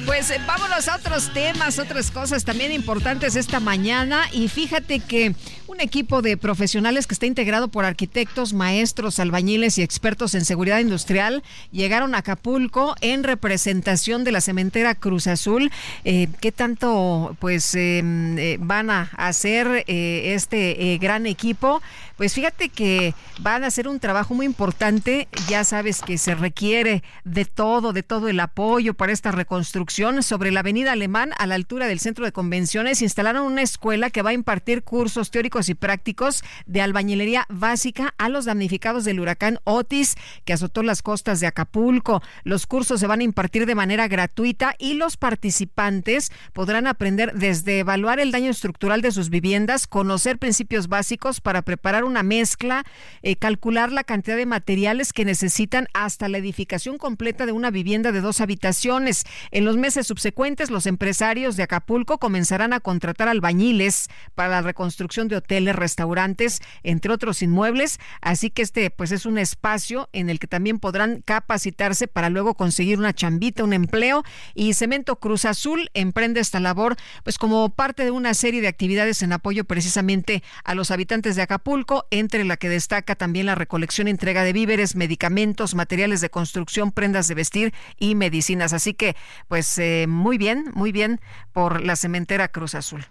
Pues eh, vámonos a otros temas, otras cosas también importantes esta mañana. Y fíjate que un equipo de profesionales que está integrado por arquitectos, maestros, albañiles y expertos en seguridad industrial llegaron a Acapulco en representación de la cementera Cruz Azul. Eh, ¿Qué tanto pues eh, eh, van a hacer eh, este gran equipo? Pues fíjate que van a hacer un trabajo muy importante. Ya sabes que se requiere de todo, de todo el apoyo para esta reconstrucción construcción sobre la avenida Alemán a la altura del centro de convenciones instalaron una escuela que va a impartir cursos teóricos y prácticos de albañilería básica a los damnificados del huracán Otis que azotó las costas de Acapulco. Los cursos se van a impartir de manera gratuita y los participantes podrán aprender desde evaluar el daño estructural de sus viviendas, conocer principios básicos para preparar una mezcla, eh, calcular la cantidad de materiales que necesitan hasta la edificación completa de una vivienda de dos habitaciones. En los meses subsecuentes, los empresarios de Acapulco comenzarán a contratar albañiles para la reconstrucción de hoteles, restaurantes, entre otros inmuebles. Así que este, pues, es un espacio en el que también podrán capacitarse para luego conseguir una chambita, un empleo. Y Cemento Cruz Azul emprende esta labor, pues, como parte de una serie de actividades en apoyo precisamente a los habitantes de Acapulco, entre la que destaca también la recolección entrega de víveres, medicamentos, materiales de construcción, prendas de vestir y medicinas. Así que, pues eh, muy bien, muy bien por la cementera Cruz Azul.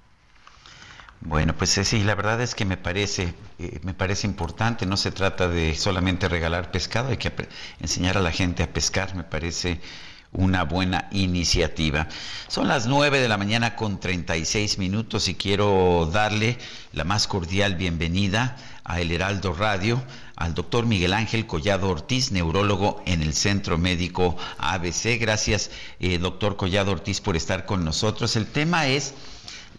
Bueno, pues eh, sí, la verdad es que me parece, eh, me parece importante. No se trata de solamente regalar pescado, hay que enseñar a la gente a pescar. Me parece una buena iniciativa. Son las 9 de la mañana con 36 minutos y quiero darle la más cordial bienvenida a El Heraldo Radio al doctor Miguel Ángel Collado Ortiz, neurólogo en el Centro Médico ABC. Gracias, eh, doctor Collado Ortiz, por estar con nosotros. El tema es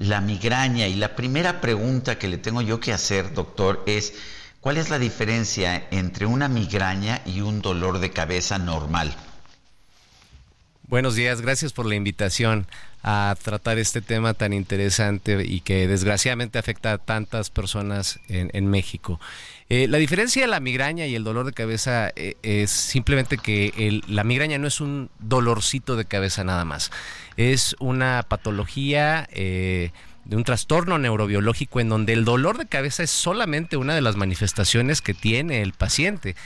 la migraña y la primera pregunta que le tengo yo que hacer, doctor, es ¿cuál es la diferencia entre una migraña y un dolor de cabeza normal? Buenos días, gracias por la invitación a tratar este tema tan interesante y que desgraciadamente afecta a tantas personas en, México. Eh, la diferencia de la migraña y el dolor de cabeza eh, es simplemente que la migraña no es un dolorcito de cabeza nada más, es una patología... Eh, de un trastorno neurobiológico en donde el dolor de cabeza es solamente una de las manifestaciones que tiene el paciente.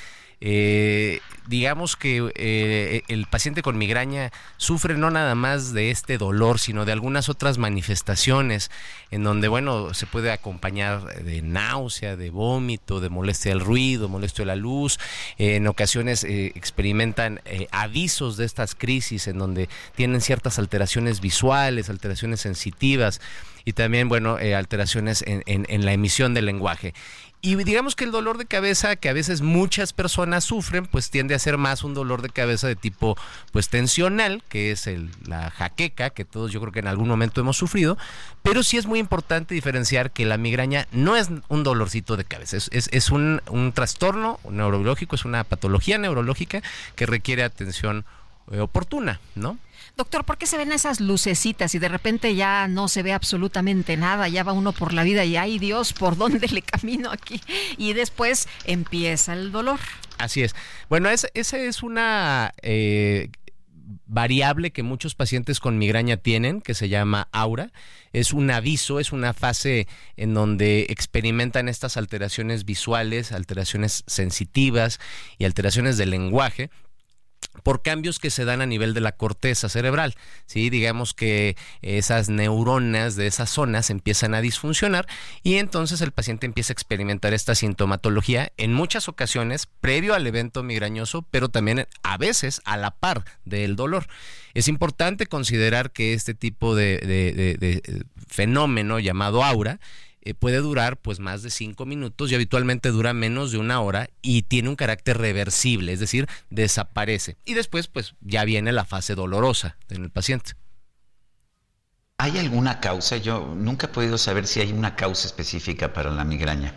Eh, digamos que eh, el paciente con migraña sufre no nada más de este dolor, sino de algunas otras manifestaciones en donde, bueno, se puede acompañar de náusea, de vómito, de molestia del ruido, molestia de la luz. en ocasiones eh, experimentan avisos de estas crisis en donde tienen ciertas alteraciones visuales, alteraciones sensitivas y también, bueno, alteraciones en la emisión del lenguaje. Y digamos que el dolor de cabeza que a veces muchas personas sufren, pues tiende a ser más un dolor de cabeza de tipo pues tensional, que es el, la jaqueca, que todos yo creo que en algún momento hemos sufrido, pero sí es muy importante diferenciar que la migraña no es un dolorcito de cabeza, es, un trastorno neurológico, es una patología neurológica que requiere atención eh, oportuna, ¿no? Doctor, ¿por qué se ven esas lucecitas y de repente ya no se ve absolutamente nada? Ya va uno por la vida y ay Dios, ¿por dónde le camino aquí? Y después empieza el dolor. Así es. Bueno, esa es una eh, variable que muchos pacientes con migraña tienen, que se llama aura. Es un aviso, es una fase en donde experimentan estas alteraciones visuales, alteraciones sensitivas y alteraciones del lenguaje por cambios que se dan a nivel de la corteza cerebral. ¿sí? Digamos que esas neuronas de esas zonas empiezan a disfuncionar y entonces el paciente empieza a experimentar esta sintomatología en muchas ocasiones previo al evento migrañoso, pero también a veces a la par del dolor. Es importante considerar que este tipo de, de fenómeno llamado aura eh, puede durar pues más de cinco minutos y habitualmente dura menos de una hora y tiene un carácter reversible, es decir, desaparece. Y después pues ya viene la fase dolorosa en el paciente. ¿Hay alguna causa? Yo nunca he podido saber si hay una causa específica para la migraña.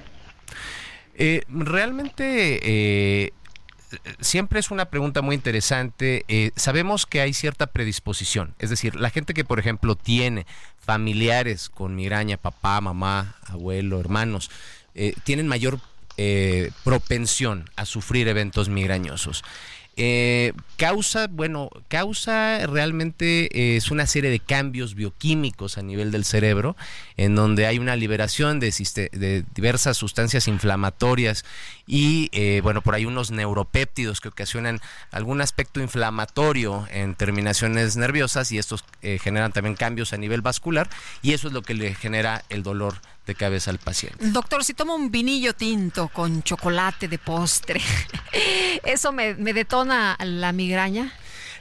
Eh, realmente eh, siempre es una pregunta muy interesante. sabemos que hay cierta predisposición, es decir, la gente que, por ejemplo, tiene familiares con migraña, papá, mamá, abuelo, hermanos, eh, tienen mayor eh, propensión a sufrir eventos migrañosos. Eh, causa, bueno, causa realmente es una serie de cambios bioquímicos a nivel del cerebro, en donde hay una liberación de, de diversas sustancias inflamatorias y, bueno, por ahí unos neuropéptidos que ocasionan algún aspecto inflamatorio en terminaciones nerviosas y estos generan también cambios a nivel vascular y eso es lo que le genera el dolor de cabeza al paciente. Doctor, si tomo un vinillo tinto con chocolate de postre, [LAUGHS] ¿eso me, detona la migraña?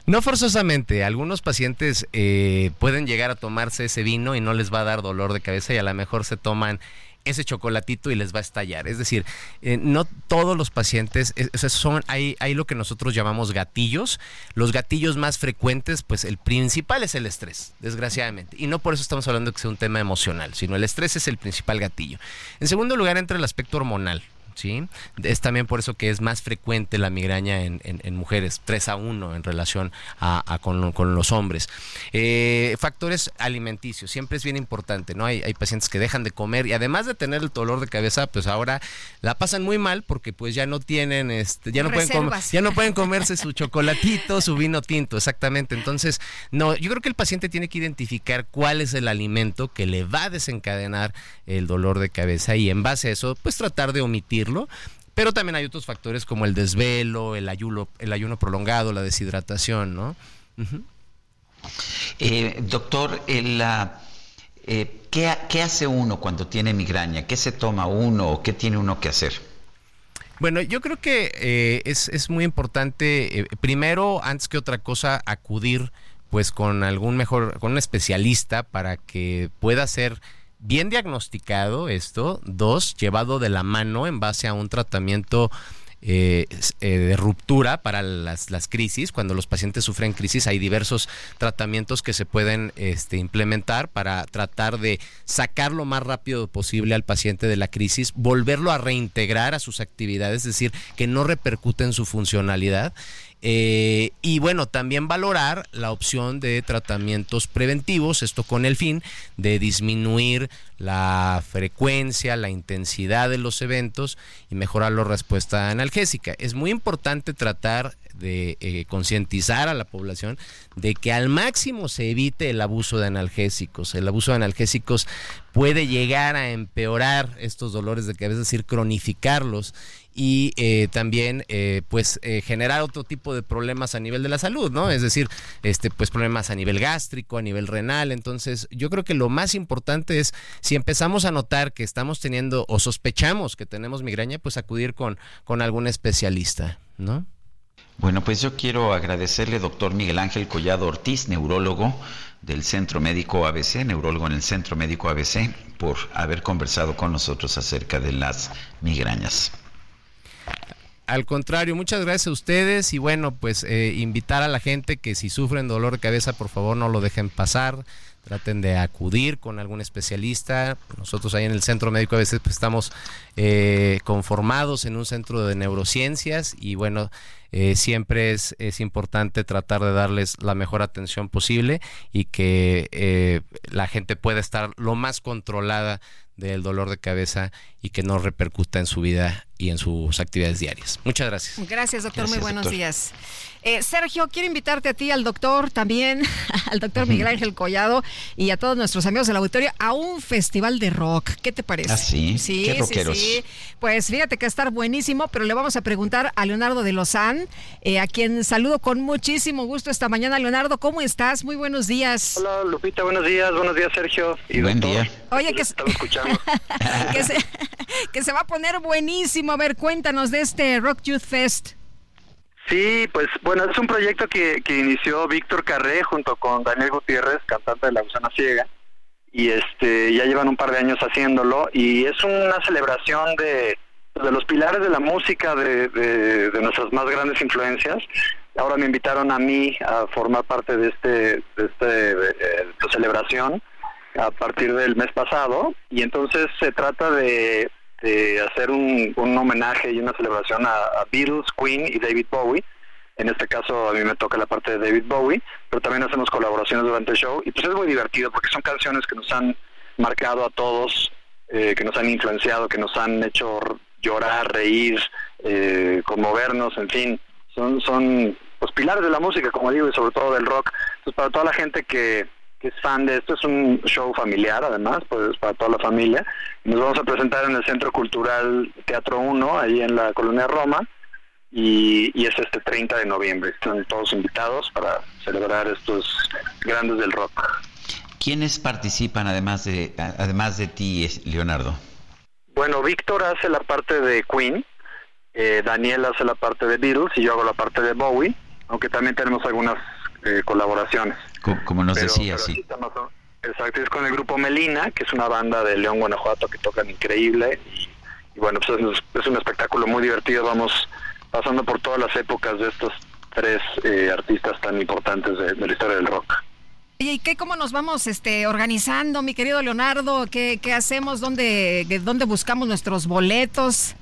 No forzosamente, algunos pacientes eh, pueden llegar a tomarse ese vino y no les va a dar dolor de cabeza y a lo mejor se toman ese chocolatito y les va a estallar. Es decir, eh, no todos los pacientes, son, hay, hay lo que nosotros llamamos gatillos. Los gatillos más frecuentes, pues el principal es el estrés, desgraciadamente. Y no por eso estamos hablando de que sea un tema emocional, sino el estrés es el principal gatillo. En segundo lugar entra el aspecto hormonal. ¿Sí? Es también por eso que es más frecuente la migraña en, mujeres, 3 a 1 en relación a, con, los hombres. Eh, factores alimenticios, siempre es bien importante, ¿no? Hay, hay, pacientes que dejan de comer y además de tener el dolor de cabeza, pues ahora la pasan muy mal porque pues ya no tienen, este, ya no pueden comer, ya no pueden comerse su chocolatito, su vino tinto, exactamente. Entonces, no, yo creo que el paciente tiene que identificar cuál es el alimento que le va a desencadenar el dolor de cabeza y en base a eso, pues tratar de omitir pero también hay otros factores como el desvelo, el ayuno, el ayuno prolongado, la deshidratación, ¿no? Eh, doctor, la, eh, ¿qué, hace uno cuando tiene migraña? ¿Qué se toma uno o qué tiene uno que hacer? Bueno, yo creo que eh, es, es, muy importante, primero, antes que otra cosa, acudir pues con algún mejor, con un especialista para que pueda ser bien diagnosticado esto, dos, llevado de la mano en base a un tratamiento eh, eh, de ruptura para las, las, crisis. Cuando los pacientes sufren crisis hay diversos tratamientos que se pueden este, implementar para tratar de sacar lo más rápido posible al paciente de la crisis, volverlo a reintegrar a sus actividades, es decir, que no repercute en su funcionalidad eh, y bueno, también valorar la opción de tratamientos preventivos, esto con el fin de disminuir la frecuencia, la intensidad de los eventos y mejorar la respuesta analgésica. Es muy importante tratar de eh, concientizar a la población de que al máximo se evite el abuso de analgésicos. El abuso de analgésicos puede llegar a empeorar estos dolores de cabeza, es decir, cronificarlos y eh, también eh, pues eh, generar otro tipo de problemas a nivel de la salud, ¿no? Es decir, este pues problemas a nivel gástrico, a nivel renal. Entonces, yo creo que lo más importante es si empezamos a notar que estamos teniendo o sospechamos que tenemos migraña, pues acudir con, con algún especialista, ¿no? Bueno, pues yo quiero agradecerle, doctor Miguel Ángel Collado Ortiz, neurólogo del Centro Médico ABC, neurólogo en el Centro Médico ABC, por haber conversado con nosotros acerca de las migrañas. Al contrario, muchas gracias a ustedes y bueno, pues eh, invitar a la gente que si sufren dolor de cabeza, por favor no lo dejen pasar, traten de acudir con algún especialista. Nosotros ahí en el centro médico a veces pues, estamos eh, conformados en un centro de neurociencias y bueno, eh, siempre es, es importante tratar de darles la mejor atención posible y que la gente pueda estar lo más controlada del dolor de cabeza y que no repercuta en su vida y en sus actividades diarias. Muchas gracias. Gracias, doctor. Muy buenos días. Eh, Sergio, quiero invitarte a ti, al doctor también, [LAUGHS] al doctor Miguel Ángel Collado y a todos nuestros amigos del auditorio a un festival de rock. ¿Qué te parece? Ah, sí. Sí, sí, sí. Pues fíjate que va a estar buenísimo, pero le vamos a preguntar a Leonardo de Lozán, eh, a quien saludo con muchísimo gusto esta mañana. Leonardo, ¿cómo estás? Muy buenos días. Hola, Lupita, buenos días. Buenos días, Sergio. Y Buen día. Oye, que, escuchando. [LAUGHS] que, se, [LAUGHS] que se va a poner buenísimo. A ver, cuéntanos de este Rock Youth Fest. Sí, pues bueno, es un proyecto que, que inició Víctor Carré junto con Daniel Gutiérrez, cantante de La Gusana Ciega, y este ya llevan un par de años haciéndolo y es una celebración de, de los pilares de la música de, de, nuestras más grandes influencias. Ahora me invitaron a mí a formar parte de este de este eh, celebración a partir del mes pasado y entonces se trata de de hacer un, un homenaje y una celebración a, Beatles, Queen y David Bowie. En este caso a mí me toca la parte de David Bowie, pero también hacemos colaboraciones durante el show y pues es muy divertido porque son canciones que nos han marcado a todos, eh, que nos han influenciado, que nos han hecho llorar, reír, eh, conmovernos, en fin, son, son los pilares de la música, como digo, y sobre todo del rock. Entonces para toda la gente que, que es fan de esto, es un show familiar además, pues para toda la familia. Nos vamos a presentar en el Centro Cultural Teatro 1, ahí en la colonia Roma, y, y, es este 30 de noviembre. Están todos invitados para celebrar estos grandes del rock. ¿Quiénes participan además de, además de ti, Leonardo? Bueno, Víctor hace la parte de Queen, eh, Daniel hace la parte de Beatles y yo hago la parte de Bowie, aunque también tenemos algunas eh, colaboraciones. Como, nos decía, sí. Exacto, es con el grupo Melina, que es una banda de León, Guanajuato, que tocan increíble. Y, bueno, pues es, un espectáculo muy divertido. Vamos pasando por todas las épocas de estos tres eh, artistas tan importantes de, la historia del rock. ¿Y qué, cómo nos vamos este, organizando, mi querido Leonardo? ¿Qué, qué hacemos? ¿Dónde, ¿Dónde buscamos nuestros boletos?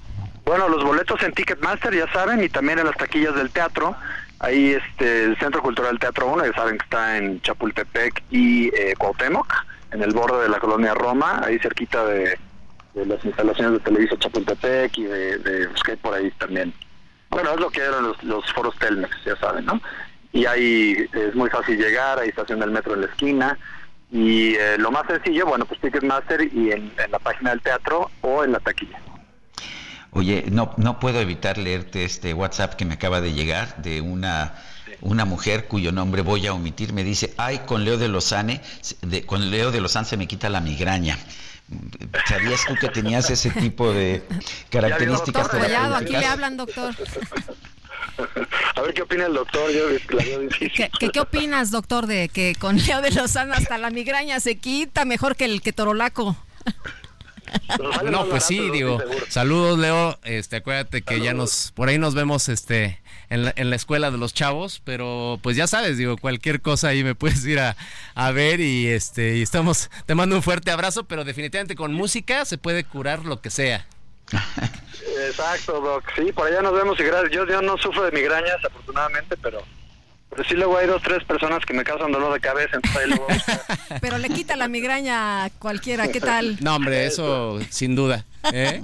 Bueno, los boletos en Ticketmaster, ya saben, y también en las taquillas del teatro. Ahí este, el Centro Cultural Teatro 1, ya saben que está en Chapultepec y eh, Cuauhtémoc, en el borde de la colonia Roma, ahí cerquita de, las instalaciones de Televisa Chapultepec y de, de pues, por ahí también. Bueno, es lo que eran los, foros Telmex, ya saben, ¿no? Y ahí es muy fácil llegar, hay estación del metro en la esquina. Y eh, lo más sencillo, bueno, pues Ticketmaster y en la página del teatro o en la taquilla. Oye, no, no puedo evitar leerte este WhatsApp que me acaba de llegar de una, una mujer cuyo nombre voy a omitir. Me dice, ay, con Leo de Lozane, de, con Leo de Lozane se me quita la migraña. ¿Sabías tú que tenías ese tipo de [LAUGHS] características? Doctor aquí le hablan, doctor. A ver qué opina el doctor. Yo, ¿Qué, ¿Qué, ¿Qué, opinas, doctor, de que con Leo de Lozano hasta la migraña se quita mejor que el que Torolaco? No, pues sí, digo, saludos Leo, este, acuérdate que ya nos, por ahí nos vemos, este, en la, en la, escuela de los chavos, pero pues ya sabes, digo, cualquier cosa ahí me puedes ir a, a, ver y este, y estamos, te mando un fuerte abrazo, pero definitivamente con música se puede curar lo que sea. Exacto, Doc, sí, por allá nos vemos y gracias, yo, yo no sufro de migrañas afortunadamente, pero pero sí luego hay dos, tres personas que me causan dolor de cabeza. [LAUGHS] Pero le quita la migraña a cualquiera, ¿qué tal? No, hombre, eso sin duda. ¿eh?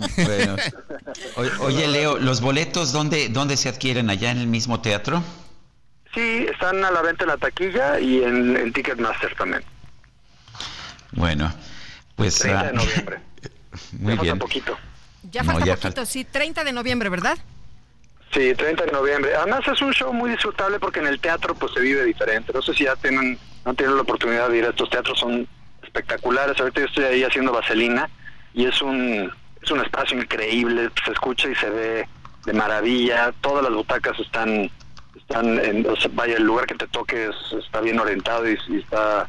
oye, Leo, ¿los boletos dónde, dónde se adquieren? ¿Allá en el mismo teatro? Sí, están a la venta en la taquilla y en, Ticketmaster también. Bueno, pues... 30 de ah, noviembre. [LAUGHS] Muy ya bien. Falta poquito. Ya falta poquito, sí, 30 de noviembre, ¿verdad? Sí, 30 de noviembre. Además es un show muy disfrutable porque en el teatro pues se vive diferente. No sé si ya tienen, no tienen la oportunidad de ir estos teatros, son espectaculares. Ahorita yo estoy ahí haciendo vaselina y es un, es un espacio increíble, se escucha y se ve de maravilla. Todas las butacas están, están en, o sea, vaya, el lugar que te toque está bien orientado y, está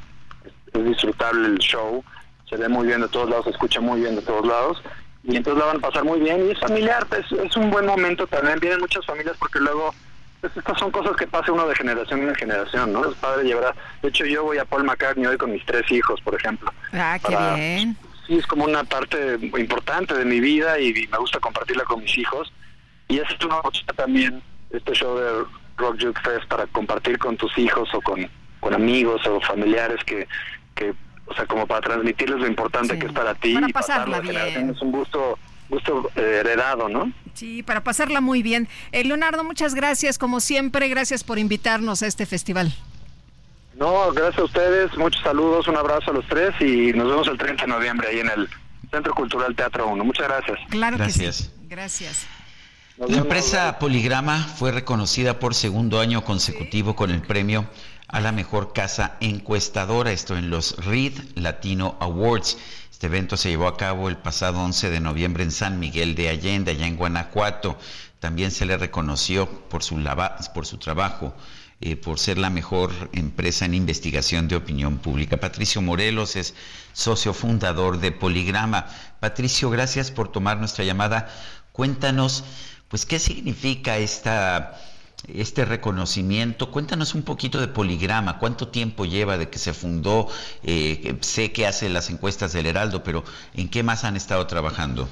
es disfrutable el show. Se ve muy bien de todos lados, se escucha muy bien de todos lados y entonces la van a pasar muy bien y es familiar, pues, es un buen momento también, vienen muchas familias porque luego pues, estas son cosas que pasa uno de generación en generación, ¿no? Es padre llevar, de hecho yo voy a Paul McCartney hoy con mis tres hijos, por ejemplo. Ah, qué bien. Sí, es como una parte importante de mi vida y, me gusta compartirla con mis hijos y es una oportunidad también este show de Rock Juke Fest para compartir con tus hijos o con, con amigos o familiares que, que o sea, como para transmitirles lo importante que es para ti. Para pasarla bien. Es un gusto gusto eh, heredado, ¿no? Sí, para pasarla muy bien. Eh, Leonardo, muchas gracias, como siempre, gracias por invitarnos a este festival. No, gracias a ustedes, muchos saludos, un abrazo a los tres y nos vemos el 30 de noviembre ahí en el Centro Cultural Teatro 1. Muchas gracias. Claro gracias. que sí. Gracias. La empresa Poligrama fue reconocida por segundo año consecutivo con el premio a la mejor casa encuestadora, esto en los Reed Latino Awards. Este evento se llevó a cabo el pasado 11 de noviembre en San Miguel de Allende, allá en Guanajuato. También se le reconoció por su, por su trabajo, eh, por ser la mejor empresa en investigación de opinión pública. Patricio Morelos es socio fundador de Poligrama. Patricio, gracias por tomar nuestra llamada. Cuéntanos, pues, ¿qué significa esta este reconocimiento. Cuéntanos un poquito de Poligrama, cuánto tiempo lleva de que se fundó. Eh, sé que hace las encuestas del Heraldo, pero ¿en qué más han estado trabajando?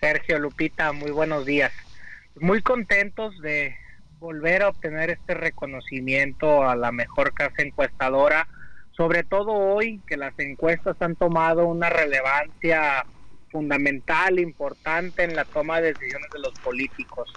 Sergio Lupita, muy buenos días. Muy contentos de volver a obtener este reconocimiento a la mejor casa encuestadora, sobre todo hoy que las encuestas han tomado una relevancia fundamental, importante en la toma de decisiones de los políticos.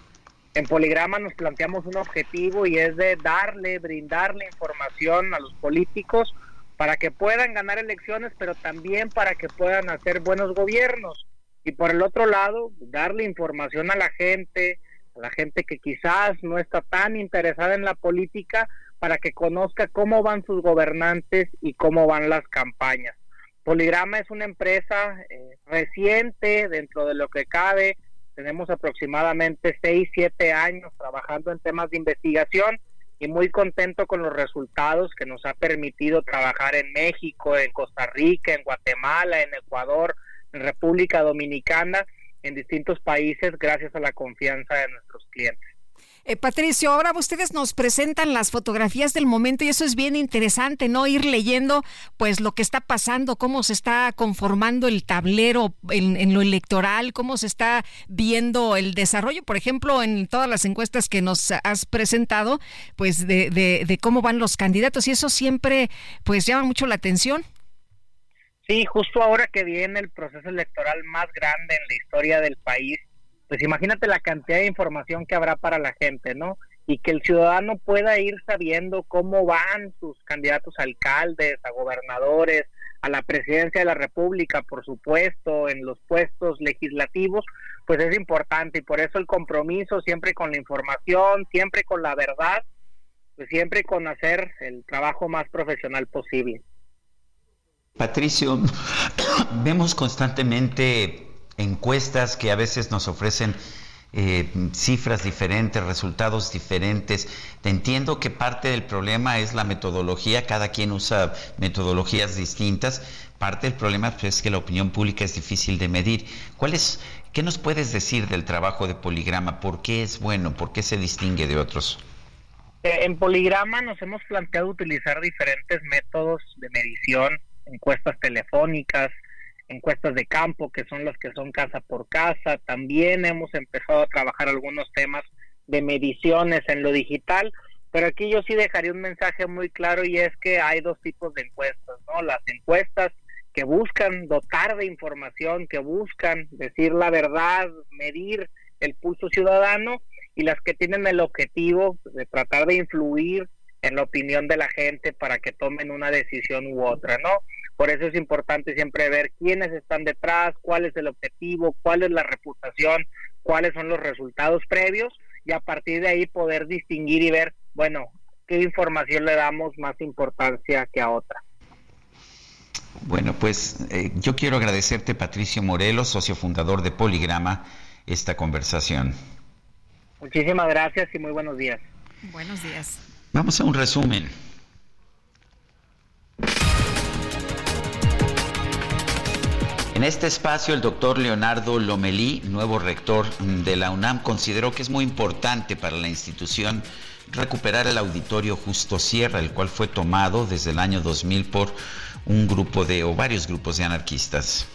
En Poligrama nos planteamos un objetivo y es de darle, brindarle información a los políticos para que puedan ganar elecciones, pero también para que puedan hacer buenos gobiernos. Y por el otro lado, darle información a la gente, a la gente que quizás no está tan interesada en la política, para que conozca cómo van sus gobernantes y cómo van las campañas. Poligrama es una empresa eh, reciente dentro de lo que cabe, tenemos aproximadamente 6, 7 años trabajando en temas de investigación y muy contento con los resultados que nos ha permitido trabajar en México, en Costa Rica, en Guatemala, en Ecuador, en República Dominicana, en distintos países gracias a la confianza de nuestros clientes. Eh, Patricio, ahora ustedes nos presentan las fotografías del momento y eso es bien interesante, ¿no? Ir leyendo pues lo que está pasando, cómo se está conformando el tablero en, lo electoral, cómo se está viendo el desarrollo, por ejemplo, en todas las encuestas que nos has presentado, pues de, de cómo van los candidatos y eso siempre pues llama mucho la atención. Sí, justo ahora que viene el proceso electoral más grande en la historia del país, pues imagínate la cantidad de información que habrá para la gente, ¿no? Y que el ciudadano pueda ir sabiendo cómo van sus candidatos a alcaldes, a gobernadores, a la presidencia de la República, por supuesto, en los puestos legislativos, pues es importante y por eso el compromiso siempre con la información, siempre con la verdad, pues siempre con hacer el trabajo más profesional posible. Patricio, [COUGHS] vemos constantemente encuestas que a veces nos ofrecen eh, cifras diferentes, resultados diferentes. Entiendo que parte del problema es la metodología, cada quien usa metodologías distintas. Parte del problema pues, es que la opinión pública es difícil de medir. ¿Cuál es, ¿Qué nos puedes decir del trabajo de Poligrama? ¿Por qué es bueno? ¿Por qué se distingue de otros? Eh, en Poligrama nos hemos planteado utilizar diferentes métodos de medición, encuestas telefónicas, encuestas de campo, que son las que son casa por casa. También hemos empezado a trabajar algunos temas de mediciones en lo digital, pero aquí yo sí dejaría un mensaje muy claro y es que hay dos tipos de encuestas, ¿no? Las encuestas que buscan dotar de información, que buscan decir la verdad, medir el pulso ciudadano y las que tienen el objetivo de tratar de influir en la opinión de la gente para que tomen una decisión u otra, ¿no? Por eso es importante siempre ver quiénes están detrás, cuál es el objetivo, cuál es la reputación, cuáles son los resultados previos y a partir de ahí poder distinguir y ver, bueno, qué información le damos más importancia que a otra. Bueno, pues eh, yo quiero agradecerte, Patricio Morelos, socio fundador de Poligrama, esta conversación. Muchísimas gracias y muy buenos días. Buenos días. Vamos a un resumen. En este espacio, el doctor Leonardo Lomelí, nuevo rector de la UNAM, consideró que es muy importante para la institución recuperar el auditorio Justo Sierra, el cual fue tomado desde el año 2000 por un grupo de, o varios grupos de anarquistas.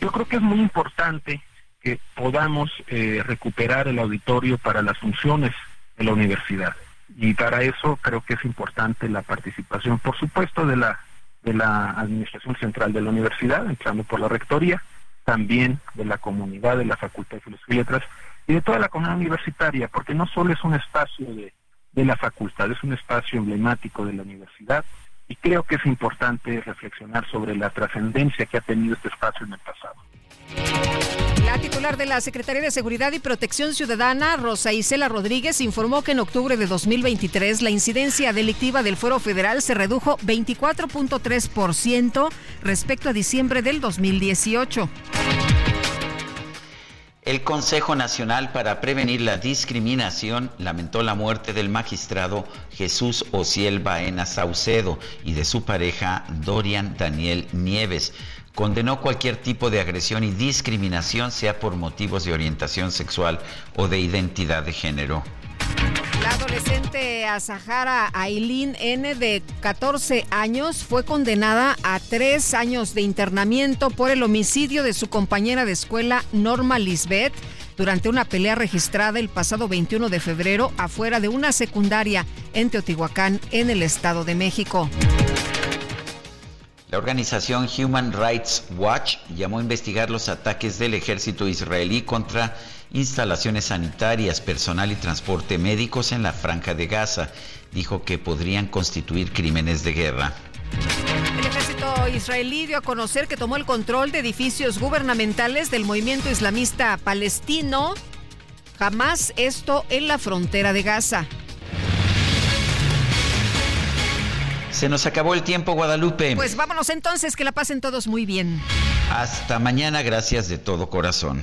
Yo creo que es muy importante que podamos eh, recuperar el auditorio para las funciones de la universidad. Y para eso creo que es importante la participación, por supuesto, de la de la Administración Central de la Universidad, entrando por la Rectoría, también de la comunidad de la Facultad de Filosofía y Letras y de toda la comunidad universitaria, porque no solo es un espacio de, de la facultad, es un espacio emblemático de la universidad y creo que es importante reflexionar sobre la trascendencia que ha tenido este espacio en el pasado. La titular de la Secretaría de Seguridad y Protección Ciudadana, Rosa Isela Rodríguez, informó que en octubre de 2023 la incidencia delictiva del Fuero Federal se redujo 24.3% respecto a diciembre del 2018. El Consejo Nacional para Prevenir la Discriminación lamentó la muerte del magistrado Jesús Ociel Baena Saucedo y de su pareja Dorian Daniel Nieves condenó cualquier tipo de agresión y discriminación, sea por motivos de orientación sexual o de identidad de género. La adolescente Azahara Aileen N. de 14 años fue condenada a tres años de internamiento por el homicidio de su compañera de escuela Norma Lisbeth durante una pelea registrada el pasado 21 de febrero afuera de una secundaria en Teotihuacán, en el Estado de México. La organización Human Rights Watch llamó a investigar los ataques del ejército israelí contra instalaciones sanitarias, personal y transporte médicos en la franja de Gaza. Dijo que podrían constituir crímenes de guerra. El ejército israelí dio a conocer que tomó el control de edificios gubernamentales del movimiento islamista palestino, jamás esto en la frontera de Gaza. Se nos acabó el tiempo, Guadalupe. Pues vámonos entonces, que la pasen todos muy bien. Hasta mañana, gracias de todo corazón.